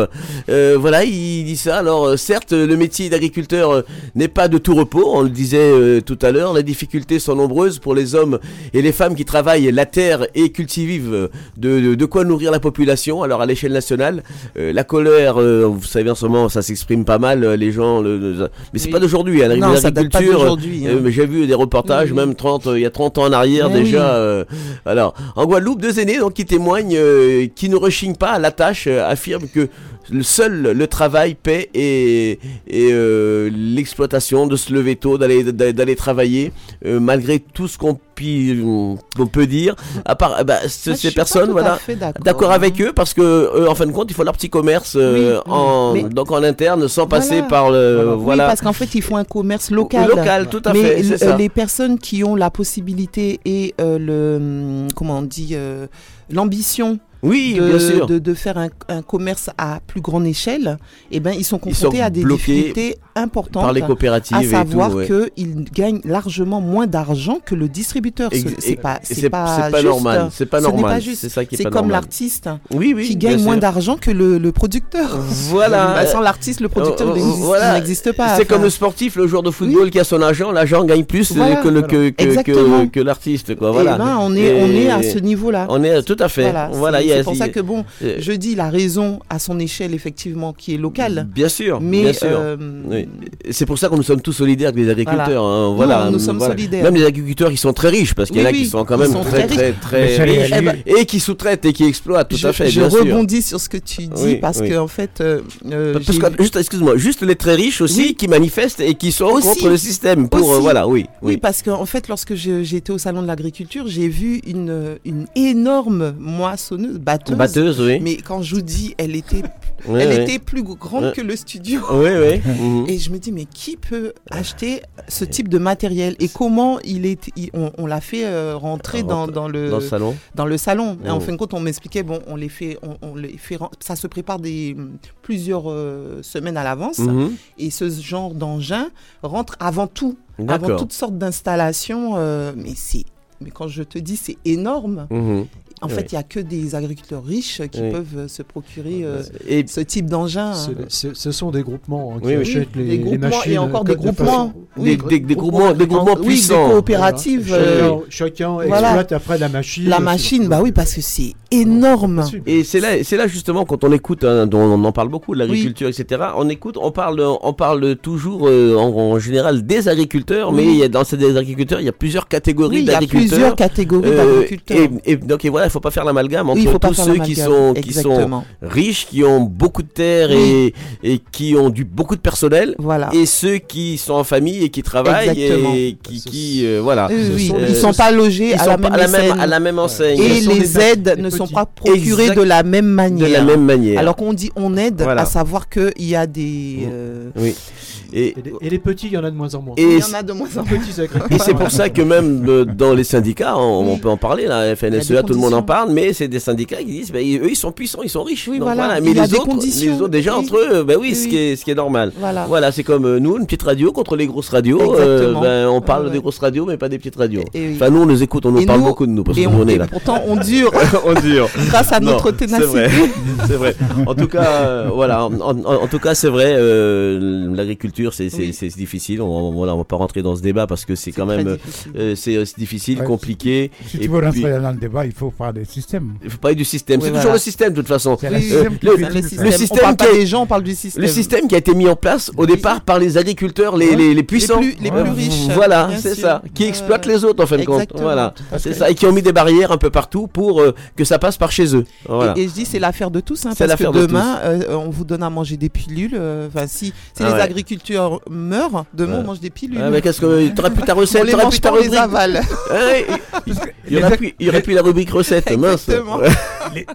Voilà, il dit ça. Alors certes, le métier d'agriculteur n'est pas de tout repos, on le disait tout à l'heure. Les difficultés sont nombreuses pour les hommes et les femmes qui travaillent la terre et cultivent de, de, de quoi nourrir la population. Alors à l'échelle nationale, la colère, vous savez en ce moment, ça s'exprime pas mal. euh, Les gens, le- le- mais c'est Oui. pas d'aujourd'hui. Hein, ça l'agriculture, hein. euh, mais j'ai vu des reportages, Oui, oui. même 30, euh, il y a 30 ans en arrière Mais déjà. alors, en Guadeloupe, deux aînés donc qui témoignent, qui ne rechignent pas à la tâche, affirment que seul le travail paie et, euh, l'exploitation de se lever tôt, d'aller travailler, euh, malgré tout ce qu'on peut dire, à part eh ben, ah, ces personnes, d'accord. avec eux, parce que euh, en fin de compte, ils font leur petit commerce en, donc en interne, sans passer par le, parce qu'en fait, ils font un commerce local. Mais Les personnes qui ont la possibilité et le, hum, comment on dit, l'ambition oui, de, bien sûr. de, de faire un, un, commerce à plus grande échelle, eh ben, ils sont confrontés à des difficultés importantes. Par les coopératives à savoir qu'ils gagnent largement moins d'argent que le distributeur. C'est pas, c'est pas, pas, normal. C'est pas normal. C'est comme l'artiste oui, qui gagne moins d'argent que le, le, producteur. Voilà. Bah, sans l'artiste, le producteur euh, n'existe pas. C'est comme le sportif, le joueur de football qui a son agent. L'agent gagne plus que, que, que, l'artiste. Voilà. Eh ben, on est, on est à ce niveau-là. On est tout à fait. Voilà c'est pour ça que, bon, euh, je dis la raison à son échelle, effectivement, qui est locale. Bien sûr, mais, euh, C'est pour ça que nous sommes tous solidaires avec les agriculteurs. Hein, voilà, nous sommes solidaires. Même les agriculteurs qui sont très riches, parce qu'il y, en a qui sont quand même très, très, très, eh ben, et qui sous-traitent et qui exploitent, tout je, à fait. Je rebondis sur ce que tu dis, parce que, en fait. Euh, juste, excuse-moi, juste les très riches aussi qui manifestent et qui sont aussi, contre le système. Pour, voilà, oui, oui. parce qu'en fait, lorsque j'étais au salon de l'agriculture, j'ai vu une, une énorme moissonneuse batteuse. Oui. Mais quand je vous dis, elle était, elle était plus grande que le studio. (laughs) Mhm. Et je me dis, mais qui peut acheter ce type de matériel et comment il est, on, l'a fait euh, rentrer ah, dans, dans, le, salon. Dans le salon. Et en mhm. fin de compte, on m'expliquait, bon, on les fait, on, les fait, ça se prépare des plusieurs euh, semaines à l'avance. Mhm. Et ce genre d'engin rentre avant tout, avant toutes sortes d'installations. Euh, mais c'est mais quand je te dis c'est énorme. En fait, il n'y a que des agriculteurs riches qui peuvent euh, se procurer euh, ah, bah, ce type d'engin. Ce hein. sont des groupements hein, qui oui, achètent. Les, des groupements, les, machines. Et encore des groupements. Des, des, des, groupements, des groupements puissants. des coopératives. Voilà. Euh, chacun, chacun exploite après la machine. La machine, bah oui, parce que c'est énorme. Et c'est là, là justement quand on écoute, hein, dont on en parle beaucoup, l'agriculture, etc. On écoute, on parle, on parle toujours en, général des agriculteurs, mais il y a, dans ces agriculteurs, il y a plusieurs catégories d'agriculteurs. Il y a Plusieurs catégories d'agriculteurs. Et donc et voilà, il faut pas faire l'amalgame entre tous ceux qui sont, riches, qui ont beaucoup de terres et, qui ont du, beaucoup de personnel, et ceux qui sont en famille et qui travaillent Exactement. et qui, qui euh, voilà, euh, ils sont pas logés à, la même, enseigne. Et les aides ne sont pas procurées de la même manière. De la même manière. Alors qu'on dit on aide, à savoir qu'il y a des. Euh, et, les petits, il y en a de moins en moins. Et il y en a de moins en moins. (laughs) et c'est pour ça que même dans les syndicats, on, peut en parler, la FNSEA, tout le monde parle, mais c'est des syndicats qui disent, bah, eux, ils sont puissants, ils sont riches. Oui, voilà. Mais les autres, les autres, déjà entre eux, ben oui, Ce, qui est, normal. Voilà, c'est comme euh, nous, une petite radio contre les grosses radios. Euh, ben, on parle des grosses radios, mais pas des petites radios. Et, enfin, nous, on nous écoute, on nous parle beaucoup de nous, parce qu'on est là. Pourtant, on dure. (laughs) on dure. Grâce à notre ténacité. (laughs) C'est vrai. En tout cas, euh, voilà. En tout cas, c'est vrai, l'agriculture, c'est difficile. On ne va pas rentrer dans ce débat parce que c'est quand même difficile, compliqué. Si tu veux rentrer dans le débat, il faut pas parler du système. Il faut parler du système. C'est toujours le système de toute façon. Le, système. Euh, qui est, gens, on du système. Le système qui a été mis en place au départ par les agriculteurs, les, ouais. les, puissants. Les plus, riches. Voilà, c'est ça. Qui euh, exploitent les autres en fin de compte. Voilà. C'est ça. Et qui ont mis des barrières un peu partout pour euh, que ça passe par chez eux. Et, je dis, c'est l'affaire de tous. Hein, parce que demain, on vous donne à manger des pilules. Enfin, si, ah les agriculteurs meurent, demain, on mange des pilules. Ah, mais qu'est-ce que. T'aurais plus ta recette, t'aurais plus ta rubrique. Il y aurait plus la rubrique recette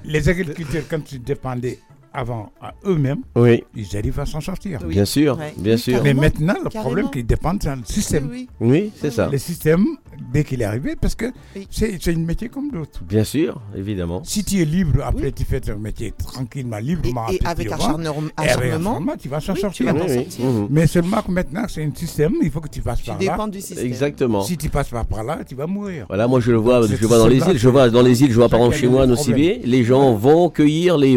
les, agriculteurs, quand tu dépendais avant eux-mêmes, oui. ils arrivent à s'en sortir. Bien sûr, bien sûr. Mais maintenant, le problème qui dépend, c'est le système. Oui, c'est ça. Le système, dès qu'il est arrivé, parce que c'est un métier comme d'autres. Bien sûr, évidemment. Si tu es libre, après tu fais ton métier tranquillement, librement. Et, et avec acharnement. Et avec acharnement, tu vas s'en sortir. Mhm. Mais seulement que maintenant, c'est un système, il faut que tu passes tu par là. Tu dépends du système. Exactement. Si tu passes pas par là, tu vas mourir. Voilà, moi je le vois, je vois dans les îles, je vois dans les îles, je vois par exemple chez moi à Nocivier, les gens vont cueillir les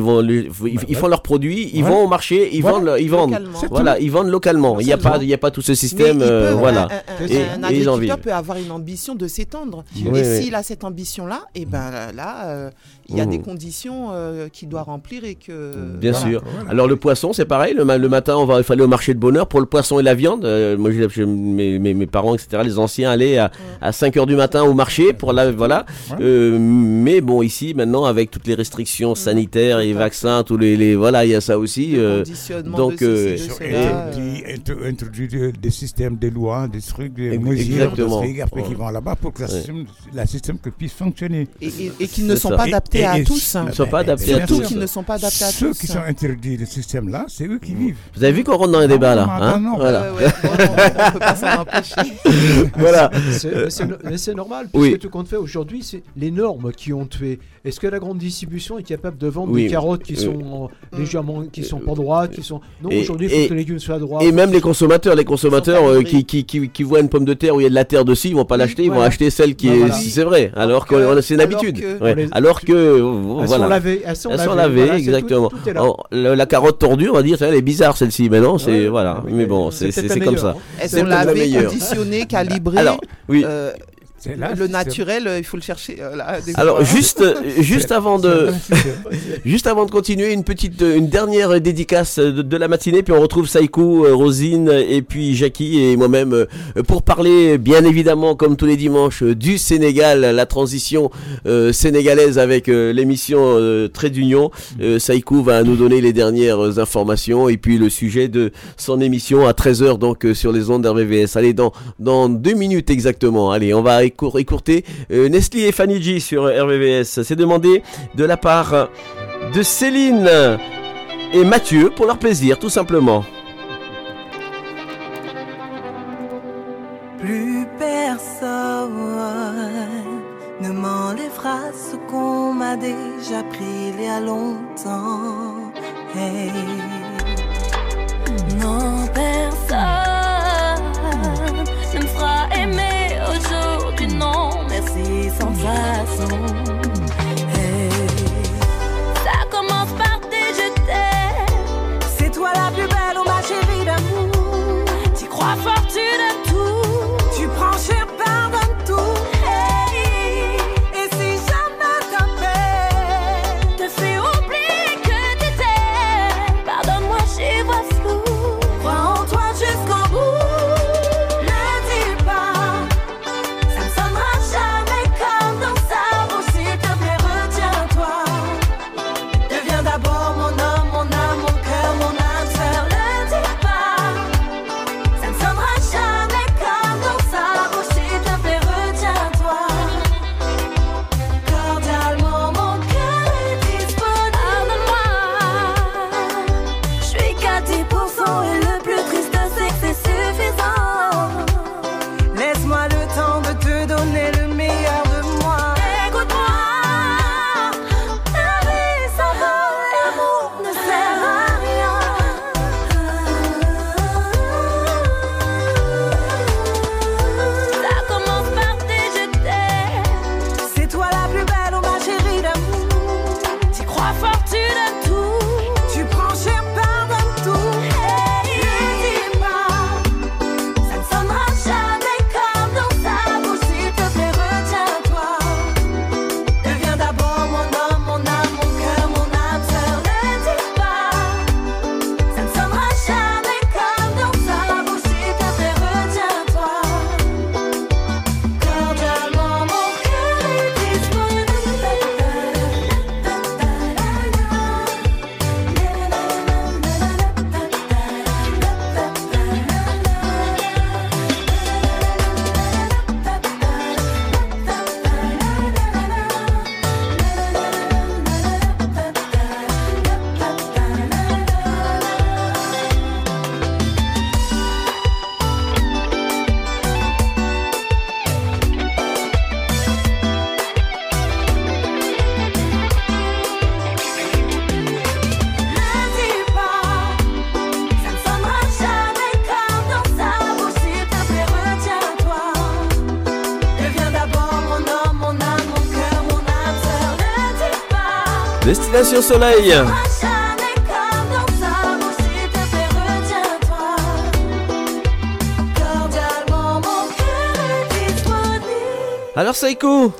ils font leurs produits, ils vont au marché, ils vendent, ils vendent, voilà, ils vendent localement. Il n'y a pas, il y a pas tout ce système, euh, voilà. Un, agriculteur peut avoir une ambition de s'étendre. Et s'il a cette ambition-là, et ben là, euh, il y a des mmh. conditions euh, qu'il doit remplir et que. Bien sûr. Alors le poisson, c'est pareil. Le, matin, il fallait au marché de bonheur pour le poisson et la viande. moi, mes, parents, etc., les anciens allaient à, à 5 heures du matin au marché pour la, voilà. mais bon, ici, maintenant, avec toutes les restrictions sanitaires et vaccins, tous les les voilà, il y a ça aussi. euh, donc euh, et- introduit, intro- introduit des- des systèmes, des lois, des trucs, des mesures, des qui vont là-bas pour que la Ouais. système, la système que puisse fonctionner. Et, et- et qui ne sont pas adaptés à tous. hein. Ils sont pas adaptés à Surtout tous. qui ne sont pas adaptés à Ceux qui sont interdits de ce système-là, c'est eux qui vivent. Vous avez vu qu'on rentre dans les débats là non, hein non, non. Voilà. On- peut pas s'en empêcher. (laughs) voilà. C'est- mais c'est normal, puisque tout compte fait aujourd'hui, c'est les normes qui ont tué. Est-ce que la grande distribution est capable de vendre Oui. des carottes qui Euh, sont euh, légèrement, qui sont pas droites, qui sont non Et- aujourd'hui il faut et- que les légumes soient droits. Et même les consommateurs, les consommateurs euh, qui, qui, qui, qui voient une pomme de terre où il y a de la terre dessus, ils vont pas l'acheter, ils vont acheter celle qui Bah, est. voilà. C'est vrai. Alors que c'est une alors habitude. que- Ouais. on les- Alors que euh, Elles voilà. sont lavées, elles sont lavées, lavées, voilà, c'est tout- exactement. tout. Alors, la, la carotte tordue, on va dire, elle est bizarre celle-ci, mais non, c'est Ouais, voilà. mais bon, c'est comme meilleure, ça. hein. Elles C'est sont lavées, meilleure. conditionnées, calibrées. Alors, oui. Là, le naturel, euh, il faut le chercher. euh, là, Alors juste, euh, (laughs) juste avant de, (laughs) juste avant de continuer, une petite, une dernière dédicace de, de la matinée, puis on retrouve Saïko, euh, Rosine et puis Jackie et moi-même pour parler, bien évidemment, comme tous les dimanches, du Sénégal, la transition euh, sénégalaise avec euh, l'émission euh, Trait d'Union. Euh, va nous donner les dernières informations et puis le sujet de son émission à 13h donc euh, sur les ondes d'RVVS. Allez, dans, dans deux minutes exactement. Allez, on va écour- écourter euh, Nestlé et Fanny G sur RVVS. C'est demandé de la part de Céline et Mathieu pour leur plaisir, tout simplement. Plus personne ne m'enlèvera ce qu'on m'a déjà pris il y a longtemps. Hey. Non, personne non, merci sans façon. Est disponible. Alors Saïko,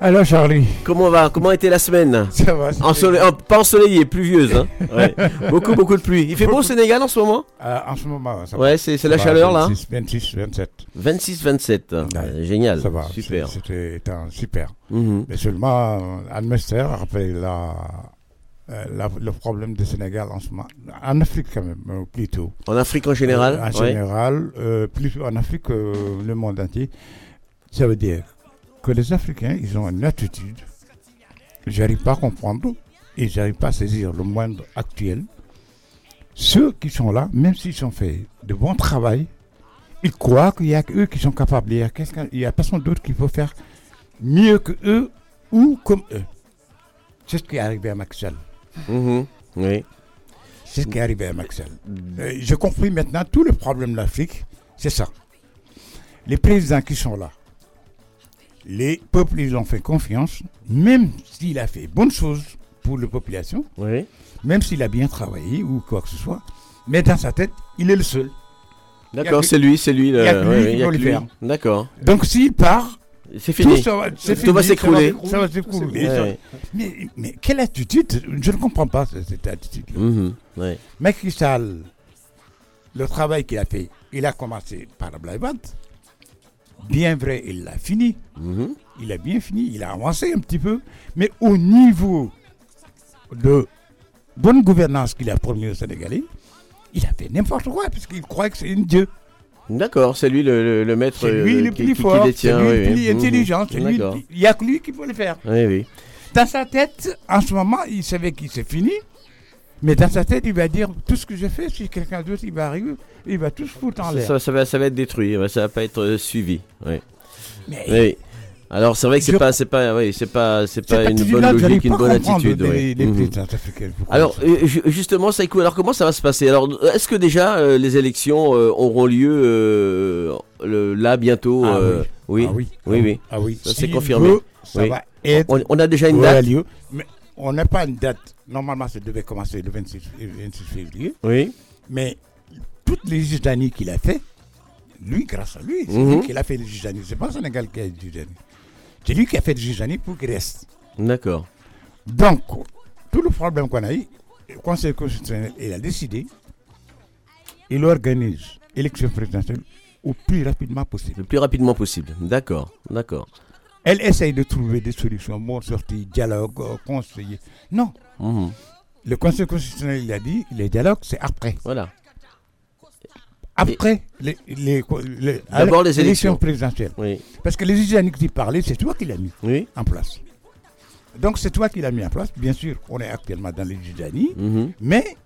Alors Charlie, comment va? Comment était la semaine? (laughs) Ça va Ensole- en- Pas ensoleillée, pluvieuse. Hein Ouais. (laughs) beaucoup, beaucoup de pluie. Il fait beau au Sénégal en ce moment? Euh, en ce moment, ça Ouais, va. c'est- la va, chaleur, là 26, 26, 27. 26-27. Euh, génial. Ça va, Super. C'était super. Mhm. Mais seulement, euh, Almester, après la la- le problème du Sénégal en ce moment, en Afrique quand même, euh, plutôt. En Afrique en général, Euh, En ouais. général, euh, plus en Afrique, euh, le monde entier. Ça veut dire que les Africains, ils ont une attitude, j'arrive pas à comprendre et j'arrive pas à saisir le monde actuel. Ceux qui sont là, même s'ils ont fait de bon travail, ils croient qu'il y a qu'eux qui sont capables. Il y a, quelqu'un- il y a personne d'autre qui peut faire mieux que eux ou comme eux. C'est ce qui est arrivé à Macky Mhm, Oui. C'est ce qui est arrivé à Sall. Euh, J'ai compris maintenant tout le problème de l'Afrique, c'est ça. Les présidents qui sont là, les peuples, ils ont fait confiance, même s'il a fait bonne chose pour la population, même s'il a bien travaillé ou quoi que ce soit, mais dans sa tête, il est le seul. D'accord, c'est lui, c'est lui. Il n'y a le- que ouais, lui ouais, qui il lui. D'accord. Donc s'il part, C'est fini. Tout, ça va, c'est Tout fini, va ça s'écrouler. Ça va s'écrouler. Ouais. Mais, mais quelle attitude? Je ne comprends pas cette, attitude-là. Ouais. Macky Sall, le travail qu'il a fait, il a commencé par Blaïbat. Bien vrai, il l'a fini. Mhm. Il a bien fini, il a avancé un petit peu. Mais au niveau de bonne gouvernance qu'il a promis aux Sénégalais, il a fait n'importe quoi, puisqu'il croit que c'est une Dieu. D'accord, c'est lui le, le- le maître C'est lui euh, le qui, plus qui- qui fort, c'est lui le oui. plus Mhm. intelligent, c'est lui- il n'y a que lui qui peut le faire. Oui, oui. Dans sa tête, en ce moment, il savait qu'il c'est fini. Mais dans sa tête, il va dire tout ce que je fais, si quelqu'un d'autre il va arriver, il va tout se foutre en l'air. ça- ça va, ça va être détruit, ça va pas être euh, suivi. Oui. Mais- Oui. Alors c'est vrai que c'est pas, c'est pas, oui, c'est pas, c'est pas une bonne logique, une bonne attitude. les- oui. les Mhm. Alors ju- justement, Saïkou, alors comment ça va se passer? Alors est-ce que déjà euh, les élections euh, auront lieu euh, le- là bientôt Ah oui. oui, Ah oui. oui, Ah oui, oui. Ah oui. Ça c'est confirmé. veut, ça va être On, on a déjà une date. lieu, mais on n'a pas une date. Normalement, ça devait commencer le 26, euh, 26 février. Oui. Mais toutes les Jordanies qu'il a fait, lui, grâce à lui, c'est Mhm. lui qui a fait les Jordanies. C'est pas le Sénégal qui a les. C'est lui qui a fait Jordanies pour qu'il reste. D'accord. Donc, tout le problème qu'on a eu, le Conseil constitutionnel, il a décidé, il organise l'élection présidentielle au plus rapidement possible. Le plus rapidement possible. D'accord, d'accord. Elle essaye de trouver des solutions, bon sortie, dialogue, euh, conseiller. Non. Mhm. Le Conseil constitutionnel, il a dit, les dialogues, c'est après. Voilà. Après les, les, les- D'abord les élections. présidentielles. Oui. Parce que les Israéliens qui parlaient, c'est toi qui l'as mis Oui. en place. Donc c'est toi qui l'as mis en place. Bien sûr, on est actuellement dans les Jordanies, Mhm. mais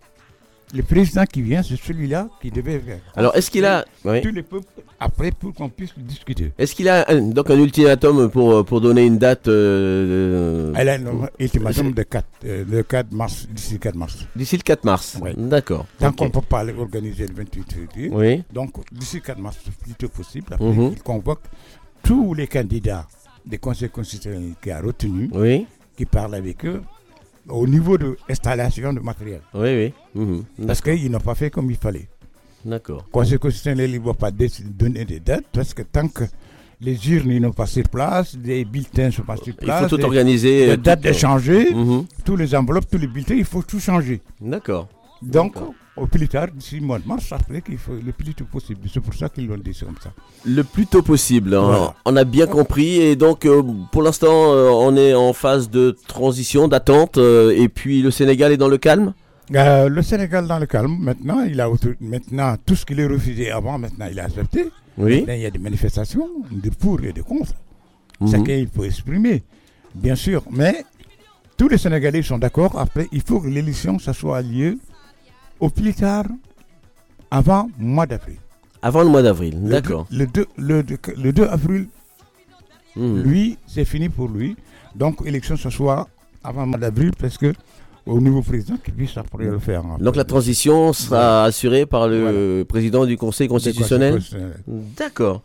le président qui vient, c'est celui-là qui devait faire. Alors, est-ce qu'il a- oui. Tous les peuples après pour qu'on puisse discuter. Est-ce qu'il a un- donc un ultimatum pour, euh, pour donner une date euh, Elle a un ultimatum de 4, euh, le 4 mars, d'ici le 4 mars. D'ici le 4 mars. Ouais. D'accord. Tant Ok. qu'on ne peut pas organiser le 28 février. Oui. Donc, d'ici le 4 mars, le plus tôt possible. Après, Mhm. il convoque tous les candidats des conseils constitutionnels qu'il a retenus, Oui. qui parlent avec eux au niveau de l'installation de matériel. Oui, oui. Mhm. Parce qu'ils n'ont pas fait comme il fallait. D'accord. Conseil constitutionnel, il ne va pas donner des dates, parce que tant que les urnes ils n'ont pas sur place, les bulletins ne sont pas sur Il place. faut tout les- organiser, Les dates tout- de changer, Mhm. tous les enveloppes, tous les bulletins, il faut tout changer. D'accord. Donc, au plus tard, d'ici le mois de mars, après qu'il faut le plus tôt possible. C'est pour ça qu'ils l'ont dit comme ça. Le plus tôt possible, hein. On a bien compris. Et donc, euh, pour l'instant, euh, on est en phase de transition, d'attente. euh, et puis, le Sénégal est dans le calme? Le Sénégal dans le calme, maintenant, il a maintenant tout ce qu'il a refusé avant, maintenant il a accepté. Oui. Maintenant, il y a des manifestations, de pour et de contre. Mhm. Chacun il peut exprimer, bien sûr. Mais tous les Sénégalais sont d'accord. Après, il faut que l'élection, ça soit lieu au plus tard, avant le mois d'avril. Avant le mois d'avril, d'accord. Le 2, le, deux- le 2 avril, Mhm. lui, c'est fini pour lui. Donc, élection, ce soit avant le mois d'avril, parce que au nouveau président qui puisse après le faire. hein. Donc, la transition sera assurée par le président du Conseil constitutionnel. D'accord.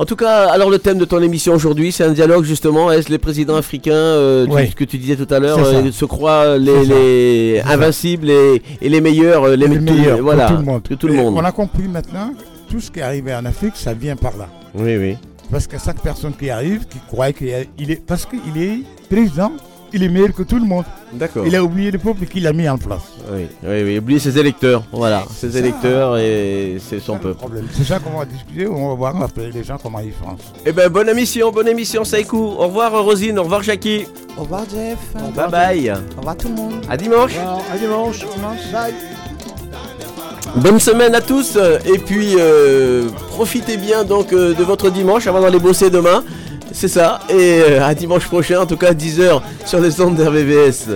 En tout cas, alors le thème de ton émission aujourd'hui, c'est un dialogue justement. Est-ce les présidents africains, euh, tu- Oui. ce que tu disais tout à l'heure, euh, se croient les, ça. les invincibles et, et les meilleurs, euh, les, tout- meilleurs, voilà, tout le monde. que tout le monde. On a compris maintenant, tout ce qui est arrivé en Afrique, ça vient par là. Oui, oui. Parce que chaque personne qui arrive, qui croit qu'il est, il est- parce qu'il est président il est meilleur que tout le monde. D'accord. Il a oublié le peuple qu'il a mis en place. Oui, oui, oui, oubliez ses électeurs. Voilà, ses ça. électeurs et c'est son peuple. C'est ça qu'on va discuter, on va voir on va appeler les gens comment ils font. Eh ben, bonne émission, bonne émission, Saïkou. Au revoir, Rosine. Au revoir, Jackie. Au revoir, Jeff. Bye bye. Au revoir, tout le monde. À dimanche. À dimanche. Bye. Bonne semaine à tous. Et puis, euh, profitez bien donc euh, de votre dimanche avant d'aller bosser demain. C'est ça. Et euh, à dimanche prochain, en tout cas 10h sur les ondes d'RVVS.